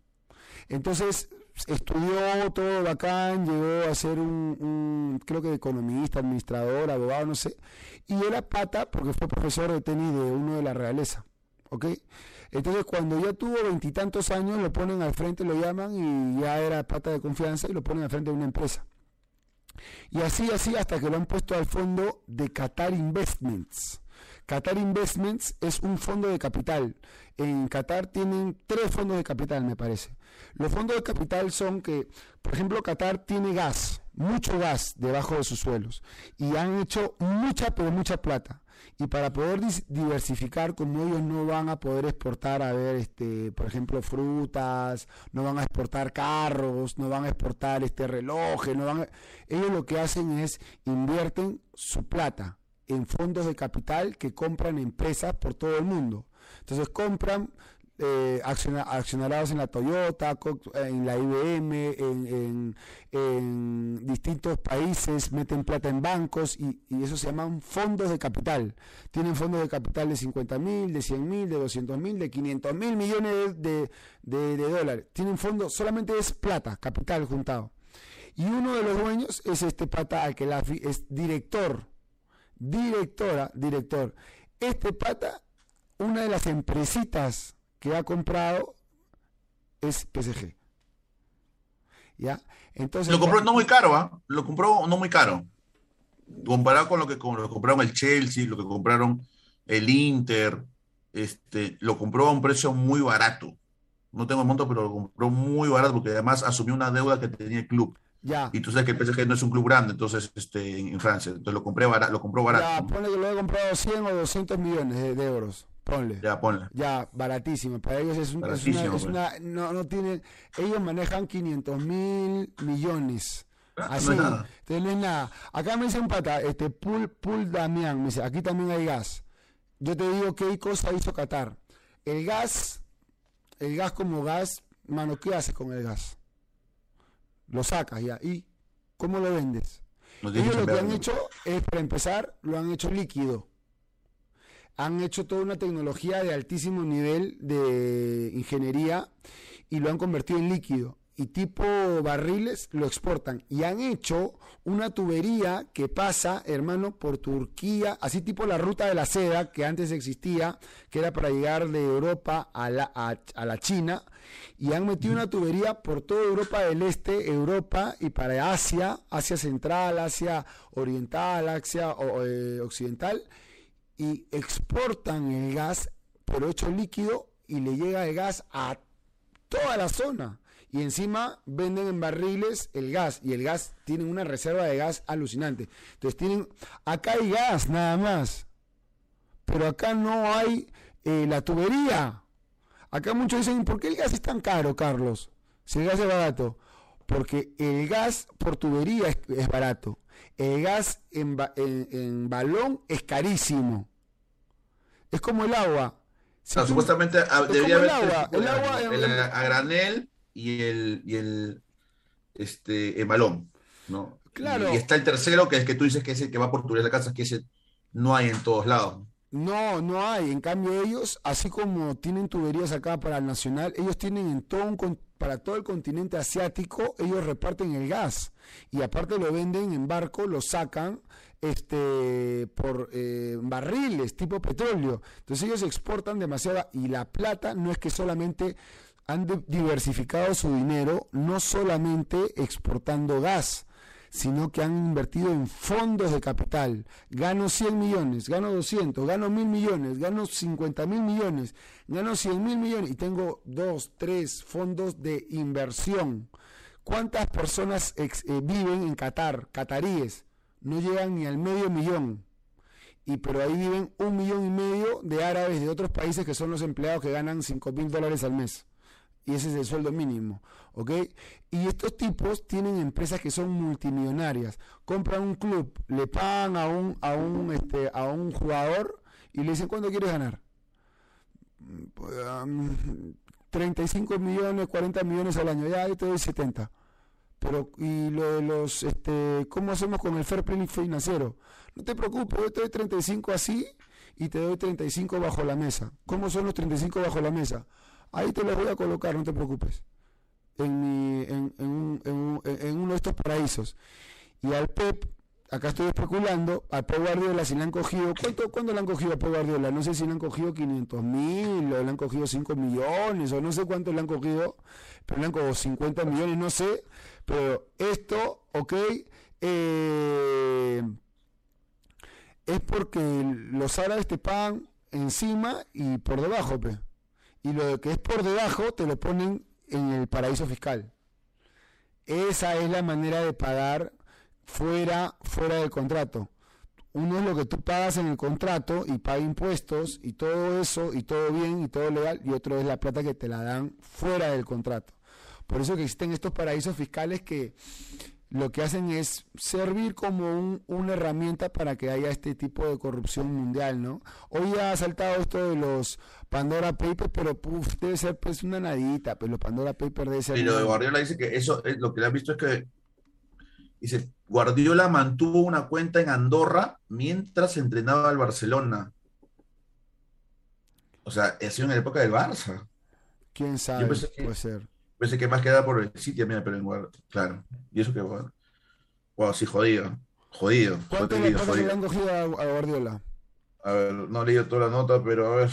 Entonces estudió todo bacán, llegó a ser un, creo que economista, administrador, abogado, no sé, y era pata porque fue profesor de tenis de uno de la realeza. ¿Ok? Entonces cuando ya tuvo veintitantos años lo ponen al frente, lo llaman y ya era pata de confianza y lo ponen al frente de una empresa. Y así, así hasta que lo han puesto al fondo de Qatar Investments. Qatar Investments es un fondo de capital. En Qatar tienen tres fondos de capital, me parece. Los fondos de capital son que, por ejemplo, Qatar tiene gas, mucho gas debajo de sus suelos. Y han hecho mucha, pero mucha plata. Y para poder diversificar, como ellos no van a poder exportar, a ver, este, por ejemplo, frutas, no van a exportar carros, no van a exportar este relojes, no van ellos lo que hacen es invierten su plata en fondos de capital que compran empresas por todo el mundo. Entonces compran eh, accionados en la Toyota, en la IBM, en, distintos países, meten plata en bancos y, eso se llaman fondos de capital. Tienen fondos de capital de 50 mil, de 100 mil, de 200 mil, de 500 mil millones de, dólares. Tienen fondos, solamente es plata, capital juntado. Y uno de los dueños es este pata al que es director directora, director. Este pata, una de las empresitas que ha comprado es PSG. ¿Ya? Entonces, lo compró no muy caro, ¿ah? Lo compró no muy caro. Comparado con lo que, con lo que compraron el Chelsea, lo que compraron el Inter, este, lo compró a un precio muy barato. No tengo el monto, pero lo compró muy barato porque además asumió una deuda que tenía el club. Y tú sabes que el PSG no es un club grande, entonces, este, en, Francia. Entonces lo compré barato, lo compró barato. Ya, ponle que lo he comprado 100 o 200 millones de, euros. Ponle. Ya, ponle. Ya, baratísimo. Para ellos es, una, es una, pues. no, no tienen, ellos manejan 500 mil millones. Ah, Así, no entonces es nada. Acá me dice un pata, este, Pul, Pul Damián, me dice, aquí también hay gas. Yo te digo qué cosa hizo Qatar. El gas, el gas como gas, mano, ¿qué hace con el gas? Lo sacas ya. ¿Y cómo lo vendes? Ellos lo que han hecho es, para empezar, lo han hecho líquido. Han hecho toda una tecnología de altísimo nivel de ingeniería y lo han convertido en líquido y tipo barriles lo exportan. Y han hecho una tubería que pasa, hermano, por Turquía, así tipo la ruta de la seda que antes existía, que era para llegar de Europa a la, a, la China, y han metido una tubería por toda Europa del Este, Europa y para Asia, Asia Central, Asia Oriental, Asia eh, Occidental, y exportan el gas, por hecho líquido, y le llega el gas a toda la zona. Y encima venden en barriles el gas. Y el gas, tienen una reserva de gas alucinante. Entonces tienen, acá hay gas nada más. Pero acá no hay eh, la tubería. Acá muchos dicen, ¿por qué el gas es tan caro, Carlos? Si el gas es barato. Porque el gas por tubería es, barato. El gas en, en, balón es carísimo. Es como el agua. supuestamente ah, debería haber el agua, el, a granel y el, y el, este, el balón. ¿no? Claro. Y, está el tercero, que es que tú dices que es el que va por tubería de casa, que ese no hay en todos lados. No, no hay. En cambio ellos, así como tienen tuberías acá para el nacional, ellos tienen en todo un, para todo el continente asiático, ellos reparten el gas y aparte lo venden en barco, lo sacan este por eh, barriles tipo petróleo. Entonces ellos exportan demasiada y la plata no es que solamente han diversificado su dinero, no solamente exportando gas sino que han invertido en fondos de capital. Gano 100 millones, gano 200, gano 1000 millones, gano 50 mil millones, gano 100 mil millones y tengo dos, tres fondos de inversión. ¿Cuántas personas eh, viven en Qatar, cataríes? No llegan ni al medio millón. Y pero ahí viven un millón y medio de árabes de otros países que son los empleados que ganan 5 mil dólares al mes y ese es el sueldo mínimo, ¿ok? Y estos tipos tienen empresas que son multimillonarias, compran un club, le pagan a un, a un, este, a un jugador y le dicen, ¿cuánto quieres ganar? 35 millones, 40 millones al año, ya ahí te doy 70. Pero, y lo de los, este, ¿cómo hacemos con el fair play financiero? No te preocupes, yo te doy 35 así y te doy 35 bajo la mesa. ¿Cómo son los 35 bajo la mesa? Ahí te lo voy a colocar, no te preocupes. En, mi, en, en, uno de estos paraísos. Y al Pep, acá estoy especulando, al Pep Guardiola si le han cogido, ¿cuánto, ¿cuándo le han cogido a Pep Guardiola? No sé si le han cogido 500 mil, o le han cogido 5 millones, o no sé cuánto le han cogido, pero le han cogido 50 millones, no sé. Pero esto, ok, eh, es porque los árabes te pagan encima y por debajo, Pep y lo que es por debajo te lo ponen en el paraíso fiscal. Esa es la manera de pagar fuera, fuera del contrato. Uno es lo que tú pagas en el contrato y paga impuestos y todo eso y todo bien y todo legal y otro es la plata que te la dan fuera del contrato. Por eso que existen estos paraísos fiscales que lo que hacen es servir como una herramienta para que haya este tipo de corrupción mundial, ¿no? Hoy ha saltado esto de los Pandora Papers, pero debe ser pues una nadita, pero pues, los Pandora Papers debe ser... Y lo de Guardiola dice que eso, lo que le ha visto es que, dice, Guardiola mantuvo una cuenta en Andorra mientras entrenaba al Barcelona. O sea, ha sido en la época del Barça. ¿Quién sabe? Puede ser. Pensé que más queda por el sitio, mira, pero en claro. Y eso que, bueno. Wow, sí, jodido. Jodido. ¿Cuánto le, han cogido a, Guardiola? A ver, no he leído toda la nota, pero a ver.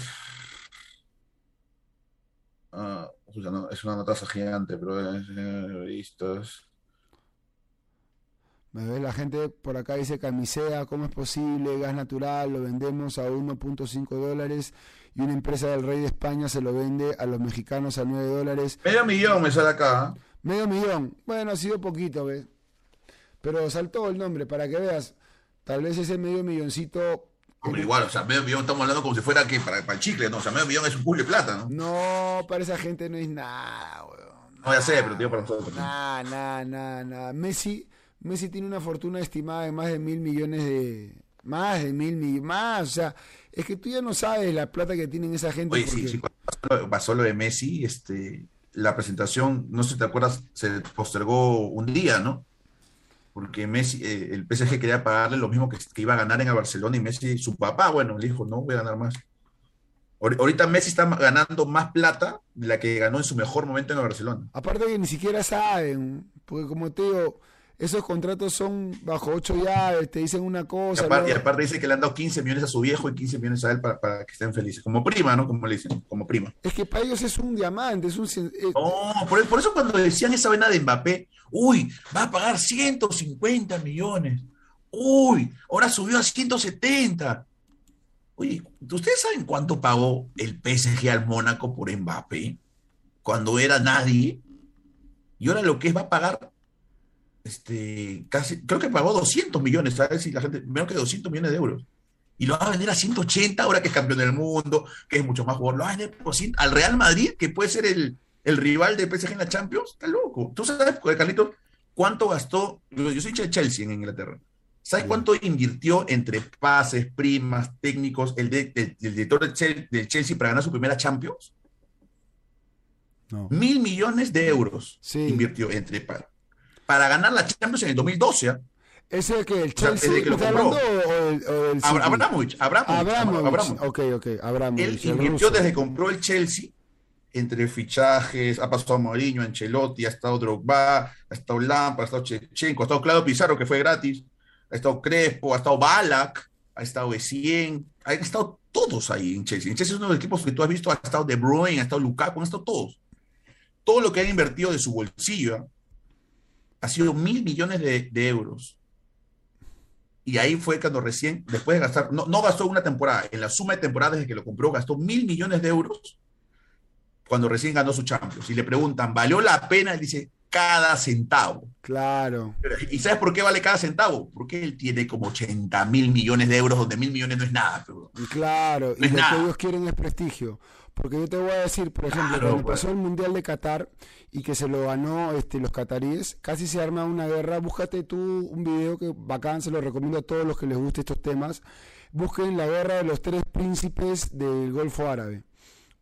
Ah, es una nota gigante, pero es, eh, Me ve la gente por acá dice camisea, ¿cómo es posible? Gas natural, lo vendemos a 1.5 dólares y una empresa del rey de España se lo vende a los mexicanos a 9 dólares. Medio millón me sale acá. ¿eh? Medio millón. Bueno, ha sido poquito, ¿ves? Pero saltó el nombre para que veas. Tal vez ese medio milloncito. Hombre, igual, o sea, medio millón estamos hablando como si fuera que para, para el chicle, ¿no? O sea, medio millón es un culo de plata, ¿no? No, para esa gente no es nada, weón. No, ya sé, pero tío, para nosotros. Nada, nada, nada, nada. Messi, Messi tiene una fortuna estimada de más de mil millones de. Más de mil millones. Más, o sea es que tú ya no sabes la plata que tienen esa gente. Oye, sí, sí, cuando pasó lo de Messi, este, la presentación, no sé si te acuerdas, se postergó un día, ¿no? Porque Messi, eh, el PSG quería pagarle lo mismo que, iba a ganar en el Barcelona y Messi, su papá, bueno, le dijo, no, voy a ganar más. Ahorita Messi está ganando más plata de la que ganó en su mejor momento en el Barcelona. Aparte que ni siquiera saben, porque como te digo, esos contratos son bajo ocho llaves, te dicen una cosa. Y aparte, dice que le han dado 15 millones a su viejo y 15 millones a él para, que estén felices. Como prima, ¿no? Como le dicen, como prima. Es que para ellos es un diamante, es un... Eh, no, por, eso cuando decían esa vena de Mbappé, uy, va a pagar 150 millones. Uy, ahora subió a 170. Oye, ¿ustedes saben cuánto pagó el PSG al Mónaco por Mbappé? cuando era nadie, y ahora lo que es va a pagar, este, casi, creo que pagó 200 millones, ¿sabes? Si la gente, menos que 200 millones de euros. Y lo va a vender a 180 ahora que es campeón del mundo, que es mucho más jugador. Lo va a vender por 100, al Real Madrid, que puede ser el, el rival de PSG en la Champions. Está loco. ¿Tú sabes, Carlitos, cuánto gastó? Yo soy de Chelsea en Inglaterra. ¿Sabes cuánto invirtió entre pases, primas, técnicos, el, el, director del Chelsea, para ganar su primera Champions? Mil millones de euros invirtió entre para ganar la Champions en el 2012. ¿ah? ¿Ese que el Chelsea que lo compró. o, el, o el Abramovich, Abramovich, Abramovich, Ok, ok, Abramovich. Él invirtió desde que compró el Chelsea entre fichajes, ha pasado Mourinho, Ancelotti, ha estado Drogba, ha estado Lampa, ha estado Chechenko, ha estado Claudio Pizarro, que fue gratis, ha estado Crespo, ha estado Balak, ha estado Essien, han estado todos ahí en Chelsea. En Chelsea es uno de los equipos que tú has visto, ha estado De Bruyne, ha estado Lukaku, han estado todos. Todo lo que han invertido de su bolsillo ha sido mil millones de, euros. Y ahí fue cuando recién, después de gastar, no, no gastó una temporada, en la suma de temporadas desde que lo compró, gastó mil millones de euros cuando recién ganó su Champions. Y le preguntan, ¿valió la pena? Él dice, cada centavo. Claro. ¿Y sabes por qué vale cada centavo? Porque él tiene como 80 mil millones de euros, donde mil millones no es nada. Claro, y lo que ellos quieren es prestigio. Porque yo te voy a decir, por ejemplo, cuando pues. pasó el Mundial de Qatar y que se lo ganó este, los cataríes, casi se arma una guerra. Búscate tú un video que bacán, se lo recomiendo a todos los que les guste estos temas. Busquen la guerra de los tres príncipes del Golfo Árabe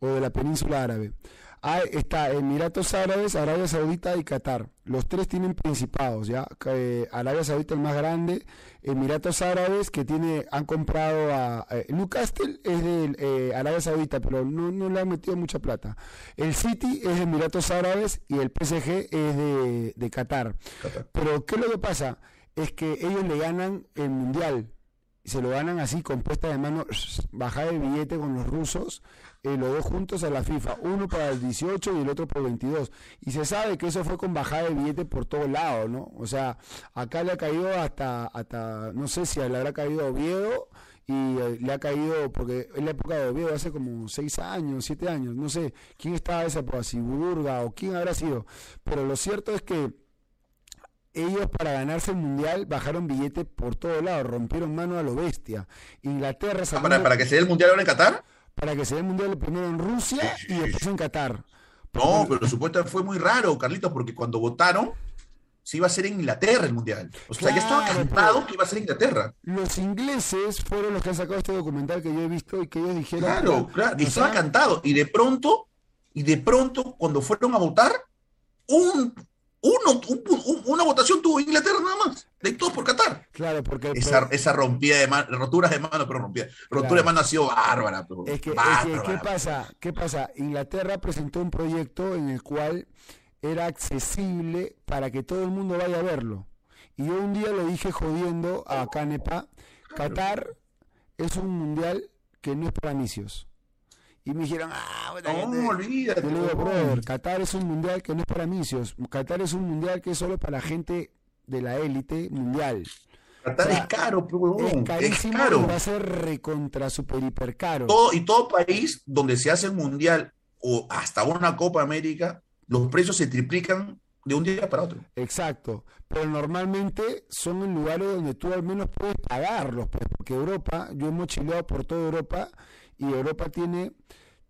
o de la península árabe. Ahí está Emiratos Árabes, Arabia Saudita y Qatar. Los tres tienen principados, ¿ya? Eh, Arabia Saudita el más grande, Emiratos Árabes que tiene, han comprado a... Eh, Newcastle es de eh, Arabia Saudita, pero no, no, le han metido mucha plata. El City es de Emiratos Árabes y el PSG es de, de Qatar. Pero ¿qué es lo que pasa? Es que ellos le ganan el Mundial se lo ganan así con puesta de mano, bajar el billete con los rusos eh, los dos juntos a la FIFA, uno para el 18 y el otro por el 22. Y se sabe que eso fue con bajada de billete por todos lados, ¿no? O sea, acá le ha caído hasta, hasta no sé si le habrá caído Oviedo y eh, le ha caído, porque en la época de Oviedo, hace como 6 años, 7 años, no sé quién estaba esa, pues si Burga o quién habrá sido. Pero lo cierto es que ellos para ganarse el mundial bajaron billete por todos lados, rompieron mano a lo bestia. Inglaterra ah, para, para que se dé el mundial ahora en Qatar para que se dé el mundial primero en Rusia y después en Qatar. No, pero supuestamente fue muy raro, Carlitos, porque cuando votaron se iba a ser en Inglaterra el mundial. O sea, ya estaba cantado que iba a ser Inglaterra. Los ingleses fueron los que han sacado este documental que yo he visto y que ellos dijeron. Claro, claro, y estaba cantado. Y de pronto, y de pronto, cuando fueron a votar, un uno, una votación tuvo Inglaterra nada más, de todos por Qatar. Claro, porque. Esa, esa rompida de mano, roturas de mano, pero rompida. Rotura de mano ha sido bárbara. es, que, ¿qué pasa? ¿Qué pasa? Inglaterra presentó un proyecto en el cual era accesible para que todo el mundo vaya a verlo. Y yo un día le dije jodiendo a Canepa: Qatar es un mundial que no es para inicios y me dijeron, ah, bueno, no, olvídate. Yo le brother, Qatar es un mundial que no es para misios. Qatar es un mundial que es solo para la gente de la élite mundial. Qatar es caro, pero es carísimo es caro. va a ser recontra super hiper caro. Todo, y todo país donde se hace el mundial o hasta una Copa América, los precios se triplican de un día para otro. Exacto, pero normalmente son en lugares donde tú al menos puedes pagarlos, pues, porque Europa, yo he mochileado por toda Europa y Europa tiene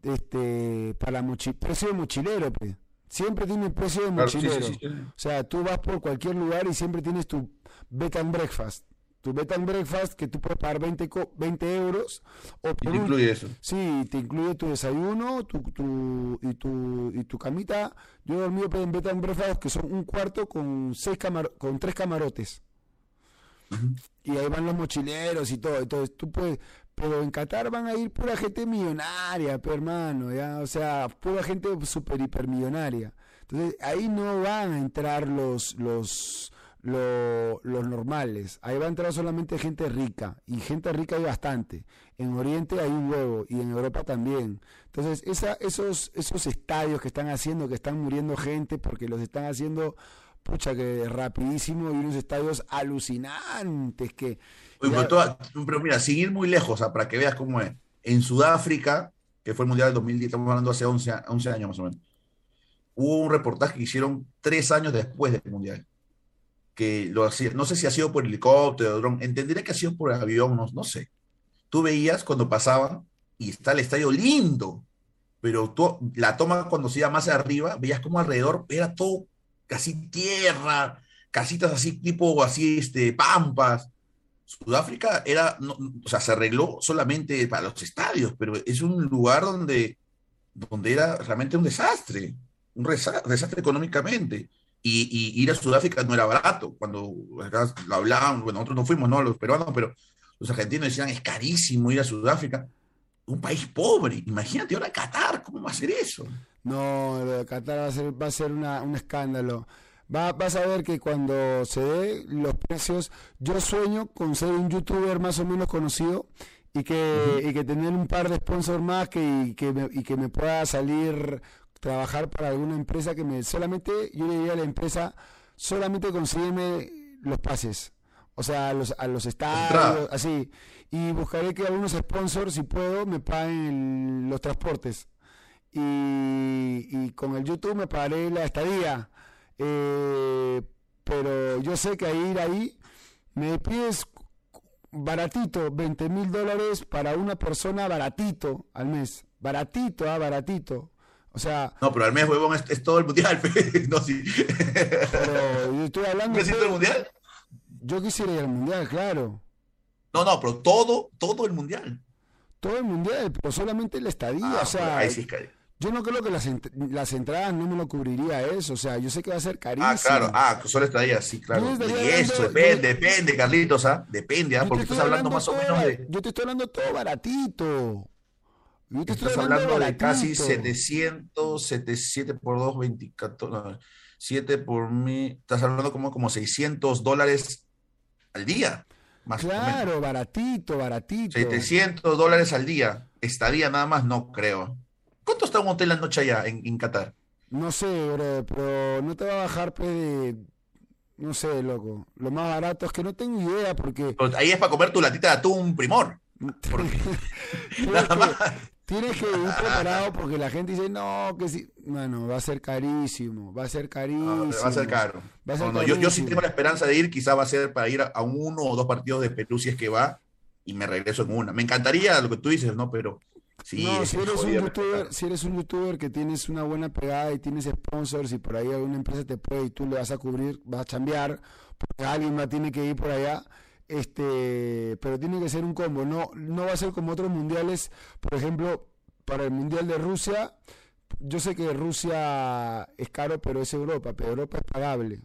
este para mochi precio de mochilero, pues. Siempre tiene precio de mochilero. O sea, tú vas por cualquier lugar y siempre tienes tu bed and breakfast. Tu bed and breakfast que tú puedes pagar 20, 20 euros. O te incluye eso. Sí, te incluye tu desayuno tu, tu, y, tu, y tu camita. Yo he dormido en bed and breakfast que son un cuarto con, seis camar con tres camarotes. Y ahí van los mochileros y todo. Entonces tú puedes, pero en Qatar van a ir pura gente millonaria, hermano, ¿ya? O sea, pura gente super hipermillonaria. Entonces, ahí no van a entrar los, los, los, normales. Ahí va a entrar solamente gente rica. Y gente rica hay bastante. En Oriente hay un huevo y en Europa también. Entonces, esa, esos, esos estadios que están haciendo, que están muriendo gente porque los están haciendo, pucha, que rapidísimo y unos estadios alucinantes que pero, mira, sin ir muy lejos, para que veas cómo es. En Sudáfrica, que fue el Mundial del 2010, estamos hablando hace 11, 11 años más o menos, hubo un reportaje que hicieron tres años después del Mundial, que lo hacía, no sé si ha sido por helicóptero, dron, entenderé que ha sido por avión, no, no sé. Tú veías cuando pasaban y está el estadio lindo, pero tú, la toma cuando se iba más arriba, veías como alrededor era todo casi tierra, casitas así tipo así, este, pampas. Sudáfrica era, o sea, se arregló solamente para los estadios, pero es un lugar donde, donde era realmente un desastre, un desastre económicamente. Y, ir a Sudáfrica no era barato. Cuando lo hablaban, bueno, nosotros no fuimos, ¿no? Los peruanos, pero los argentinos decían, es carísimo ir a Sudáfrica. Un país pobre. Imagínate ahora Qatar, ¿cómo va a ser eso? No, lo de Qatar va a ser, va a ser un escándalo. Va, vas a ver que cuando se dé los precios, yo sueño con ser un youtuber más o menos conocido y que, y que tener un par de sponsors más que, y, que me, y que me pueda salir trabajar para alguna empresa que me solamente, yo le diría a la empresa, solamente conseguirme los pases. O sea, a los, a los estadios, así. Y buscaré que algunos sponsors, si puedo, me paguen los transportes. Y, y con el YouTube me pagaré la estadía eh, pero yo sé que a ir ahí me pides baratito, 20 mil dólares para una persona baratito al mes. Baratito, ah, baratito. O sea. No, pero al mes, huevón, es, todo el mundial. no, sí. Pero yo estoy hablando. ¿Necesito el mundial? Yo quisiera ir al mundial, claro. No, no, pero todo, todo el mundial. Todo el mundial, pero solamente la estadía. Ah, o sea, ahí sí es yo no creo que las, las entradas no me lo cubriría eso, o sea, yo sé que va a ser carísimo. Ah, claro, ah, solo estaría, sí, claro. Y eso, depende, depende, Carlitos, ¿ah? Depende, ¿ah? Porque estás hablando, más o menos de... Yo te estoy hablando todo baratito. Yo te estás estoy hablando, de casi 700, 7 por 2, 24, 7 por mí, estás hablando como, como 600 dólares al día. Más claro, baratito, baratito. 700 dólares al día. Estaría nada más, no creo. ¿Cuánto está un hotel la noche allá en, Qatar? No sé, bro, pero no te va a bajar pues, de... No sé, loco. Lo más barato es que no tengo idea porque... ahí es para comer tu latita de atún primor. tienes, que, ir preparado porque la gente dice, no, que sí. Bueno, va a ser carísimo, va a ser carísimo. va a ser caro. yo, sí tengo la esperanza de ir, quizá va a ser para ir a, uno o dos partidos de Perú si es que va y me regreso en una. Me encantaría lo que tú dices, ¿no? Pero no, si eres, un youtuber, si eres un youtuber que tienes una buena pegada y tienes sponsors y por ahí alguna empresa te puede y tú le vas a cubrir, vas a chambear, porque alguien más tiene que ir por allá, este, pero tiene que ser un combo, no, no va a ser como otros mundiales, por ejemplo, para el mundial de Rusia, yo sé que Rusia es caro, pero es Europa, pero Europa es pagable.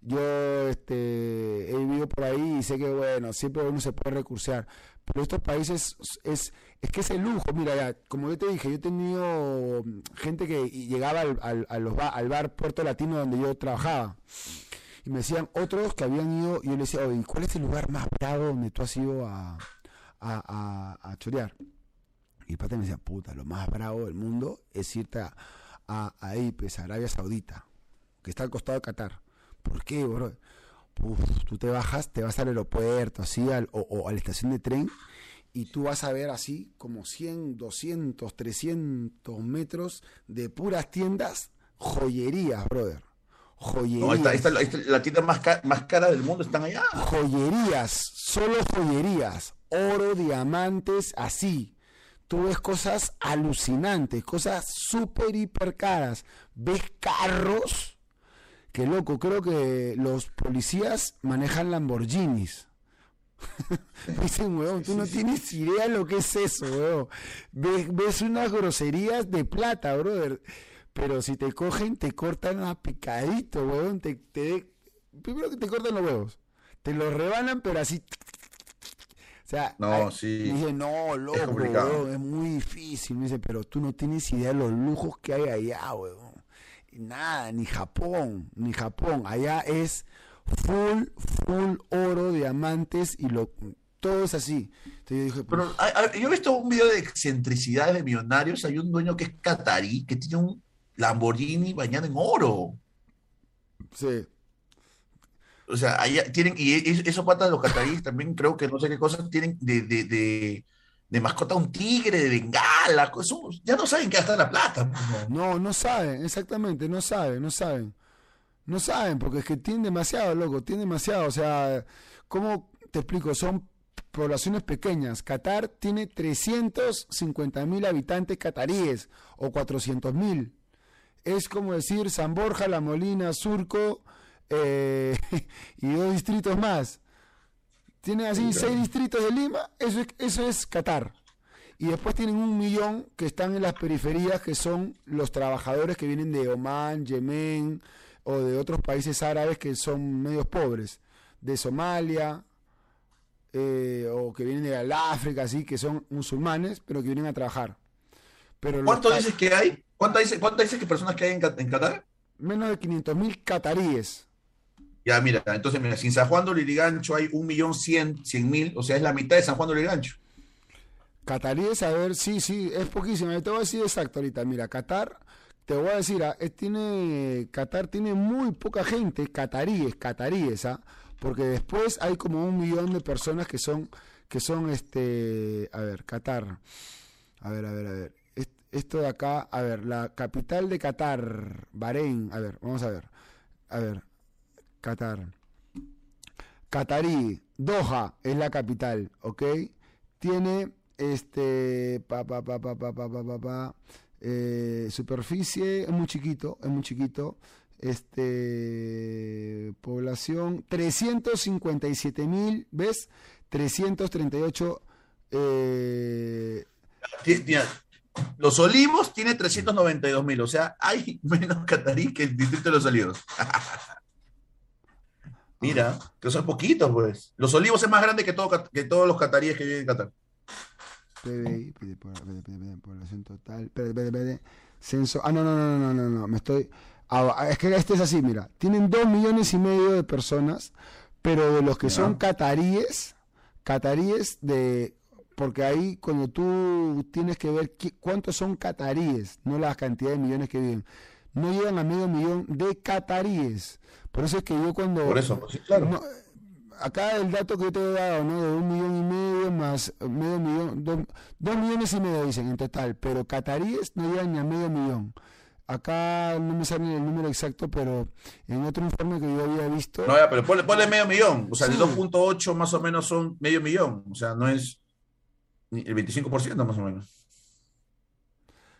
Yo este, he vivido por ahí y sé que, bueno, siempre uno se puede recursear. Pero estos países es, es que es el lujo. Mira, ya, como yo te dije, yo he tenido mm, gente que llegaba al, al, bar Puerto Latino donde yo trabajaba. Y me decían otros que habían ido, y yo les decía, oye, ¿cuál es el lugar más bravo donde tú has ido a, a, a, chorear? Y el pata me decía, puta, lo más bravo del mundo es irte a, a, a Arabia Saudita, que está al costado de Qatar. ¿Por qué, bro? tú te bajas, te vas al aeropuerto, así, al, o, a la estación de tren, y tú vas a ver así como 100, 200, 300 metros de puras tiendas, joyerías, brother. Joyerías. la tienda más, más cara del mundo están allá. Joyerías, solo joyerías, oro, diamantes, así. Tú ves cosas alucinantes, cosas súper, hiper caras. Ves carros Qué loco, creo que los policías manejan Lamborghinis. Dicen, weón, tú no tienes idea lo que es eso, weón. Ves, unas groserías de plata, brother. Pero si te cogen, te cortan a picadito, weón. Te, primero que te cortan los huevos. Te los rebanan, pero así. O sea, no, sí. Dice, no, loco, es, weón, es muy difícil. Me dice, pero tú no tienes idea de los lujos que hay allá, weón nada, ni Japón, ni Japón. Allá es full, full oro, diamantes y lo, todo es así. yo, dije, Pero yo he visto un video de excentricidades de millonarios. Hay un dueño que es catarí que tiene un Lamborghini bañado en oro. Sí. O sea, allá tienen, y esos patas de los cataríes también creo que no sé qué cosas tienen de, de, de mascota un tigre de bengala. ya no saben qué gastar la plata. Pues, no, no saben, exactamente, no saben, no saben. No saben, porque es que tienen demasiado, loco, tienen demasiado. O sea, ¿cómo te explico? Son poblaciones pequeñas. Qatar tiene 350 mil habitantes cataríes o 400 mil. Es como decir San Borja, La Molina, Surco eh, y dos distritos más. Tiene así seis distritos de Lima, eso es, eso es Qatar. Y después tienen un millón que están en las periferias, que son los trabajadores que vienen de Omán, Yemen o de otros países árabes que son medios pobres, de Somalia, eh, o que vienen de África, así, que son musulmanes, pero que vienen a trabajar. Pero ¿Cuánto dices que hay? ¿Cuánto dices, cuánto que personas que hay en, Qatar? Menos de 500 mil cataríes. Ya, mira, entonces, mira, sin San Juan de Lurigancho hay 1.100.000, o sea, es la mitad de San Juan de Lurigancho. Cataríes, a ver, sí, sí, es poquísimo. Te voy a decir exacto ahorita. Mira, Qatar, te voy a decir, ah, tiene, Qatar tiene muy poca gente, cataríes, cataríes, ¿ah? porque después hay como un millón de personas que son, que son este, a ver, Qatar, a ver, a ver, a ver, esto de acá, a ver, la capital de Qatar, Bahrein, a ver, vamos a ver, a ver, Qatar, Qatarí, Doha es la capital, ¿ok? Tiene este, pa, pa, pa, pa, pa, pa, pa, pa, eh, superficie, es muy chiquito, es muy chiquito, este, población 357 mil, ¿ves? 338. Eh... Los Olivos tiene 392 mil, o sea, hay menos catarí que el distrito de los Olivos. Mira, que son poquitos, pues. Los Olivos es más grande que, todo, que todos los cataríes que viven en Qatar. PBI, población total, censo. Ah, no, no, no, no, no, no, me estoy. Ah, es que este es así, mira, tienen dos millones y medio de personas, pero de los que son cataríes, cataríes de, porque ahí cuando tú tienes que ver cuántos son cataríes, no la cantidad de millones que viven, no llegan a medio millón de cataríes. Por eso es que yo cuando... Por eso, sí, claro. Acá el dato que yo te he dado, ¿no? De un millón y medio más medio millón, dos, dos millones y medio dicen en total, pero cataríes no llegan ni a medio millón. Acá no me sale el número exacto, pero en otro informe que yo había visto. No, ya, pero ponle, medio millón. O sea, el 2.8 más o menos son medio millón. O sea, no es el 25% más o menos.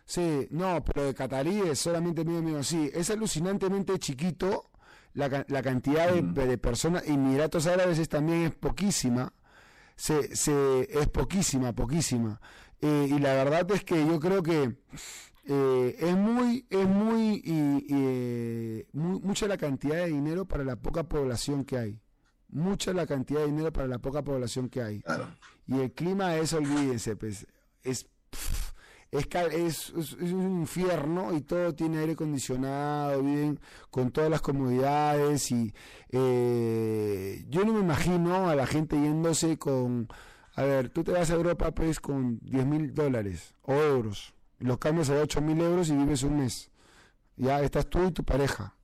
Sí, no, pero de Catarí es solamente medio millón. Sí, es alucinantemente chiquito la, la cantidad de, mm. de, personas. Emiratos Árabes es, también es poquísima. Se, se, es poquísima, poquísima. Eh, y la verdad es que yo creo que eh, es muy, es muy, y, mucha la cantidad de dinero para la poca población que hay. Mucha la cantidad de dinero para la poca población que hay. Y el clima es, olvídense, pues, es, es, es, un infierno y todo tiene aire acondicionado, viven con todas las comodidades y eh, yo no me imagino a la gente yéndose con, a ver, tú te vas a Europa pues con 10 mil dólares o euros los cambias a 8 mil euros y vives un mes. Ya estás tú y tu pareja.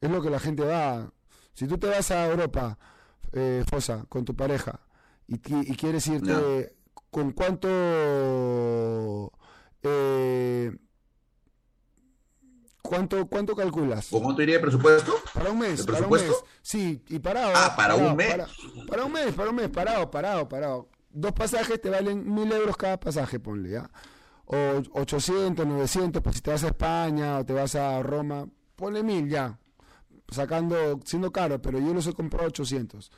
Es lo que la gente va. Si tú te vas a Europa, eh, Fosa, con tu pareja, y, y quieres irte, ¿con cuánto... Eh, ¿Cuánto, ¿Cuánto calculas? ¿Con cuánto iría de presupuesto? Para un mes. Para un mes. Sí, y parado. Ah, para un mes. Para, un mes, para un mes, parado, parado, parado. Dos pasajes te valen mil euros cada pasaje, ponle, ¿ya? o 800, 900, pues si te vas a España o te vas a Roma, ponle mil ya, sacando, siendo caro, pero yo los he comprado 800.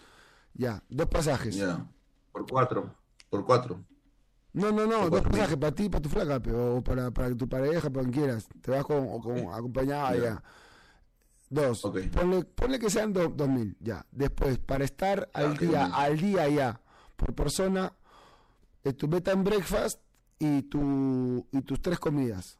Ya, dos pasajes. Ya, por cuatro, por cuatro. No, no, no, dos pasajes para ti, para tu flaca, o para, para tu pareja, para quien quieras. Te vas con, con acompañada ya. Dos. Ponle, ponle, que sean dos mil, ya. Después, para estar al día, al día ya, por persona, tu beta en breakfast y, tu, y tus tres comidas.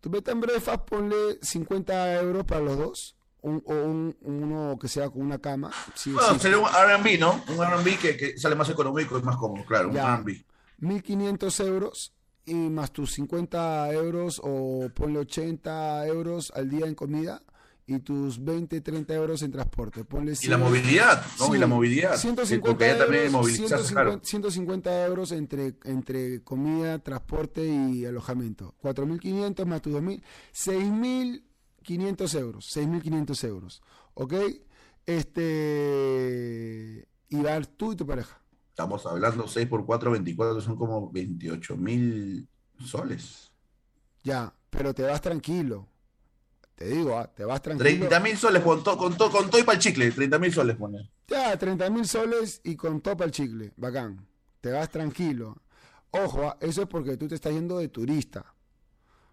Tu beta en breakfast ponle 50 euros para los dos. Un, o un, uno que sea con una cama. bueno, sería un RB, ¿no? Un RB que, que, sale más económico y más cómodo, claro. un RB. 1500 euros y más tus 50 euros o ponle 80 euros al día en comida y tus 20, 30 euros en transporte. Ponle y la movilidad, ¿no? Sí, y la movilidad. 150 porque ya también euros, movilizas, 150, claro. 150 euros entre, entre comida, transporte y alojamiento. 4.500 más tus 2.000, 6.500 euros. 6.500 euros. ¿Ok? Este. Y vas tú y tu pareja. Estamos hablando 6 por 4, 24, son como 28 mil soles. Ya, pero te vas tranquilo. Te digo, ah, te vas tranquilo. 30 mil soles con todo con to, con to y para el chicle, 30 mil soles pone. Ya, 30 mil soles y con topa el chicle. Bacán. Te vas tranquilo. Ojo, ah, eso es porque tú te estás yendo de turista.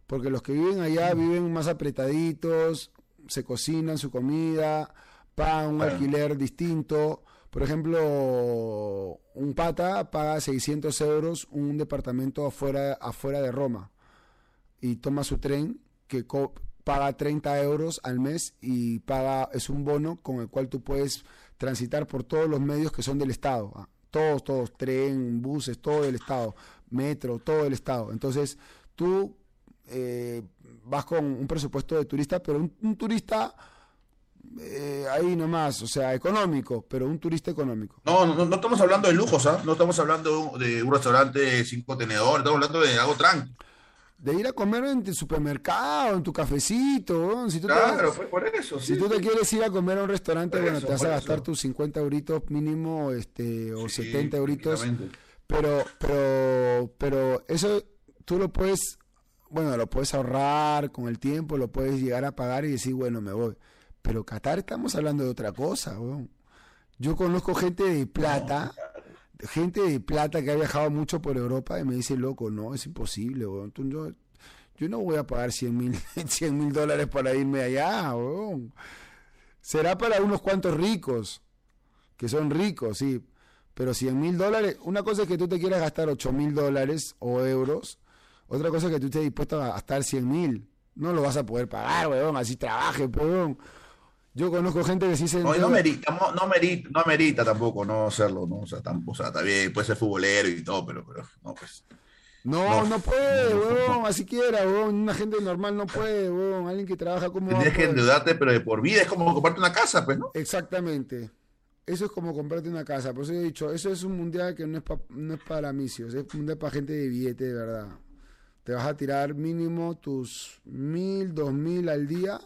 Porque los que viven allá viven más apretaditos, se cocinan su comida, pagan un alquiler distinto. Por ejemplo, un pata paga 600 euros un departamento afuera, afuera de Roma y toma su tren que paga 30 euros al mes y paga es un bono con el cual tú puedes transitar por todos los medios que son del Estado. ah, Todos, todos, tren, buses, todo del Estado, metro, todo del Estado. Entonces, tú eh, vas con un presupuesto de turista, pero un turista eh, ahí nomás, o sea, económico, pero un turista económico. No, no, no estamos hablando de lujos, ¿ah? No estamos hablando de un, restaurante cinco tenedores, estamos hablando de algo tranqui. De ir a comer en tu supermercado, en tu cafecito, si tú te Claro, fue por eso. Si sí, tú te quieres ir a comer a un restaurante, Por bueno, eso, te vas a gastar eso. tus 50 euritos mínimo, este, o Sí, 70 euritos, pero, pero, pero eso tú lo puedes, bueno, lo puedes ahorrar con el tiempo, lo puedes llegar a pagar y decir, bueno, me voy. Pero Qatar estamos hablando de otra cosa, weón. Yo conozco gente de plata, gente de plata que ha viajado mucho por Europa y me dice, loco, no, es imposible, weón. Tú- yo, yo no voy a pagar 100 mil 100 mil dólares para irme allá, weón. Será para unos cuantos ricos, que son ricos, sí. Pero 100 mil dólares, una cosa es que tú te quieras gastar 8 mil dólares o euros, otra cosa es que tú estés dispuesto a gastar 100 mil. No lo vas a poder pagar, weón, así trabaje, weón. Yo conozco gente que sí se... No, no merita, no, no merita, no merita tampoco no hacerlo, ¿no? O sea, tampoco, o sea, está bien, puede ser futbolero y todo, pero, pero no, pues. No, No, no puede, no. así quiera, weón. Una gente normal no puede, weón. Alguien que trabaja como... Tendrías que endeudarte, pero de por vida es como comprarte una casa, pues, ¿no? Exactamente. Eso es como comprarte una casa. Por eso he dicho, eso es un mundial que no es, pa- no es para misios, es un mundial para gente de billete, de verdad. Te vas a tirar mínimo tus mil, dos mil al día.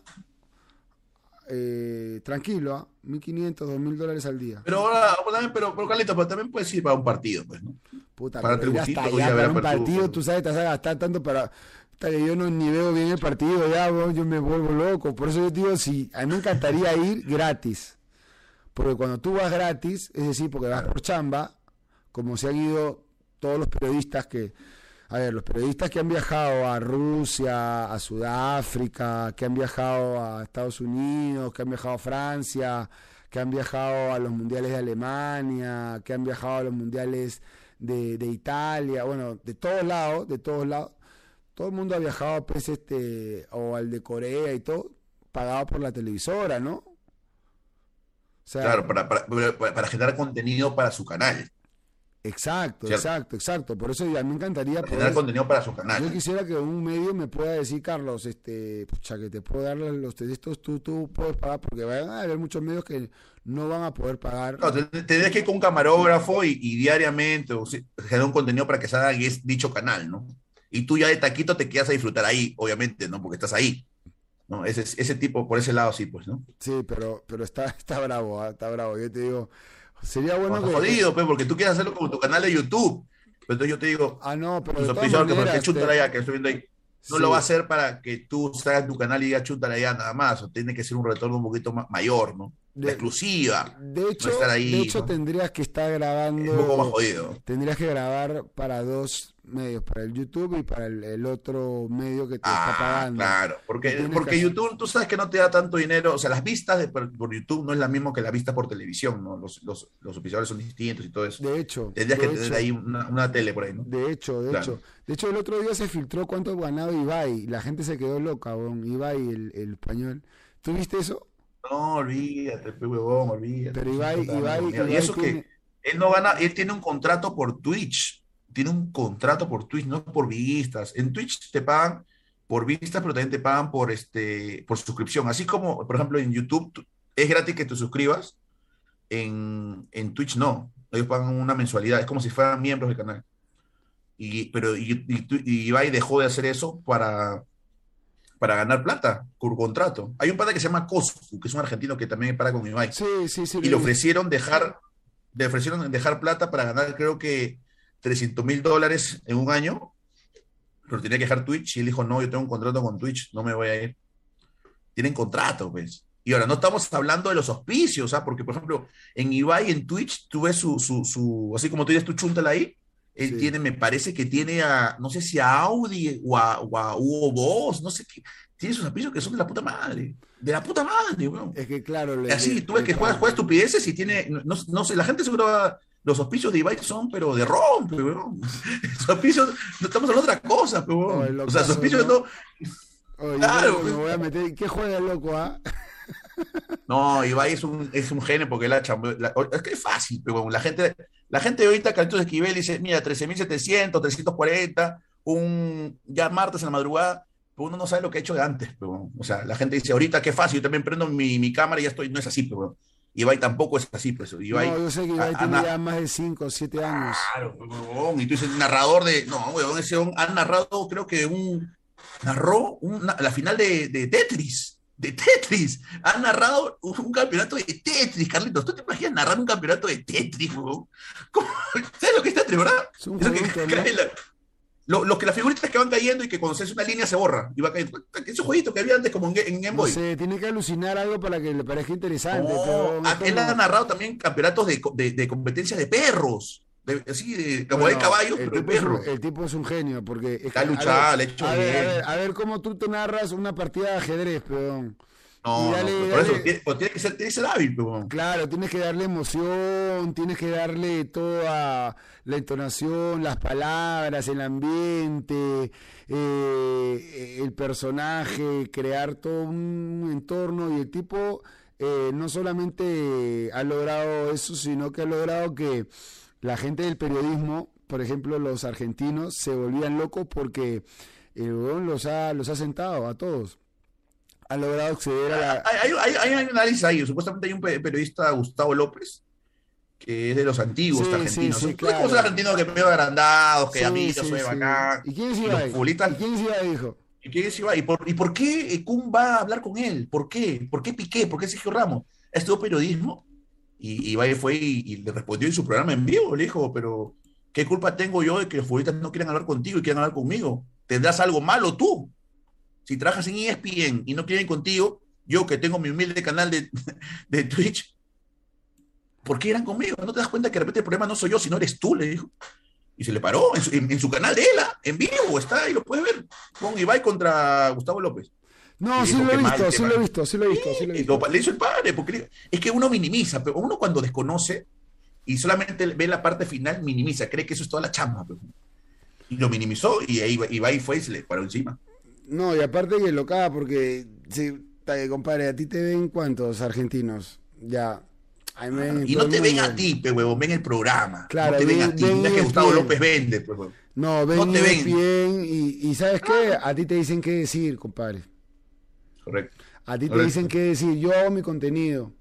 Eh, tranquilo, ¿ah? mil quinientos, dos mil dólares al día. Pero ahora, también, pero, pero Carlitos, pero también puedes ir para un partido, pues, ¿no? Puta, Para pero ir hasta allá ver para un partido, pero- tú sabes, te vas a gastar tanto para... Que yo no ni veo bien el partido ya, yo me vuelvo loco. Por eso yo digo, sí, a mí me encantaría ir gratis. Porque cuando tú vas gratis, es decir, porque vas por chamba, como se han ido todos los periodistas que... A ver, los periodistas que han viajado a Rusia, a Sudáfrica, que han viajado a Estados Unidos, que han viajado a Francia, que han viajado a los mundiales de Alemania, que han viajado a los mundiales de, Italia, bueno, de todos lados, de todos lados. Todo el mundo ha viajado, pues, este, o al de Corea y todo, pagado por la televisora, ¿no? Claro, para generar contenido para su canal. Exacto, Cierto. exacto, exacto. Por eso ya me encantaría poder, contenido para su Yo canal. quisiera que un medio me pueda decir, Carlos, este, pucha, que te puedo dar los textos, tú, tú puedes pagar, porque van a haber muchos medios que no van a poder pagar. No, te- tendrías que ir con un camarógrafo y, y diariamente o generar un contenido para que salga dicho canal, ¿no? Y tú ya de taquito te quedas a disfrutar ahí, obviamente, ¿no? Porque estás ahí. ¿no? Ese, ese tipo, por ese lado sí, pues, ¿no? Sí, pero, pero está, está bravo, ah, está bravo. Yo te digo, sería bueno que... jodido, pues, porque tú quieres hacerlo como tu canal de YouTube. Pero entonces yo te digo, Ah, no, pero tu auspiciador que por qué maneras, chúntala te- ya, que estoy viendo ahí. No sí. lo va a hacer para que tú salgas tu canal y digas chúntala ya nada más. O tiene que ser un retorno un poquito más mayor, ¿no? La De- exclusiva. De hecho, estar ahí, de hecho ¿no? tendrías que estar Es grabando... un poco más jodido. Tendrías que grabar para dos medios, para el YouTube y para el, el otro medio que te está Ah, pagando. claro, porque, porque YouTube, tú sabes que no te da tanto dinero, o sea, las vistas de, por, por YouTube no es la misma que la vista por televisión, ¿no? Los, los, los auspiciadores son distintos y todo eso. De hecho, Tendrías de que tener ahí una, una tele por ahí, ¿no? De hecho, de Claro. hecho. De hecho, el otro día se filtró cuánto ganaba Ibai. La gente se quedó loca, weón. Ibai, el, el español. ¿Tú viste eso? No, olvídate, huevón, olvídate. Pero Ibai, Puta Ibai, mierda. Y Ibai eso tiene- que él no gana, él tiene un contrato por Twitch, tiene un contrato por Twitch, no por vistas. En Twitch te pagan por vistas, pero también te pagan por, este, por suscripción. Así como, por ejemplo, en YouTube es gratis que te suscribas, en, en Twitch no. Ellos pagan una mensualidad, es como si fueran miembros del canal. Y, pero y, y, Ibai dejó de hacer eso para, para ganar plata por contrato. Hay un padre que se llama Coscu, que es un argentino que también para con Ibai. Sí, sí, sí. Y le ofrecieron dejar, le ofrecieron dejar plata para ganar, creo que 300 mil dólares en un año, pero tenía que dejar Twitch y él dijo, no, yo tengo un contrato con Twitch, no me voy a ir. Tienen contrato, pues. Y ahora, no estamos hablando de los auspicios, ¿ah? porque, por ejemplo, en Ibai, en Twitch, tú ves su, su, su así como tú dices, tu chúntala ahí, él tiene, me parece que tiene a, no sé si a Audi o a, o Hugo Boss, no sé qué, tiene sus auspicios que son de la puta madre, de la puta madre, weón. Es que claro, le, así, tú ves que juega, juega estupideces y tiene, no, no sé, la gente seguro va, los auspicios de Ibai son, pero de rompe, weón. Los auspicios, no estamos hablando de otra cosa, weón. o sea, los auspicios no... Oye, claro, me voy a meter, ¿qué juega el loco, ah? No, Ibai es un, es un genio porque la, la, es que es fácil, pero la gente, la gente ahorita, Carlitos Esquivel dice, mira, 13.700, 340, un, ya martes en la madrugada, pero uno no sabe lo que ha hecho de antes, pero, o sea, la gente dice, ahorita qué fácil, yo también prendo mi, mi cámara y ya estoy, no es así, pero Ibai tampoco es así, pues. Ibai, no, yo sé que Ibai tiene ya más de 5 o 7 años. Claro, y tú dices, narrador de, no, weón, ese ha narrado, creo que un, narró una, la final de, de Tetris de Tetris. Ha narrado un campeonato de Tetris, Carlitos. ¿Tú te imaginas narrar un campeonato de Tetris, ¿Sabes lo que es Tetris, verdad? Es un lo, lo, que las figuritas que van cayendo y que cuando se hace una línea se borra y va cayendo. Esos jueguitos que había antes como en, en Game Boy. No sé, tiene que alucinar algo para que le parezca interesante. él ha narrado también campeonatos de, de, de competencia de perros. De, así, de, como de caballo, pero de perro. el tipo es un genio, porque... Está luchado, le hecho a ver, a ver, a ver, cómo tú te narras una partida de ajedrez, perdón. No, no por eso tiene, pues tiene, que ser, tiene que ser hábil. Pero... Claro, tienes que darle emoción, tienes que darle toda la entonación, las palabras, el ambiente, eh, el personaje, crear todo un entorno y el tipo eh, no solamente ha logrado eso, sino que ha logrado que la gente del periodismo, por ejemplo los argentinos, se volvían locos porque el los ha, los ha sentado a todos. Ha logrado acceder a la... Hay, hay, hay, un análisis ahí, supuestamente hay un periodista, Gustavo López, que es de los antiguos argentinos. Sí, sí, claro. Son argentinos que medio agrandados, que amigos, soy bacán. ¿Y quién es Ibai? ¿Y quién es Ibai, dijo? ¿Y quién es Ibai? ¿Y por, ¿Y por qué Kun va a hablar con él? ¿Por qué? ¿Por qué Piqué? ¿Por qué Sergio Ramos? ¿Estuvo periodismo? Y Ibai fue y, le respondió en su programa en vivo, le dijo, pero ¿qué culpa tengo yo de que los futbolistas no quieran hablar contigo y quieran hablar conmigo? ¿Tendrás algo malo tú? Si trabajas en ESPN y no quieren contigo, yo que tengo mi humilde canal de, de Twitch, ¿por qué irán conmigo? ¿No te das cuenta que de repente el problema no soy yo, sino eres tú? Le dijo. Y se le paró en su, canal de ELA, en vivo, está ahí, lo puede ver, con Ibai contra Gustavo López. No, sí lo, he visto, sí lo he visto, sí lo he visto, sí lo he visto. le hizo el padre, porque es que uno minimiza, pero uno cuando desconoce y solamente ve la parte final, minimiza, cree que eso es toda la chamba. Pues. Y lo minimizó y ahí iba y fue y se le paró encima. No, y aparte que lo caga porque, sí, compadre, a ti te ven cuántos argentinos, ya. y no te ven a ti, pe huevo, ven el programa. Claro, no te ven, a ti, no es que Gustavo López vende, pues, No, ven, no te ven. bien y, y ¿sabes qué? A ti te dicen qué decir, compadre. Correcto. A ti te dicen qué decir. Yo hago mi contenido.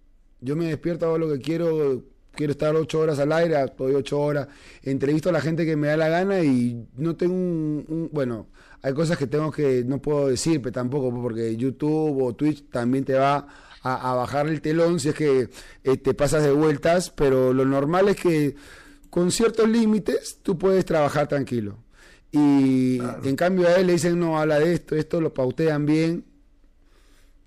Yo me despierto, hago lo que quiero. Quiero estar ocho horas al aire, estoy ocho horas. Entrevisto a la gente que me da la gana y no tengo un, bueno, hay cosas que tengo que no puedo decir, pero tampoco porque YouTube o Twitch también te va a, bajar el telón si es que eh, te pasas de vueltas, pero lo normal es que con ciertos límites tú puedes trabajar tranquilo. Y en cambio a él le dicen, no, habla de esto, esto lo pautean bien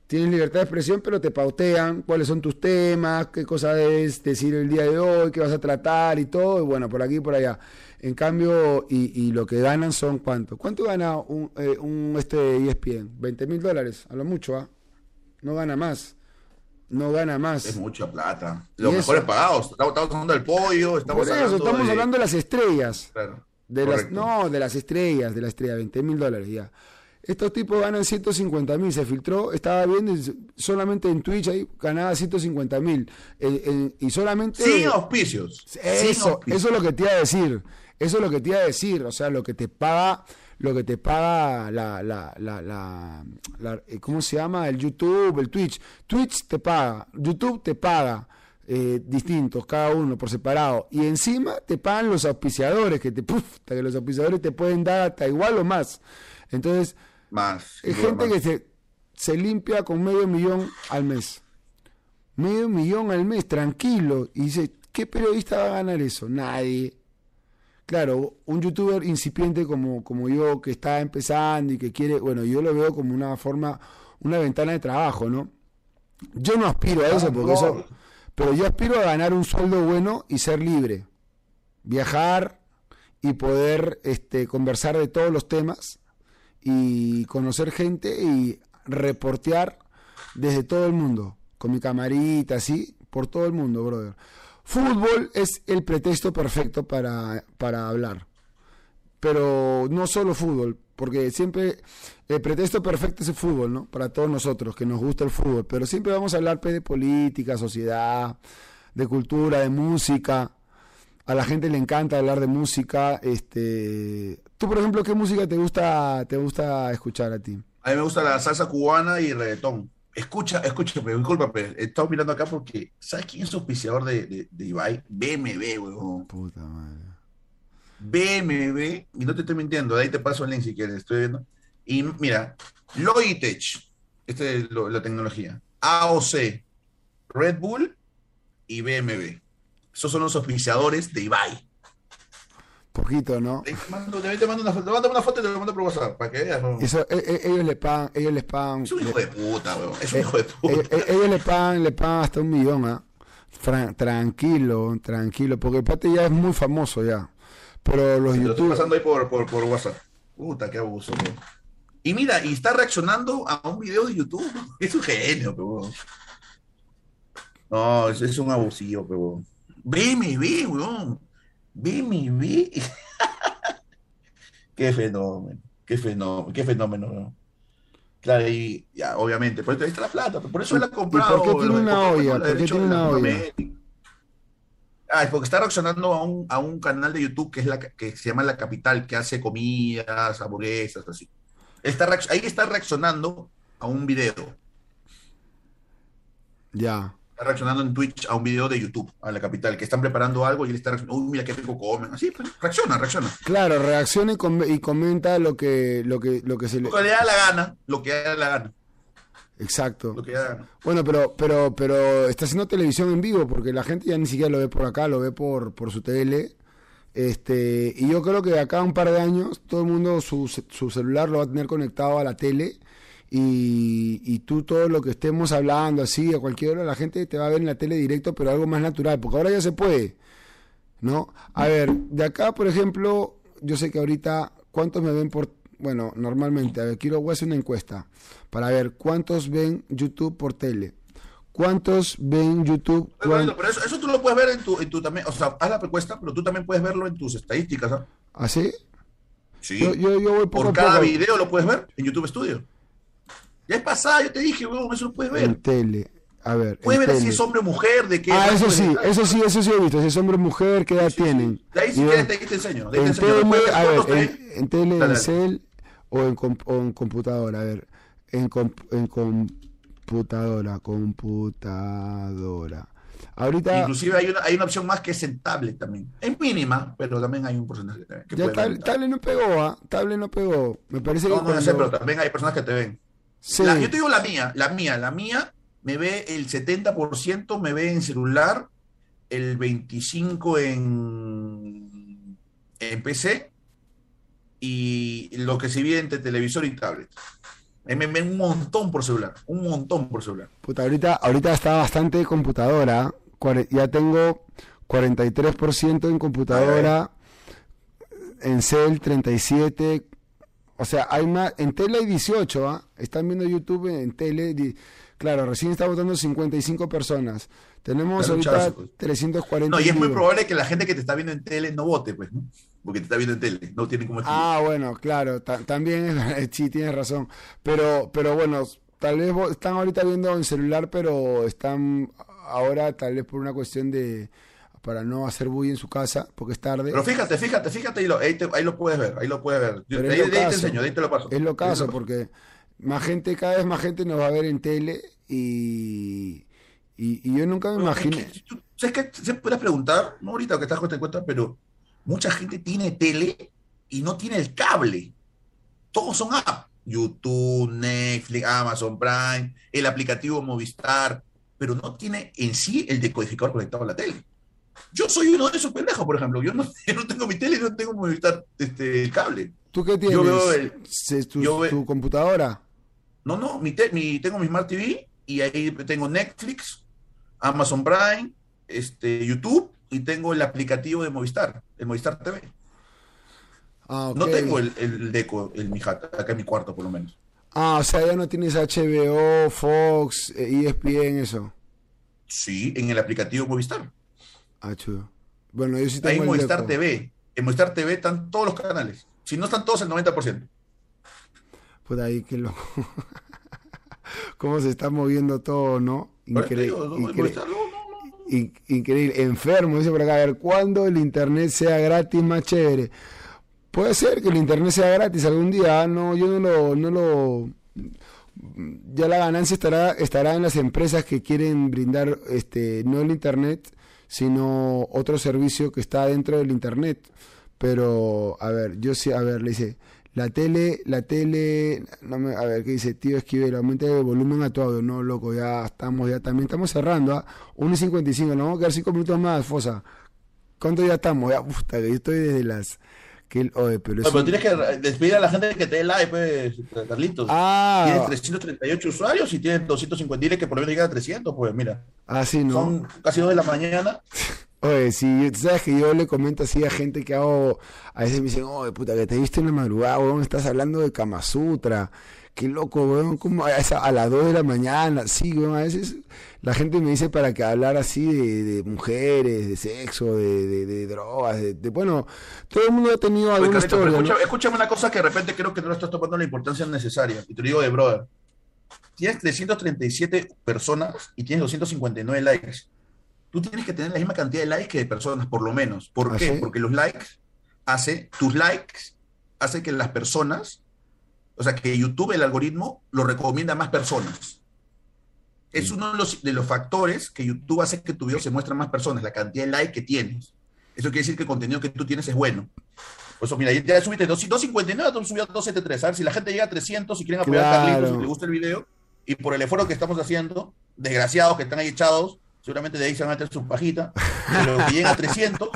tienes libertad de expresión, pero te pautean cuáles son tus temas, qué cosa debes decir el día de hoy, qué vas a tratar y todo, y bueno, por aquí y por allá. En cambio, y, lo que ganan son cuánto. ¿Cuánto gana un, eh, un este ESPN? 20 mil dólares, a lo mucho, ¿ah? No gana más. No gana más. Es mucha plata. Los mejores pagados. Estamos, hablando del pollo, estamos hablando estamos hablando de las estrellas. Claro. De las, no, de las estrellas, de la estrella, 20 mil dólares ya. Estos tipos ganan 150 mil. Se filtró, estaba viendo solamente en Twitch ahí ganaba 150 mil. y solamente. Sin auspicios. Eso, eso es lo que te iba a decir. Eso es lo que te iba a decir. O sea, lo que te paga lo que te paga la, la, la, la, eh, ¿cómo se llama? El YouTube, el Twitch. Twitch te paga, YouTube te paga. Eh, distintos, cada uno por separado. Y encima te pagan los auspiciadores, que te que los auspiciadores te pueden dar hasta igual o más. Entonces, más. Hay gente que se, se limpia con medio millón al mes. Medio millón al mes, tranquilo. Y dice, ¿qué periodista va a ganar eso? Nadie. Claro, un youtuber incipiente como, como yo, que está empezando y que quiere, bueno, yo lo veo como una forma, una ventana de trabajo, ¿no? Yo no aspiro a eso, porque eso, pero yo aspiro a ganar un sueldo bueno y ser libre. Viajar y poder este, conversar de todos los temas y conocer gente y reportear desde todo el mundo, con mi camarita, así, por todo el mundo, brother. Fútbol es el pretexto perfecto para, para hablar. Pero no solo fútbol, porque siempre el pretexto perfecto es el fútbol, ¿no? Para todos nosotros que nos gusta el fútbol. Pero siempre vamos a hablar pues, de política, sociedad, de cultura, de música. A la gente le encanta hablar de música. Este, tú, por ejemplo, ¿qué música te gusta, te gusta escuchar a ti? A mí me gusta la salsa cubana y el reggaetón. Escucha, disculpa, pero he estado mirando acá porque, ¿sabes quién es auspiciador de, de, de Ibai? BMW, weón. Puta madre. BMW, y no te estoy mintiendo, de ahí te paso el link si quieres, estoy viendo. Y mira, Logitech, esta es la tecnología, AOC, Red Bull y BMW. Esos son los auspiciadores de Ibai. Poquito, ¿no? Te mando, te mando una foto, te una foto y te lo mando por WhatsApp, para que veas. ¿no? Eso, e, e, ellos le pagan, ellos les pagan. Es un hijo de puta, weón. Es un eh, hijo de puta. Eh, ellos le pagan, le pagan hasta un millón, ¿ah? tranquilo, tranquilo, porque el pate ya es muy famoso ya. Pero los youtubers. Estoy pasando ahí por, por, por, WhatsApp. Puta, qué abuso, weón. Y mira, y está reaccionando a un video de YouTube. Es un genio, weón. No, es, es un abusivo, weón. Ve mi weón. Vi mi vi. qué fenómeno, qué fenómeno, qué fenómeno. Claro, y ya, obviamente, por eso está la plata, por eso él ha comprado. ¿Por qué tiene una olla? ¿Por qué tiene una olla? Ah, es porque está reaccionando a un, a un canal de YouTube que es la que se llama La Capital, que hace comidas, hamburguesas, así. Está, ahí está reaccionando a un video. Ya está reaccionando en Twitch a un video de YouTube, a la capital, que están preparando algo y él está reaccionando, uy, mira qué rico comen, así, pues, reacciona, reacciona. Claro, reacciona y, comenta lo que, lo que, lo que se le... Lo que le da la gana, lo que le da la gana. Exacto. Lo que da Bueno, pero, pero, pero está haciendo televisión en vivo, porque la gente ya ni siquiera lo ve por acá, lo ve por, por su tele. Este, y yo creo que de acá a un par de años todo el mundo su, su celular lo va a tener conectado a la tele y, y, tú todo lo que estemos hablando así a cualquier hora la gente te va a ver en la tele directo pero algo más natural porque ahora ya se puede no a ver de acá por ejemplo yo sé que ahorita cuántos me ven por bueno normalmente a ver quiero voy a hacer una encuesta para ver cuántos ven YouTube por tele ¿Cuántos ven YouTube? pero eso, eso, tú lo puedes ver en tu, en tu también, o sea, haz la encuesta, pero tú también puedes verlo en tus estadísticas. ¿ah, ¿Ah sí? Sí. Yo, yo, voy por cada video lo puedes ver en YouTube Studio. Ya es pasada, yo te dije, weón, eso lo puedes ver. En tele. A ver. Puedes ver si es hombre o mujer, de qué. Ah, eso sí, eso sí, eso sí he visto. Si es hombre o mujer, qué edad tienen. De ahí si quieres, te, te enseño. en Tele, a ver, en, tele, en cel o en, computadora. A ver, en, en computadora, computadora. Ahorita, Inclusive hay una, hay una opción más que es en tablet también. Es mínima, pero también hay un porcentaje que ya tablet, no pegó, ¿ah? Tablet no pegó. Me parece no, que. No, sé, pero también hay personas que te ven yo te digo la mía, la mía, la mía me ve el 70% me ve en celular, el 25% en, en PC y lo que se ve entre televisor y tablet. Me ven un montón por celular, un montón por celular. Puta, ahorita, ahorita está bastante computadora, ya tengo 43% en computadora, en cel 37, o sea, hay más, en tele hay 18, ¿ah? Están viendo YouTube en tele, claro, recién está votando 55 personas. Tenemos ahorita 340. No, y es muy probable que la gente que te está viendo en tele no vote, pues, ¿no? Porque te está viendo en tele, no tiene como Ah, bueno, claro, también sí tienes razón. Pero, pero bueno, tal vez están ahorita viendo en celular, pero están ahora tal vez por una cuestión de para no hacer bullying en su casa, porque es tarde. Pero fíjate, fíjate, fíjate, ahí lo, ahí, lo puedes ver, ahí lo puedes ver. ahí, te enseño, ahí te lo paso. Es lo caso, porque más gente, cada vez más gente nos va a ver en tele y, y, yo nunca me imaginé. ¿Sabes qué? Se puedes preguntar, no ahorita que estás con cuenta, pero mucha gente tiene tele y no tiene el cable. Todos son apps. YouTube, Netflix, Amazon Prime, el aplicativo Movistar, pero no tiene en sí el decodificador conectado a la tele. Yo soy uno de esos pendejos, por ejemplo. Yo no, tengo mi tele no tengo Movistar este, el cable. ¿Tú qué tienes? Yo veo tu, computadora? No, no, mi, mi, tengo mi Smart TV y ahí tengo Netflix, Amazon Prime, este, YouTube y tengo el aplicativo de Movistar, el Movistar TV. Ah, no tengo el, el deco, el mi acá en mi cuarto por lo menos. Ah, o sea, ya no tienes HBO, Fox, ESPN, eh, e eso. Sí, en el aplicativo Movistar. Ah, chulo. Bueno, yo sí tengo Ahí en Movistar TV. En Movistar TV están todos los canales. Si no están todos, el 90%. Pues ahí, qué loco. Cómo se está moviendo todo, ¿no? Increíble. Increíble. Enfermo, dice por acá. A ver, ¿cuándo el internet sea gratis más chévere? Puede ser que el internet sea gratis algún día, ah, no, yo no lo, no lo, ya la ganancia estará, estará en las empresas que quieren brindar, este, no el internet, sino otro servicio que está dentro del internet. Pero, a ver, yo sí, a ver, le dice, la tele, la tele, no me, a ver, ¿qué dice? Tío Esquivel, aumenta el volumen a tu audio. No, loco, ya estamos, ya también estamos cerrando, ¿ah? 1 y 55, nos vamos a quedar 5 minutos más, Fosa. ¿Cuánto ya estamos? Ya, puta, yo estoy desde las pero, tienes que despedir a la gente que te dé like, pues, Carlitos. Ah. Tienes 338 usuarios y tienes 250. Dile que por lo menos llega a 300, pues mira. Ah, sí, ¿no? Son casi 2 de la mañana. Oye, sí, sabes que yo le comento así a gente que hago, a veces me dicen, oye, puta, que te viste en la madrugada, weón, estás hablando de Kama Sutra, qué loco, weón, como a, a las 2 de la mañana, sí, weón, a veces la gente me dice para que hablar así de, mujeres, de sexo, de, drogas, de, bueno, todo el mundo ha tenido alguna historia. Escúchame una cosa que de repente creo que no lo estás tomando la importancia necesaria, y te lo digo de brother. Tienes 337 personas y tienes 259 likes. Tú tienes que tener la misma cantidad de likes que de personas, por lo menos. ¿Por ¿Ah, qué? Porque los likes hace, tus likes hace que las personas o sea, que YouTube, el algoritmo, lo recomienda a más personas. Es uno de los, de los factores que YouTube hace que tu video se muestre a más personas, la cantidad de likes que tienes. Eso quiere decir que el contenido que tú tienes es bueno. Por eso, mira, ya subiste 259, tú subió a 273. A ver si la gente llega a 300 y quieren apoyar a Carlitos, si les gusta el video, y por el esfuerzo que estamos haciendo, desgraciados que están ahí echados, seguramente de ahí se van a meter su pajita, pero que lleguen a 300,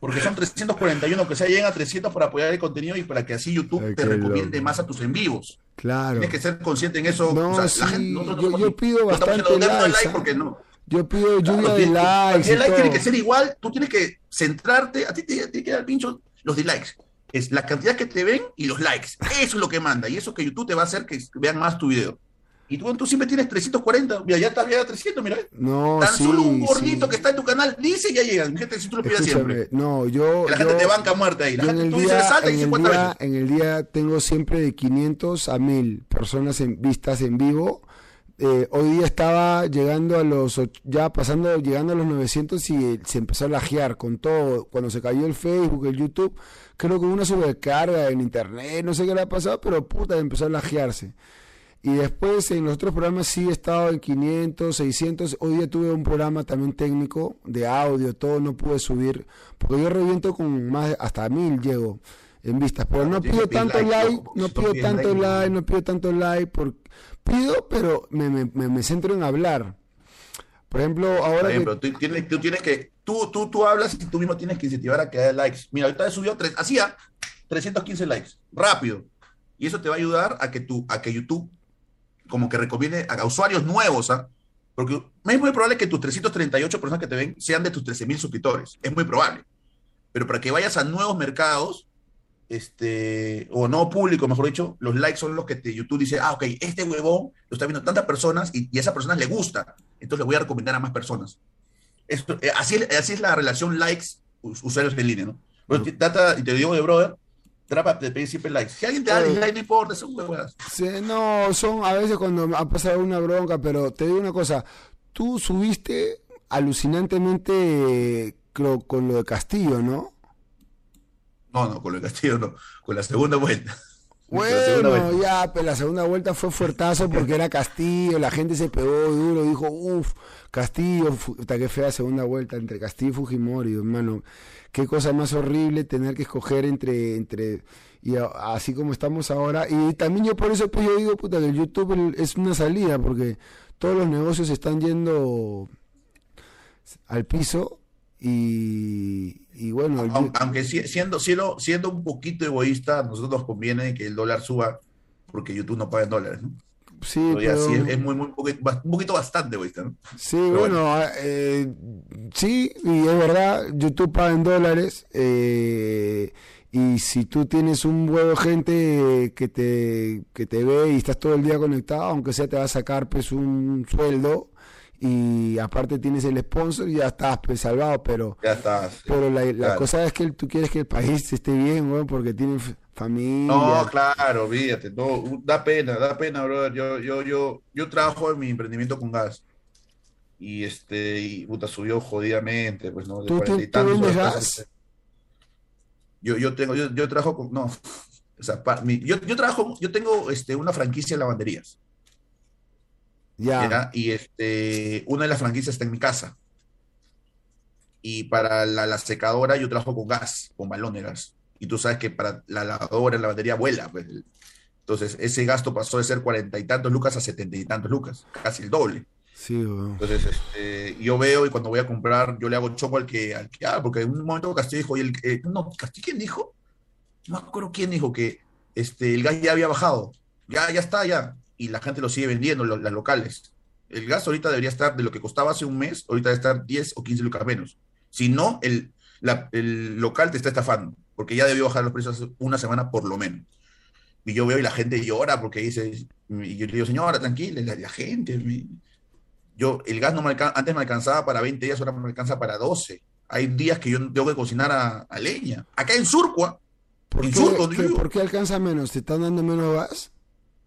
porque son 341, que se lleguen a 300 para apoyar el contenido y para que así YouTube te recomiende más a tus en vivos. Claro. Tienes que ser consciente en eso. No, sí, yo, pido bastante likes. porque no. Yo pido lluvia de likes. El like tiene que ser igual, tú tienes que centrarte, a ti te, te queda el pincho los dislikes. Es la cantidad que te ven y los likes. Eso es lo que manda. Y eso que YouTube te va a hacer que vean más tu video. Y tú, tú siempre tienes 340. Mira, ya estás ya a 300, mira. No, Tan solo un gordito que está en tu canal dice y ya llega. Gente, si tú lo pidas siempre. No, yo. la gente te banca muerta ahí. La gente, en el día, en el día, En el día tengo siempre de 500 a 1000 personas en, vistas en vivo. Eh, hoy día estaba llegando a los. Ya pasando, llegando a los 900 y se empezó a lajear con todo. Cuando se cayó el Facebook, el YouTube, creo que una sobrecarga en internet, no sé qué le ha pasado, pero puta, empezó a lajearse. Y después en los otros programas sí he estado en 500, 600. Hoy día tuve un programa también técnico de audio, todo no pude subir, porque yo reviento con más, hasta mil llego en vistas. Pero no pido tanto like, no pido tanto like, no pido tanto like, por, pido, pero me, me, me, centro en hablar. Por ejemplo, ahora. Por ejemplo, tú, tienes, tú tienes que. Tú, tú, tú hablas y tú mismo tienes que incentivar a que haya likes. Mira, ahorita he subido tres, hacía 315 likes, rápido. Y eso te va a ayudar a que, tú, a que YouTube como que recomiende a, usuarios nuevos, ¿ah? Porque es muy probable que tus 338 personas que te ven sean de tus 13.000 suscriptores. Es muy probable. Pero para que vayas a nuevos mercados, este, o no público, mejor dicho, los likes son los que te, YouTube dice, ah, ok, este huevón lo está viendo tantas personas y, a esas personas le gusta. Entonces le voy a recomendar a más personas. Esto, eh, así, así es la relación likes-usuarios en línea, ¿no? y te digo de brother, trapa de siempre likes. Si alguien te da dislike, no importa, son huevadas. Sí, no, son a veces cuando ha pasado una bronca, pero te digo una cosa, tú subiste alucinantemente creo, con lo de Castillo, ¿no? No, no, con lo de Castillo no, con la segunda vuelta. Bueno, ya, pero la segunda vuelta fue fuertazo porque era Castillo, la gente se pegó duro, dijo, uff, Castillo, hasta qué fea segunda vuelta entre Castillo y Fujimori, hermano. Qué cosa más horrible tener que escoger entre, entre, y así como estamos ahora. Y también yo por eso pues yo digo, puta, que el YouTube es una salida, porque todos los negocios están yendo al piso y, bueno. Aunque, siendo, siendo, siendo un poquito egoísta, a nosotros nos conviene que el dólar suba porque YouTube no paga en dólares, ¿no? Sí, pero... es, muy, muy, un poquito bastante egoísta, ¿no? Sí, bueno, ah, eh, sí, y es verdad, YouTube paga en dólares. Eh, y si tú tienes un huevo de gente que te, que te ve y estás todo el día conectado, aunque sea te va a sacar pues un sueldo, y aparte tienes el sponsor y ya estás pues, salvado, pero ya estás, pero la, cosa es que tú quieres que el país esté bien, güey, porque tiene familia. No, claro, fíjate, no, da pena, da pena, brother. Yo, yo, yo, yo trabajo en mi emprendimiento con gas y este, y puta, subió jodidamente, pues, ¿no? De ¿Tú, gas? Yo, yo tengo, yo, yo trabajo con, no, o sea, yo, yo trabajo, yo tengo este, una franquicia de lavanderías. Y este, una de las franquicias está en mi casa. Y para la, secadora yo trabajo con gas, con balón de gas. Y tú sabes que para la lavadora, la batería vuela. Pues. Entonces, ese gasto pasó de ser cuarenta y tantos lucas a setenta y tantos lucas, casi el doble. Sí, Entonces, este, yo veo y cuando voy a comprar, yo le hago choco al que, al que ah, porque en un momento Castillo dijo, y el, eh, no, Castillo, ¿quién dijo? No me acuerdo quién dijo que este, el gas ya había bajado. Ya, ya está, ya y la gente lo sigue vendiendo, las locales. El gas ahorita debería estar de lo que costaba hace un mes, ahorita debe estar 10 o 15 lucas menos. Si no, el, el local te está estafando, porque ya debió bajar los precios hace una semana por lo menos. Y yo veo y la gente llora porque dice, y yo le digo, señora, tranquila, la, gente, yo, el gas no me antes me alcanzaba para 20 días, ahora me alcanza para 12. Hay días que yo tengo que cocinar a, leña. Acá en Surcua, ¿Por, en qué, ¿Por qué alcanza menos? ¿Te están dando menos gas?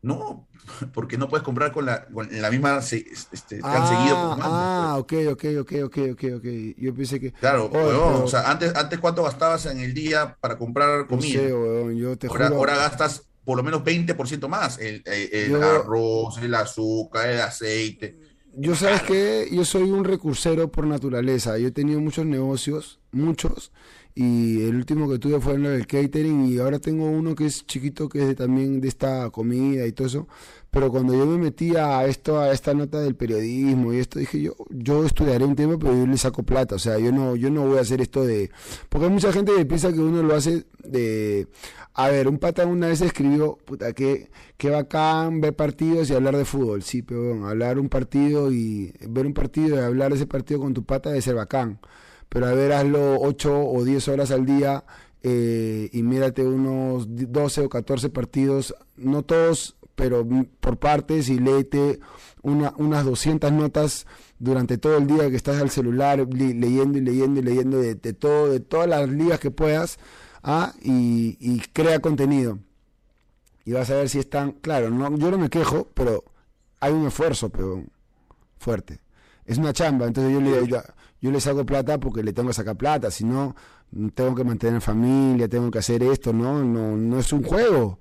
No, porque no puedes comprar con la, la misma este, te han seguido Ah, ok, ok, ok, ok, ok, ok. Yo pensé que. Claro, o sea, antes, antes cuánto gastabas en el día para comprar comida. yo te ahora, ahora gastas por lo menos 20% más. El, arroz, el azúcar, el aceite. Yo sabes que yo soy un recursero por naturaleza. Yo he tenido muchos negocios, muchos, y el último que tuve fue en el catering y ahora tengo uno que es chiquito que es también de esta comida y todo eso. Pero cuando yo me metí a esto a esta nota del periodismo y esto dije yo yo estudiaré un tema pero yo le saco plata. O sea yo no yo no voy a hacer esto de porque hay mucha gente que piensa que uno lo hace de a ver un pata una vez escribió puta que bacán ver partidos y hablar de fútbol sí pero bueno, hablar un partido y ver un partido y hablar de ese partido con tu pata debe ser bacán pero a ver, hazlo 8 o 10 horas al día eh, y mírate unos 12 o 14 partidos, no todos, pero por partes y léete una, unas 200 notas durante todo el día que estás al celular leyendo y leyendo y leyendo de, todo, de todas las ligas que puedas ¿ah? y, crea contenido. Y vas a ver si están, claro, no, yo no me quejo, pero hay un esfuerzo pero fuerte. Es una chamba, entonces yo le, yo le saco plata porque le tengo que sacar plata, si no, tengo que mantener familia, tengo que hacer esto, ¿no? No, no es un juego,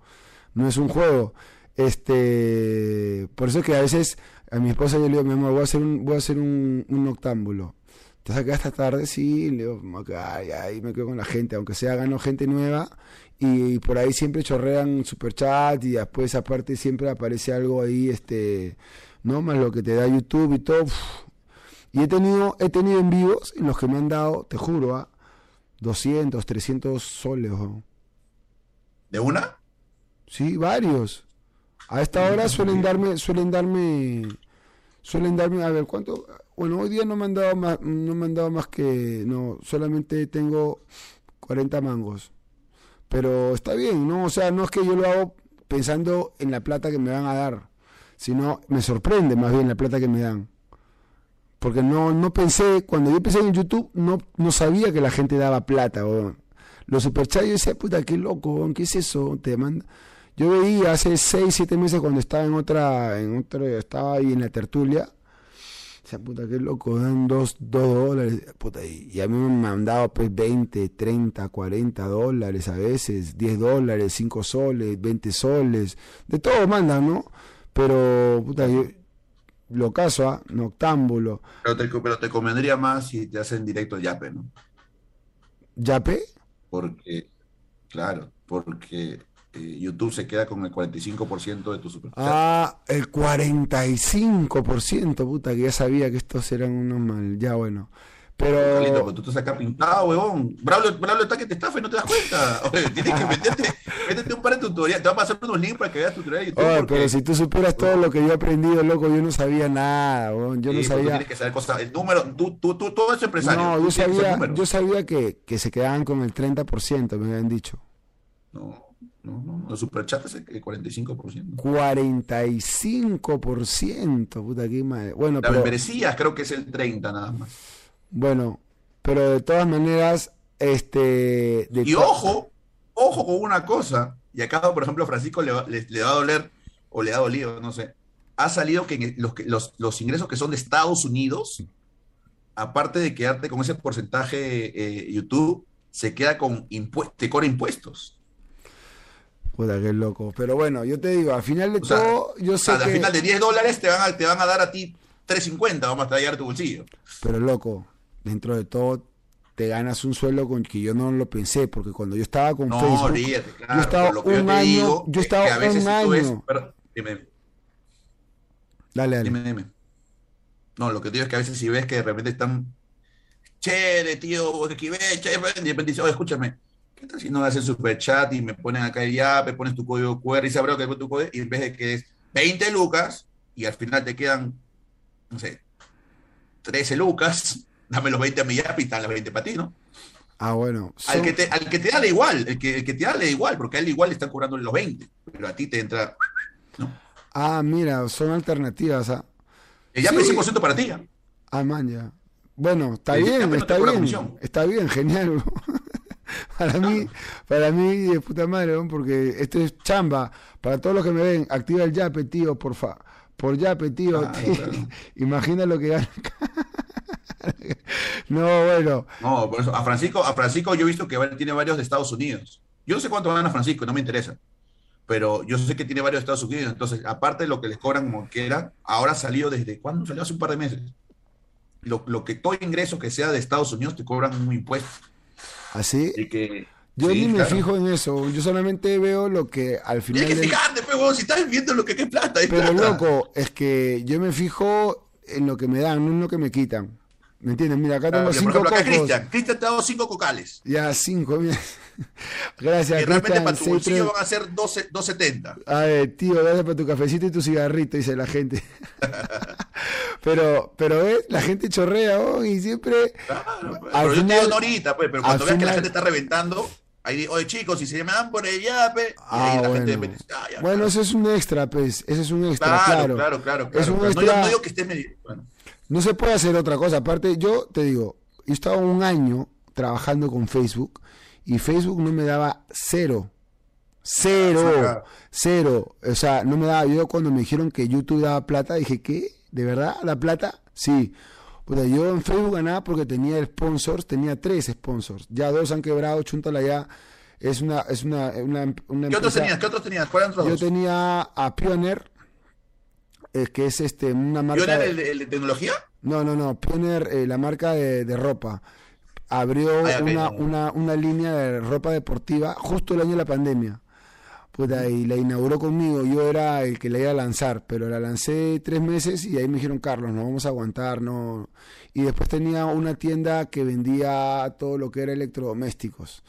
no es un juego. Este, por eso es que a veces a mi esposa yo le digo, mi amor, voy a hacer un, voy a hacer un, un octámbulo. ¿Te saca esta tarde? Sí, le digo, ay, ay, me quedo con la gente, aunque sea gano gente nueva, y, por ahí siempre chorrean super chat y después aparte siempre aparece algo ahí, este, ¿no? Más lo que te da YouTube y todo, y he tenido, he tenido en vivos en los que me han dado, te juro, a 200, 300 soles. ¿De una? Sí, varios. A esta hora suelen darme, suelen darme, suelen darme, a ver, ¿cuánto? Bueno, hoy día no me han dado más, no me han dado más que, no, solamente tengo 40 mangos. Pero está bien, ¿no? O sea, no es que yo lo hago pensando en la plata que me van a dar, sino me sorprende más bien la plata que me dan. Porque no, no pensé, cuando yo empecé en YouTube, no, no sabía que la gente daba plata. Los superchats, yo decía, puta, qué loco, ¿qué es eso? Te manda. Yo veía hace 6, 7 meses cuando estaba en otra, en otro, estaba ahí en la tertulia, Esa puta, qué loco, dan dos, dólares. Puta, y, a mí me han mandado pues 20, 30, 40 dólares a veces, 10 dólares, 5 soles, 20 soles. De todo mandan, ¿no? Pero, puta, yo, lo caso, ¿ah? Noctámbulo. Pero te, pero te convendría más si te hacen directo Yape, ¿no? ¿Yape? Porque, claro, porque eh, YouTube se queda con el 45% de tu super Ah, el 45%, puta, que ya sabía que estos eran unos mal. Ya, bueno. Pero. Carlito, tú estás acá pintado, huevón. Braulio, Braulio está que te estafa y no te das cuenta. Oye, tienes que meterte, métete un par de tutoriales. Te va a pasar unos links para que veas tutoriales de YouTube. Oye, pero si tú supieras todo lo que yo he aprendido, loco, yo no sabía nada, huevón. Yo no sabía. Tú tienes que saber cosas. El número, tú, tú, tú, todo es empresario. No, yo sabía, yo sabía que, que se quedaban con el 30%, me habían dicho. No. No, no, el superchat es el 45%. 45%, puta que madre. Bueno, la pero, creo que es el 30 nada más. Bueno, pero de todas maneras, este... y ojo, ojo con una cosa, y acá, por ejemplo, Francisco le va, le, va a doler, o le ha dolido, no sé, ha salido que los, los, los ingresos que son de Estados Unidos, aparte de quedarte con ese porcentaje eh, YouTube, se queda con impuestos, te cobra impuestos. Puta, qué loco. Pero bueno, yo te digo, al final de todo, yo sé que... Al final de 10 dólares te van a, te van a dar a ti 3.50, vamos a traer tu bolsillo. Pero loco, dentro de todo te ganas un sueldo con que yo no lo pensé, porque cuando yo estaba con Facebook, yo estaba un año, yo estaba un año. dime, dale, dale. Dime, dime. No, lo que te digo es que a veces si ves que de repente están, chévere, tío, que chévere, de repente dices, oye, escúchame, ¿Qué tal si no hacen super chat y me ponen acá el me pones tu código QR y sabrá que es tu código y en vez de que es 20 lucas y al final te quedan, no sé, 13 lucas, dame los 20 a mi YAP y están los 20 para ti, ¿no? Ah, bueno. Al, que te, al que te da le igual, el que, el que te da le igual, porque a él igual le están cobrando los 20, pero a ti te entra, ¿no? Ah, mira, son alternativas. ¿ah? El YAP es 100% para ti. ¿ah? ah, man, ya. Bueno, está bien, está bien. Está bien, genial. para mí, para mí, de puta madre, porque esto es chamba. Para todos los que me ven, activa el yape, tío, porfa. Por yape, tío. Ah, Imagina lo que gana. no, bueno. No, por eso, a Francisco, a Francisco yo he visto que tiene varios de Estados Unidos. Yo no sé cuánto gana Francisco, no me interesa. Pero yo sé que tiene varios de Estados Unidos. Entonces, aparte de lo que les cobran como quiera, ahora salió desde, ¿cuándo salió? Hace un par de meses. Lo, lo que todo ingreso que sea de Estados Unidos te cobran un impuesto. ¿Así? yo ni me fijo en eso, yo solamente veo lo que al final. Que fijarte, pues, si estás viendo lo que es plata. Pero loco, es que yo me fijo en lo que me dan, no en lo que me quitan. ¿Me entiendes? Mira, acá tengo cinco por ejemplo, acá Cristian. Cristian te ha dado cinco cocales. Ya, cinco, mira. Gracias, Y realmente para tu bolsillo van a ser 2.70. Ay, tío, gracias por tu cafecito y tu cigarrito, dice la gente. pero, pero ves, la gente chorrea oh, y siempre. Claro, pues, pero yo te digo ahorita, pues, pero cuando veas que la gente está reventando, ahí oye chicos, si se me dan por el yape, ah, la bueno. gente ah, Bueno, eso es un extra, pues, ese es un extra, claro. Claro, claro, claro. Es un extra... no, digo que esté medio. Bueno. No se puede hacer otra cosa. Aparte, yo te digo, he estado un año trabajando con Facebook y Facebook no me daba cero. Cero, cero. O sea, no me daba. Yo cuando me dijeron que YouTube daba plata, dije, ¿qué? ¿De verdad? ¿La plata? Sí. Pues yo en Facebook ganaba porque tenía sponsors, tenía tres sponsors. Ya dos han quebrado, Chuntala ya es una, es una, una, una ¿Qué otros tenías? ¿Qué otros tenías? Yo tenía a Pioneer, eh, que es este una marca. ¿Pioneer el, el de tecnología? No, no, no. Pioneer, eh, la marca de, de ropa abrió una, una, una, línea de ropa deportiva justo el año de la pandemia. Puta, y la inauguró conmigo. Yo era el que la iba a lanzar, pero la lancé tres meses y ahí me dijeron, Carlos, no vamos a aguantar, no. Y después tenía una tienda que vendía todo lo que era electrodomésticos.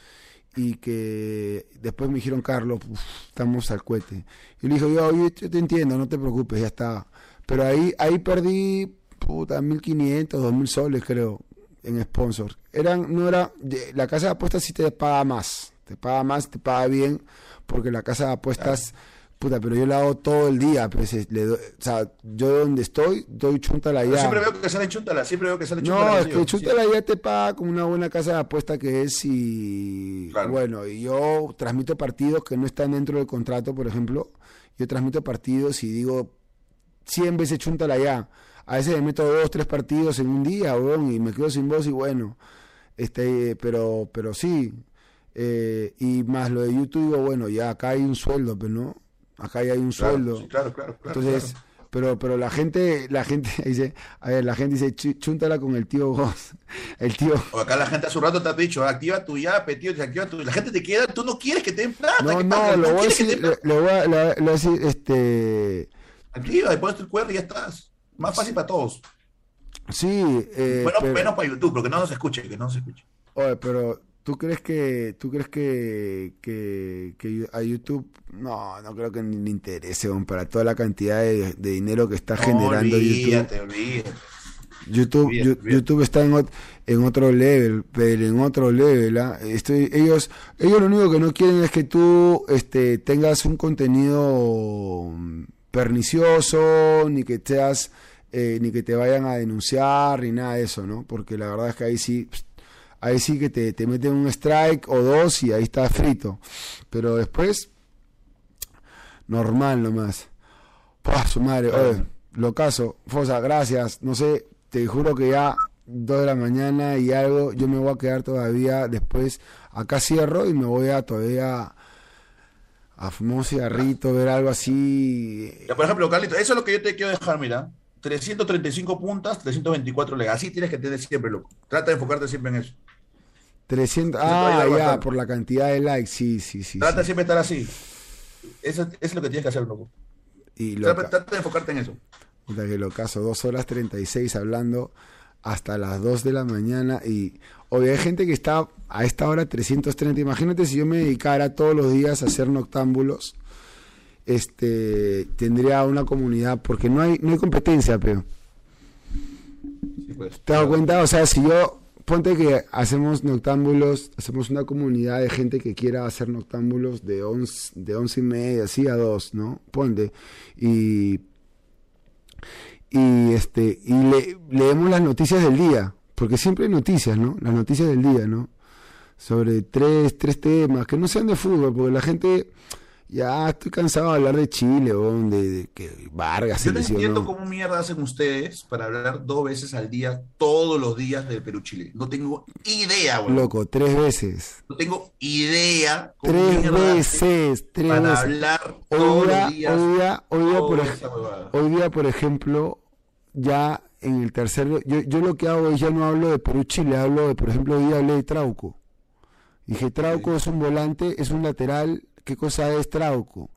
Y que después me dijeron, Carlos, estamos al cohete. Y le dije, yo, yo te entiendo, no te preocupes, ya está. Pero ahí, ahí perdí, puta, 1.500, 2.000 soles, creo en sponsor. Eran, no era, la casa de apuestas sí te paga más, te paga más, te paga bien, porque la casa de apuestas, puta, pero yo la hago todo el día, pues, le o sea, yo donde estoy, doy chuntala ya. siempre veo que sale chuntala, siempre veo que sale chuntala. No, es que chuntala ya te paga como una buena casa de apuesta que es y, bueno, y yo transmito partidos que no están dentro del contrato, por ejemplo, yo transmito partidos y digo, 100 veces chuntala ya. A veces me meto dos, tres partidos en un día, weón, y me quedo sin voz y bueno. Este, pero, pero sí. Eh, y más lo de YouTube, digo, bueno, ya acá hay un sueldo, pero no. Acá hay un sueldo. claro, claro, claro. Entonces, pero pero la gente la gente dice a ver la gente dice chúntala con el tío vos el tío o acá la gente hace un rato te ha dicho activa tu yape tío activa tu la gente te queda tú no quieres que te den plata no no lo voy a decir lo, voy a, decir este activa pones tu QR y ya estás más fácil para todos sí eh, bueno menos para YouTube porque no nos escuche que no se escuche oye pero ¿Tú crees que, tú crees que, que, a YouTube no, no creo que le interese para toda la cantidad de, dinero que está generando olvídate, YouTube? Olvídate. YouTube, YouTube está en, en, otro level, pero en otro level. Estoy, ellos, ellos lo único que no quieren es que tú este, tengas un contenido pernicioso, ni que seas, eh, ni que te vayan a denunciar, ni nada de eso, ¿no? Porque la verdad es que ahí sí ahí sí que te, te meten un strike o dos y ahí está frito. Pero después, normal nomás. Pah, su madre, oye, lo caso, Fosa, gracias. No sé, te juro que ya dos de la mañana y algo, yo me voy a quedar todavía después. Acá cierro y me voy a todavía a fumar un cigarrito, ver algo así. por ejemplo, Carlito, eso es lo que yo te quiero dejar, mira. 335 puntas, 324 legas. Así tienes que tener siempre, loco. Trata de enfocarte siempre en eso. 300, ah, ya, por la cantidad de likes, sí, sí, sí. Trata siempre estar así. Eso, es lo que tienes que hacer, loco. Y trata, de enfocarte en eso. Puta que lo caso, 2 horas 36 hablando hasta las 2 de la mañana y hoy hay gente que está a esta hora 330. Imagínate si yo me dedicara todos los días a hacer noctámbulos, este tendría una comunidad porque no hay no hay competencia, pero pues, ¿Te das cuenta? O sea, si yo ponte que hacemos noctámbulos, hacemos una comunidad de gente que quiera hacer noctámbulos de once, de once y media, así a dos, ¿no? Ponte. Y, y este, y le, leemos las noticias del día, porque siempre hay noticias, ¿no? Las noticias del día, ¿no? Sobre tres, tres temas, que no sean de fútbol, porque la gente ya estoy cansado de hablar de Chile, o de, que Vargas. Yo no entiendo cómo mierda hacen ustedes para hablar dos veces al día, todos los días del Perú-Chile. No tengo idea, güey. Loco, tres veces. No tengo idea. tres veces, tres para hablar todos los días. Hoy día, hoy día, por, hoy día, por ejemplo, ya en el tercer... Yo, yo lo que hago es ya no hablo de Perú-Chile, hablo de, por ejemplo, hoy día hablé de Trauco. Dije, Trauco es un volante, es un lateral qué cosa es Trauco.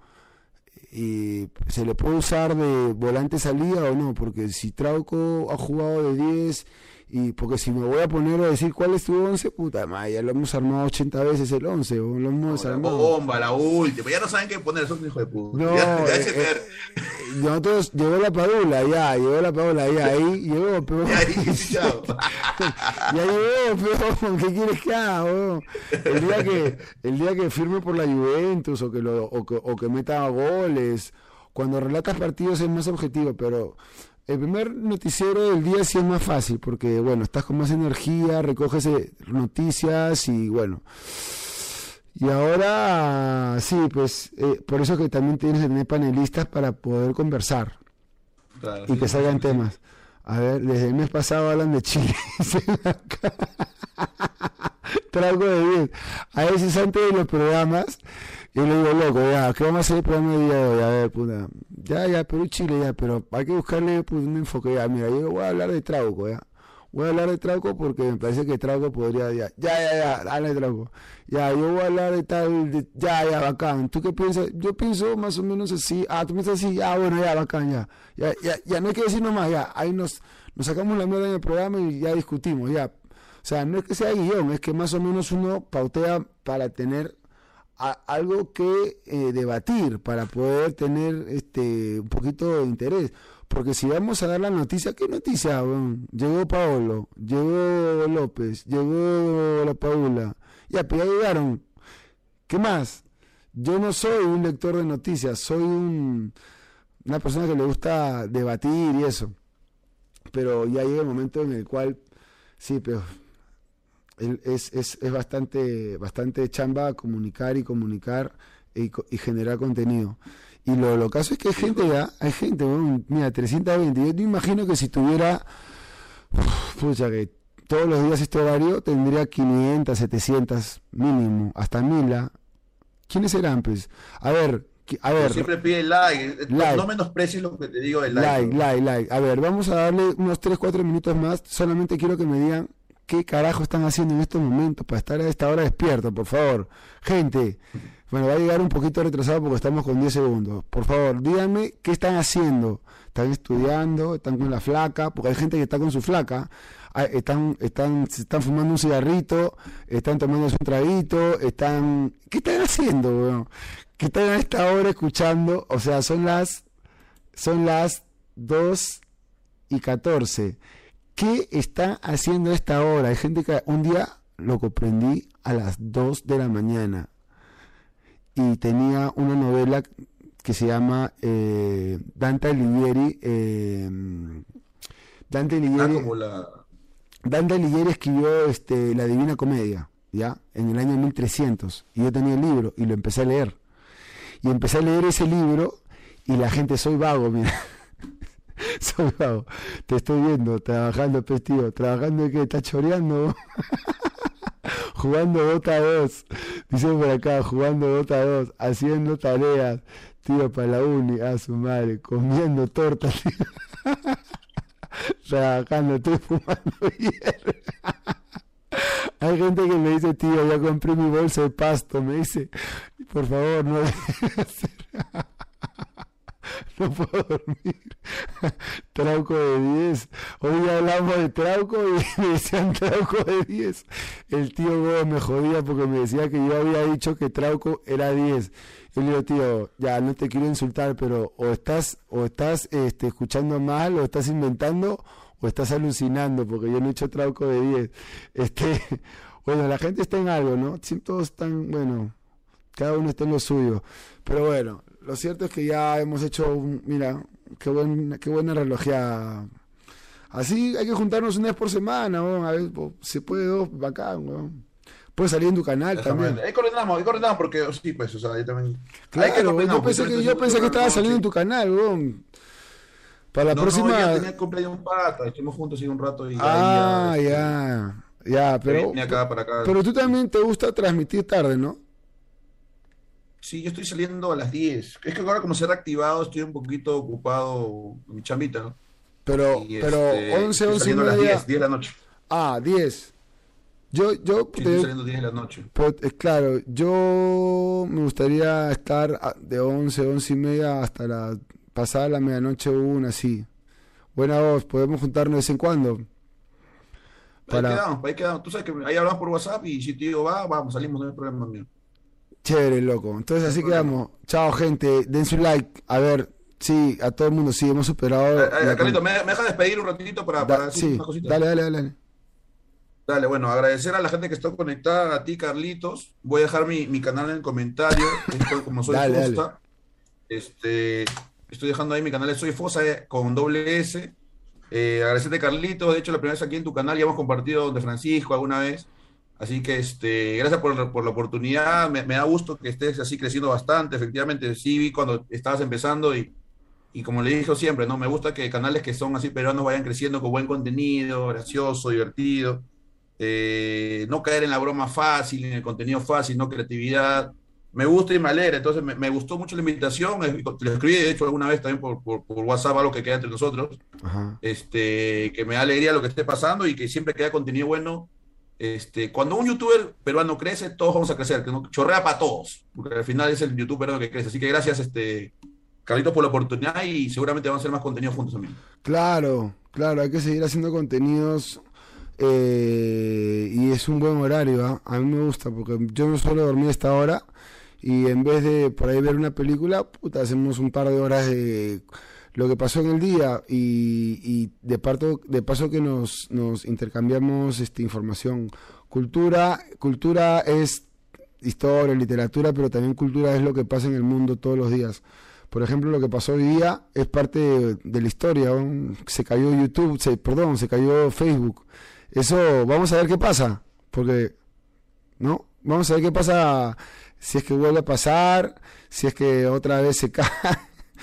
Y se le puede usar de volante salida o no, porque si Trauco ha jugado de 10 y porque si me voy a poner a decir cuál es tu 11, puta madre, ya lo hemos armado 80 veces el 11, o lo hemos armado. bomba, la última, ya no saben qué poner, son hijos de puta. No, ya, ya eh, eh, nosotros llegó la padula, ya, llegó la padula, ya, ahí llegó, pero. Ya, ya llegó, pero, ¿qué quieres que haga, El día que, el día que firme por la Juventus o que, lo, o que, o que meta goles, cuando relatas partidos es más objetivo, pero el primer noticiero del día sí es más fácil, porque bueno, estás con más energía, recoges eh, noticias y bueno. Y ahora sí, pues eh, por eso que también tienes que tener panelistas para poder conversar y que salgan temas. A ver, desde el mes pasado hablan de Chile. Traigo de bien. A veces antes de los programas yo le digo, loco, ya, ¿qué vamos a hacer el programa de día de hoy? A ver, puta. Ya, ya, Perú, Chile, ya, pero hay que buscarle pues, un enfoque. Ya, mira, yo voy a hablar de Trauco, ya. Voy a hablar de Trauco porque me parece que Trauco podría, ya, ya, ya, ya, de Trauco. Ya, yo voy a hablar de tal, ya, ya, bacán. ¿Tú qué piensas? Yo pienso más o menos así. Ah, tú piensas así, ya, bueno, ya, bacán, ya. Ya, ya, ya, no hay que decir nomás, ya. Ahí nos, nos sacamos la mierda en el programa y ya discutimos, ya. O sea, no es que sea guion, es que más o menos uno pautea para tener algo que eh, debatir para poder tener este un poquito de interés. Porque si vamos a dar la noticia, ¿qué noticia? llegó Paolo, llegó López, llegó la Paula. Ya, pero ya llegaron. ¿Qué más? Yo no soy un lector de noticias, soy un, una persona que le gusta debatir y eso. Pero ya llega el momento en el cual, sí, pero es, es, es bastante, bastante chamba comunicar y comunicar y, generar contenido. Y lo, lo caso es que hay gente ya, hay gente, mira, 320. Yo te imagino que si tuviera, pucha, que todos los días este horario tendría 500, 700 mínimo, hasta 1000. ¿ah? ¿Quiénes serán, pues? A ver, a ver. siempre pide like. No menosprecies lo que te digo del like. Like, like, like. A ver, vamos a darle unos 3, 4 minutos más. Solamente quiero que me digan qué carajo están haciendo en estos momentos para estar a esta hora despierto, por favor. Gente, bueno, va a llegar un poquito retrasado porque estamos con 10 segundos. Por favor, díganme qué están haciendo. ¿Están estudiando? ¿Están con la flaca? Porque hay gente que está con su flaca. Ah, están, están, están fumando un cigarrito, están tomando un traguito, están... ¿Qué están haciendo, ¿Qué están a esta hora escuchando? O sea, son las... Son las 2 y 14. ¿Qué están haciendo a esta hora? Hay gente que un día lo comprendí a las 2 de la mañana y tenía una novela que se llama eh, Dante Alighieri. Eh, Dante Alighieri. Ah, Dante Alighieri escribió este, La Divina Comedia, ¿ya? En el año 1300. Y yo tenía el libro y lo empecé a leer. Y empecé a leer ese libro y la gente, soy vago, mira. soy vago. Te estoy viendo, trabajando, pestivo. ¿Trabajando en qué? ¿Estás choreando? jugando Dota 2, dice por acá, jugando Dota 2, haciendo tareas, tío, para la uni, a su madre, comiendo tortas, trabajando, estoy fumando hierro. Hay gente que me dice, tío, ya compré mi bolsa de pasto, me dice, por favor, no no puedo dormir. Trauco de 10. Hoy hablamos de Trauco y me decían Trauco de 10. El tío Gómez me jodía porque me decía que yo había dicho que Trauco era 10. Y le digo, tío, ya no te quiero insultar, pero o estás, o estás este, escuchando mal, o estás inventando, o estás alucinando, porque yo no he hecho Trauco de 10. Este, bueno, la gente está en algo, ¿no? Todos están, bueno, cada uno está en lo suyo. Pero bueno, lo cierto es que ya hemos hecho, mira, qué, buen, qué buena relojeada. Así hay que juntarnos una vez por semana, a ver, se puede dos, bacán, weón. Puede salir en tu canal también. Ahí coordinamos, ahí coordinamos porque sí, pues, o sea, yo también. Claro, yo pensé que, yo pensé que estaba saliendo en tu canal, weón. Para la próxima. No, ya tenía cumpleaños un pata, estuvimos juntos y un rato y Ah, ya, ya, ya, pero. Pero tú también te gusta transmitir tarde, ¿no? Sí, yo estoy saliendo a las 10. Es que ahora como se ha reactivado estoy un poquito ocupado mi chambita, ¿no? Pero, pero este, 11, 11 y media. A las 10, 10 de la noche. Ah, 10. Yo, yo sí, estoy saliendo 10 de la noche. Pues, claro, yo me gustaría estar de 11, 11 y media hasta la pasada la medianoche una, así. Buena voz, podemos juntarnos de vez en cuando. Para... Ahí quedamos, ahí quedamos. Tú sabes que ahí hablamos por WhatsApp y si te digo va, vamos, salimos, no hay problema mío. Chévere, loco. Entonces así quedamos. Chao, gente. Den su like. A ver, sí, a todo el mundo, sí, hemos superado. Eh, eh, Carlito, ¿me, ¿me dejas despedir un ratito para, decir una cosita? Dale, dale, dale. Dale, bueno, agradecer a la gente que está conectada, a ti, Carlitos. Voy a dejar mi, mi canal en el comentario. como soy Fosta. Este, estoy dejando ahí mi canal, soy Fosa eh, con doble S. Eh, agradecerte, Carlitos. De hecho, la primera vez aquí en tu canal ya hemos compartido de Francisco alguna vez. Así que este, gracias por, la oportunidad, me, da gusto que estés así creciendo bastante, efectivamente, sí vi cuando estabas empezando y, y como le dije siempre, ¿no? Me gusta que canales que son así peruanos vayan creciendo con buen contenido, gracioso, divertido, eh, no caer en la broma fácil, en el contenido fácil, no creatividad. Me gusta y me alegra, entonces me, gustó mucho la invitación, lo escribí de hecho alguna vez también por, por, por WhatsApp, algo que queda entre nosotros, este que me da alegría lo que esté pasando y que siempre queda contenido bueno este, cuando un youtuber peruano crece, todos vamos a crecer, chorrea para todos, porque al final es el youtuber peruano que crece. Así que gracias, este, Carlitos, por la oportunidad y seguramente vamos a hacer más contenido juntos también. Claro, claro, hay que seguir haciendo contenidos eh, y es un buen horario, ¿ah? a mí me gusta, porque yo no suelo dormir esta hora y en vez de por ahí ver una película, puta, hacemos un par de horas de lo que pasó en el día y, de, parto, de paso que nos, nos intercambiamos este, información. Cultura, cultura es historia, literatura, pero también cultura es lo que pasa en el mundo todos los días. Por ejemplo, lo que pasó hoy día es parte de, la historia. Se cayó YouTube, se, perdón, se cayó Facebook. Eso, vamos a ver qué pasa, porque, ¿no? Vamos a ver qué pasa si es que vuelve a pasar, si es que otra vez se cae.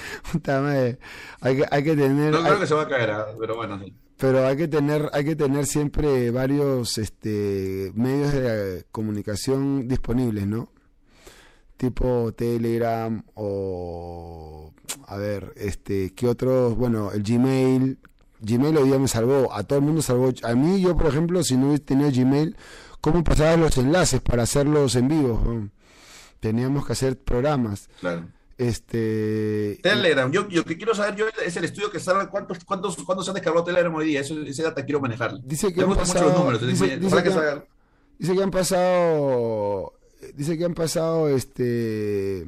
hay, que, hay que tener... No creo que se va a caer, ah, pero bueno, sí. Pero hay que tener, hay que tener siempre varios este, medios de comunicación disponibles, ¿no? Tipo Telegram o a ver, este, ¿qué otros? Bueno, el Gmail. Gmail hoy día me salvó, a todo el mundo salvó. A mí, yo, por ejemplo, si no hubiese tenido Gmail, ¿cómo pasaba los enlaces para hacerlos en vivo? Teníamos que hacer programas. Claro. Este. Telegram, yo, yo que quiero saber yo es el estudio que está cuántos, cuántos, cuántos se han descargado Telegram hoy día, Eso, ese data quiero manejar. Dice que, han pasado, dice, que, han, pasado, dice que han pasado este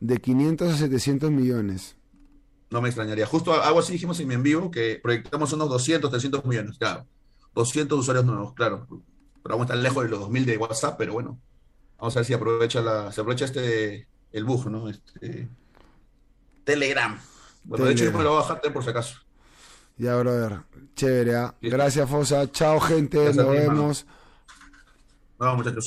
de 500 a 700 millones. No me extrañaría. Justo algo así dijimos en mi envío, que proyectamos unos 200, 300 millones, claro. 200 usuarios nuevos, claro. Pero vamos a estar lejos de los 2000 de WhatsApp, pero bueno. Vamos a ver si aprovecha la, se aprovecha este el bug, ¿no? Este, Telegram. Bueno, de hecho, yo me lo voy a bajar por si acaso. Ya, brother. Chévere. ¿ah? Gracias, Fosa. Chao, gente. Nos vemos. Vemos, muchachos.